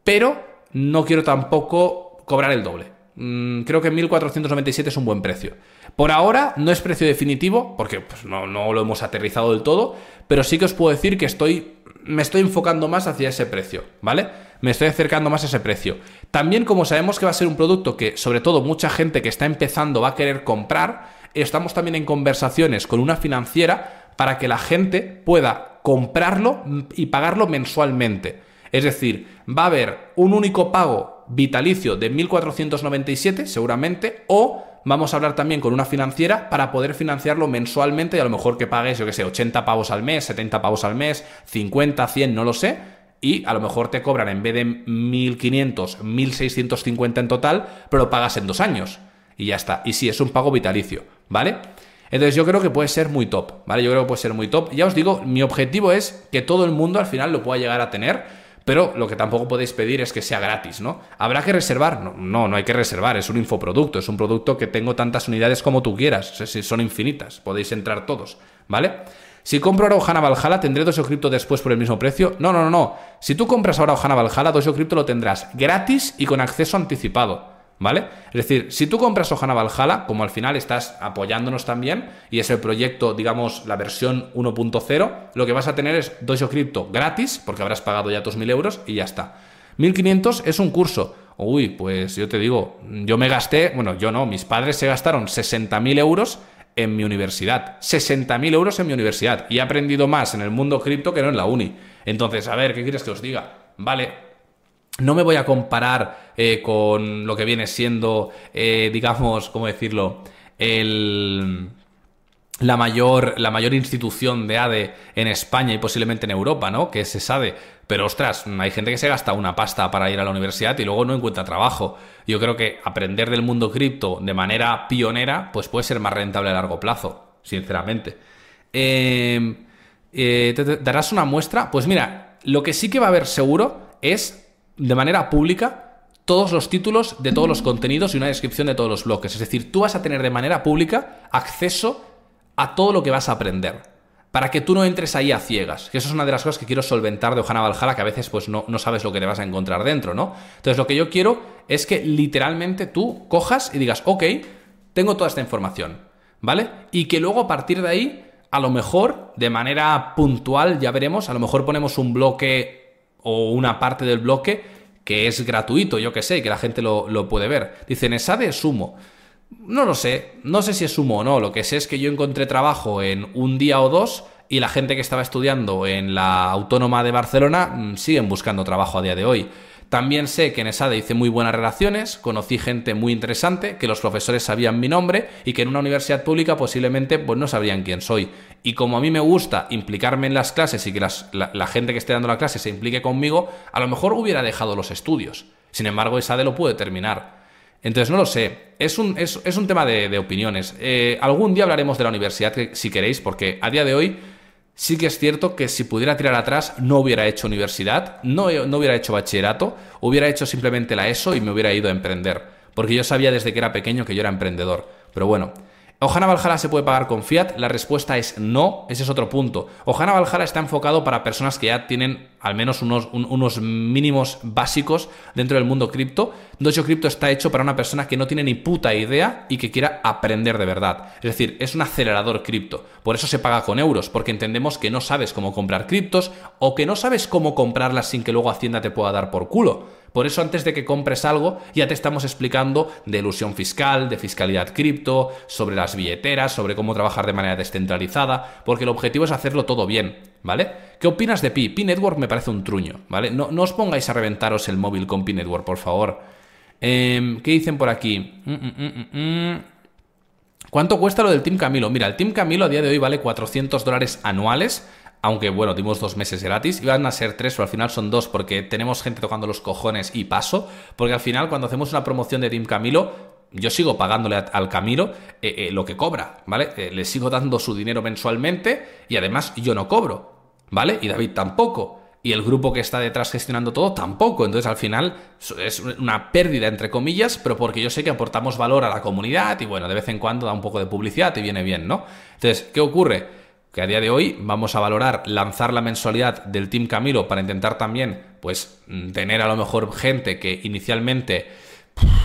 pero no quiero tampoco cobrar el doble. Mm, creo que 1497 es un buen precio. Por ahora no es precio definitivo, porque pues, no, no, lo hemos aterrizado del todo, pero sí que os puedo decir que estoy, me estoy enfocando más hacia ese precio, ¿vale? Me estoy acercando más a ese precio. También como sabemos que va a ser un producto que sobre todo mucha gente que está empezando va a querer comprar, estamos también en conversaciones con una financiera para que la gente pueda comprarlo y pagarlo mensualmente. Es decir, va a haber un único pago vitalicio de 1.497 seguramente o vamos a hablar también con una financiera para poder financiarlo mensualmente y a lo mejor que pagues, yo que sé, 80 pavos al mes, 70 pavos al mes, 50, 100, no lo sé. Y a lo mejor te cobran en vez de 1.500, 1.650 en total, pero pagas en dos años. Y ya está. Y sí, es un pago vitalicio, ¿vale? Entonces yo creo que puede ser muy top, ¿vale? Yo creo que puede ser muy top. Ya os digo, mi objetivo es que todo el mundo al final lo pueda llegar a tener pero lo que tampoco podéis pedir es que sea gratis, ¿no? ¿Habrá que reservar? No, no, hay que reservar, es un infoproducto, es un producto que tengo tantas unidades como tú quieras, son infinitas, podéis entrar todos, ¿vale? Si compro ahora Ojana Valhalla, ¿tendré Dojo Crypto después por el mismo precio? No, no, no, no. Si tú compras ahora Ojana Valhalla, Dojo Crypto lo tendrás gratis y con acceso anticipado. ¿Vale? Es decir, si tú compras Ohana Valhalla, como al final estás apoyándonos también, y es el proyecto, digamos, la versión 1.0, lo que vas a tener es Dojo Crypto gratis, porque habrás pagado ya tus 1000 euros y ya está. 1500 es un curso. Uy, pues yo te digo, yo me gasté, bueno, yo no, mis padres se gastaron 60.000 euros en mi universidad. 60.000 euros en mi universidad. Y he aprendido más en el mundo cripto que no en la uni. Entonces, a ver, ¿qué quieres que os diga? Vale, no me voy a comparar eh, con lo que viene siendo, eh, [LAUGHS] digamos, ¿cómo decirlo? El, la, mayor, la mayor institución de ADE en España y posiblemente en Europa, ¿no? Que es SADE. Pero ostras, hay gente que se gasta una pasta para ir a la universidad y luego no encuentra trabajo. Yo creo que aprender del mundo cripto de manera pionera, pues puede ser más rentable a largo plazo, sinceramente. Eh, ¿Te darás una muestra? Pues mira, lo que sí que va a haber seguro es de manera pública todos los títulos de todos los contenidos y una descripción de todos los bloques. Es decir, tú vas a tener de manera pública acceso a todo lo que vas a aprender. Para que tú no entres ahí a ciegas. Que eso es una de las cosas que quiero solventar de Ojana Valhalla, que a veces pues no, no sabes lo que te vas a encontrar dentro, ¿no? Entonces lo que yo quiero es que literalmente tú cojas y digas, ok, tengo toda esta información, ¿vale? Y que luego a partir de ahí, a lo mejor, de manera puntual, ya veremos, a lo mejor ponemos un bloque o una parte del bloque que es gratuito, yo que sé, que la gente lo, lo puede ver. Dicen, ¿ESADE es sumo? No lo sé, no sé si es sumo o no, lo que sé es que yo encontré trabajo en un día o dos y la gente que estaba estudiando en la Autónoma de Barcelona mm, siguen buscando trabajo a día de hoy. También sé que en ESADE hice muy buenas relaciones, conocí gente muy interesante, que los profesores sabían mi nombre y que en una universidad pública posiblemente pues no sabrían quién soy. Y como a mí me gusta implicarme en las clases y que la, gente que esté dando la clase se implique conmigo, a lo mejor hubiera dejado los estudios. Sin embargo, ESADE lo puede terminar. Entonces, no lo sé. Es un, es, un tema de, opiniones. Eh, algún día hablaremos de la universidad, si queréis, porque a día de hoy Sí que es cierto que si pudiera tirar atrás no hubiera hecho universidad, no, no hubiera hecho bachillerato, hubiera hecho simplemente la ESO y me hubiera ido a emprender. Porque yo sabía desde que era pequeño que yo era emprendedor. Pero bueno, ¿Ojana Valhalla se puede pagar con fiat? La respuesta es no, ese es otro punto. Ojana Valhalla está enfocado para personas que ya tienen al menos unos, mínimos básicos dentro del mundo cripto. Dojo Cripto está hecho para una persona que no tiene ni puta idea y que quiera aprender de verdad. Es decir, es un acelerador cripto. Por eso se paga con euros, porque entendemos que no sabes cómo comprar criptos o que no sabes cómo comprarlas sin que luego Hacienda te pueda dar por culo. Por eso antes de que compres algo ya te estamos explicando de ilusión fiscal, de fiscalidad cripto, sobre las billeteras, sobre cómo trabajar de manera descentralizada, porque el objetivo es hacerlo todo bien, ¿vale? ¿Qué opinas de Pi? Pi Network me parece un truño, ¿vale? No, os pongáis a reventaros el móvil con Pi Network, por favor. Em, ¿Qué dicen por aquí? Mm, mm, mm, ¿Cuánto cuesta lo del Team Camilo? Mira, el Team Camilo a día de hoy vale 400 dólares anuales aunque bueno, dimos dos meses gratis, iban a ser tres, pero al final son dos porque tenemos gente tocando los cojones y paso, porque al final cuando hacemos una promoción de Team Camilo, yo sigo pagándole al Camilo eh, eh, lo que cobra, ¿vale? Eh, le sigo dando su dinero mensualmente y además yo no cobro, ¿vale? Y David tampoco. Y el grupo que está detrás gestionando todo tampoco. Entonces al final es una pérdida entre comillas, pero porque yo sé que aportamos valor a la comunidad y bueno, de vez en cuando da un poco de publicidad y viene bien, ¿no? Entonces, ¿qué ocurre? que a día de hoy vamos a valorar lanzar la mensualidad del Team Camilo para intentar también, pues, mm, tener a lo mejor gente que inicialmente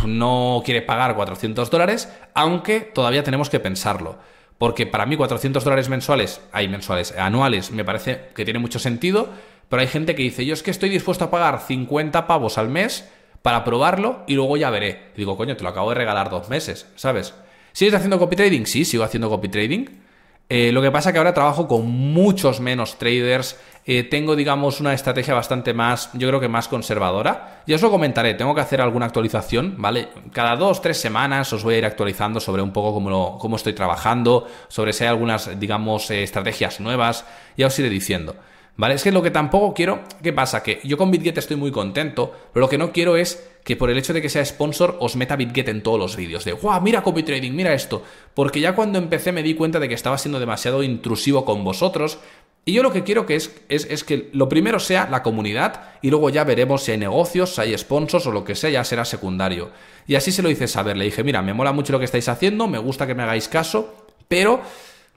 no quiere pagar 400 dólares, aunque todavía tenemos que pensarlo. Porque para mí 400 dólares mensuales, hay mensuales, anuales, me parece que tiene mucho sentido, pero hay gente que dice, yo es que estoy dispuesto a pagar 50 pavos al mes para probarlo y luego ya veré. digo, coño, te lo acabo de regalar dos meses, ¿sabes? ¿Sigues haciendo copy trading? Sí, sigo haciendo copy trading. Eh, lo que pasa es que ahora trabajo con muchos menos traders. Eh, tengo, digamos, una estrategia bastante más, yo creo que más conservadora. Ya os lo comentaré, tengo que hacer alguna actualización, ¿vale? Cada dos, tres semanas os voy a ir actualizando sobre un poco cómo, cómo estoy trabajando, sobre si hay algunas, digamos, eh, estrategias nuevas. Ya os iré diciendo. ¿Vale? Es que lo que tampoco quiero, ¿qué pasa? Que yo con BitGet estoy muy contento, pero lo que no quiero es que por el hecho de que sea sponsor os meta BitGet en todos los vídeos. De, ¡guau! Mira copy trading, mira esto. Porque ya cuando empecé me di cuenta de que estaba siendo demasiado intrusivo con vosotros. Y yo lo que quiero que es, es, que lo primero sea la comunidad y luego ya veremos si hay negocios, si hay sponsors o lo que sea, ya será secundario. Y así se lo hice saber. Le dije, mira, me mola mucho lo que estáis haciendo, me gusta que me hagáis caso, pero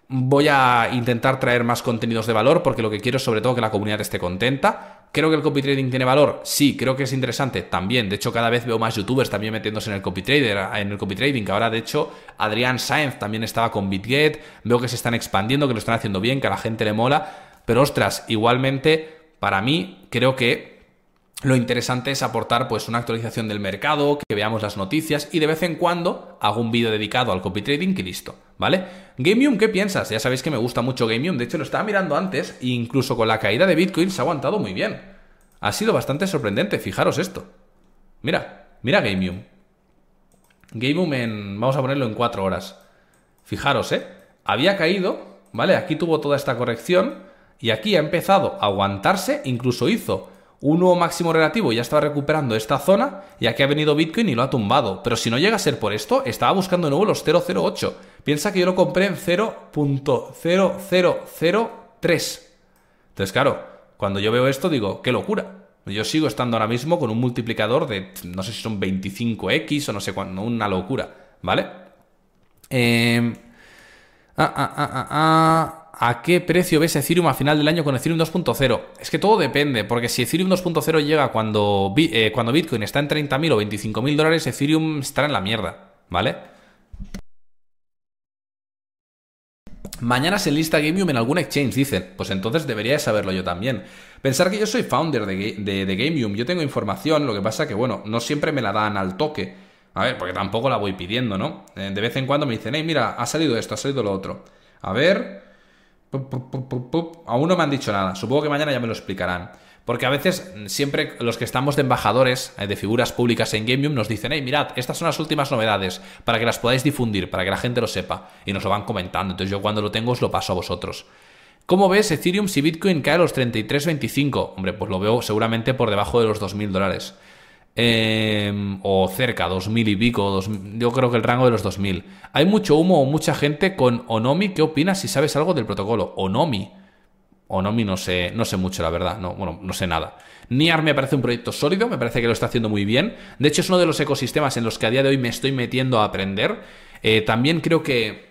Voy a intentar traer más contenidos de valor porque lo que quiero es sobre todo que la comunidad esté contenta. ¿Creo que el copy trading tiene valor? Sí, creo que es interesante también. De hecho, cada vez veo más youtubers también metiéndose en el copy en el copy trading, que ahora de hecho Adrián Sainz también estaba con BitGet, veo que se están expandiendo, que lo están haciendo bien, que a la gente le mola, pero ostras, igualmente para mí creo que lo interesante es aportar pues una actualización del mercado, que veamos las noticias y de vez en cuando hago un vídeo dedicado al copy trading y listo, ¿vale? Gameium, ¿qué piensas? Ya sabéis que me gusta mucho Gameium, de hecho lo estaba mirando antes e incluso con la caída de Bitcoin se ha aguantado muy bien. Ha sido bastante sorprendente, fijaros esto. Mira, mira Gameium. Gameium en vamos a ponerlo en 4 horas. Fijaros, ¿eh? Había caído, ¿vale? Aquí tuvo toda esta corrección y aquí ha empezado a aguantarse, incluso hizo un nuevo máximo relativo ya estaba recuperando esta zona y aquí ha venido Bitcoin y lo ha tumbado. Pero si no llega a ser por esto, estaba buscando de nuevo los 008. Piensa que yo lo compré en 0.0003. Entonces, claro, cuando yo veo esto digo, qué locura. Yo sigo estando ahora mismo con un multiplicador de, no sé si son 25x o no sé cuándo, una locura, ¿vale? Eh... Ah, ah, ah, ah, ah a qué precio ves Ethereum a final del año con Ethereum 2.0. Es que todo depende, porque si Ethereum 2.0 llega cuando, eh, cuando Bitcoin está en 30.000 o 25.000 dólares, Ethereum estará en la mierda, ¿vale? Mañana se lista Gameium en algún exchange, dicen. Pues entonces debería de saberlo yo también. Pensar que yo soy founder de, de, Gameium, yo tengo información, lo que pasa que, bueno, no siempre me la dan al toque. A ver, porque tampoco la voy pidiendo, ¿no? Eh, de vez en cuando me dicen, hey, mira, ha salido esto, ha salido lo otro. A ver. Aún no me han dicho nada. Supongo que mañana ya me lo explicarán. Porque a veces, siempre los que estamos de embajadores, eh, de figuras públicas en Gameium, nos dicen, hey, mirad, estas son las últimas novedades, para que las podáis difundir, para que la gente lo sepa. Y nos lo van comentando. Entonces yo cuando lo tengo os lo paso a vosotros. ¿Cómo ves Ethereum si Bitcoin cae a los 33.25? Hombre, pues lo veo seguramente por debajo de los 2.000 dólares. Em, o cerca, 2.000 y pico, yo creo que el rango de los 2.000. Hay mucho humo o mucha gente con Onomi. ¿Qué opinas si sabes algo del protocolo? Onomi. Onomi no sé, no sé mucho, la verdad. No, bueno, no sé nada. Niar me parece un proyecto sólido, me parece que lo está haciendo muy bien. De hecho, es uno de los ecosistemas en los que a día de hoy me estoy metiendo a aprender. Eh, también creo que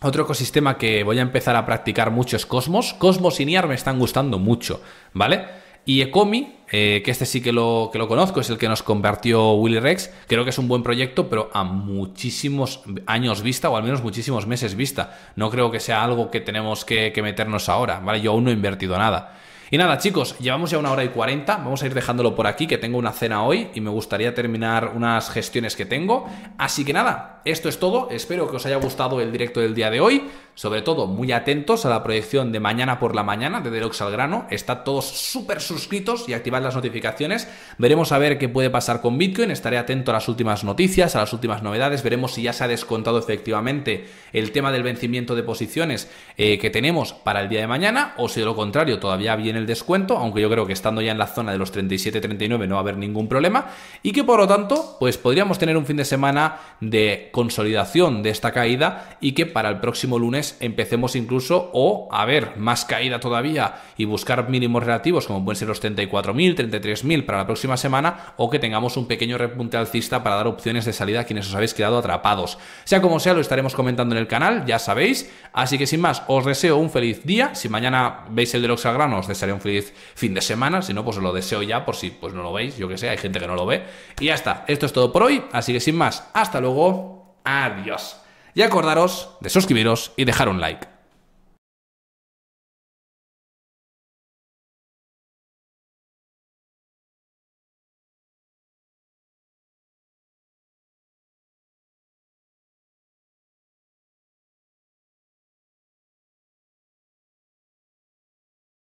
otro ecosistema que voy a empezar a practicar mucho es Cosmos. Cosmos y Niar me están gustando mucho, ¿vale? Y Ecomi, eh, que este sí que lo, que lo conozco, es el que nos compartió Willy Rex, creo que es un buen proyecto, pero a muchísimos años vista, o al menos muchísimos meses vista. No creo que sea algo que tenemos que, que meternos ahora, ¿vale? Yo aún no he invertido nada. Y nada, chicos, llevamos ya una hora y cuarenta. Vamos a ir dejándolo por aquí, que tengo una cena hoy y me gustaría terminar unas gestiones que tengo. Así que nada, esto es todo. Espero que os haya gustado el directo del día de hoy. Sobre todo, muy atentos a la proyección de mañana por la mañana de Deluxe al grano. Estad todos súper suscritos y activad las notificaciones. Veremos a ver qué puede pasar con Bitcoin. Estaré atento a las últimas noticias, a las últimas novedades. Veremos si ya se ha descontado efectivamente el tema del vencimiento de posiciones eh, que tenemos para el día de mañana o si de lo contrario todavía viene el descuento, aunque yo creo que estando ya en la zona de los 37-39 no va a haber ningún problema y que por lo tanto pues podríamos tener un fin de semana de consolidación de esta caída y que para el próximo lunes empecemos incluso o a ver más caída todavía y buscar mínimos relativos como pueden ser los 34.000, 33.000 para la próxima semana o que tengamos un pequeño repunte alcista para dar opciones de salida a quienes os habéis quedado atrapados. Sea como sea, lo estaremos comentando en el canal, ya sabéis. Así que sin más, os deseo un feliz día. Si mañana veis el de los Grano, os desearé un feliz fin de semana. Si no, pues os lo deseo ya por si pues no lo veis. Yo que sé, hay gente que no lo ve. Y ya está. Esto es todo por hoy. Así que sin más, hasta luego. Adiós. Y acordaros de suscribiros y dejar un like.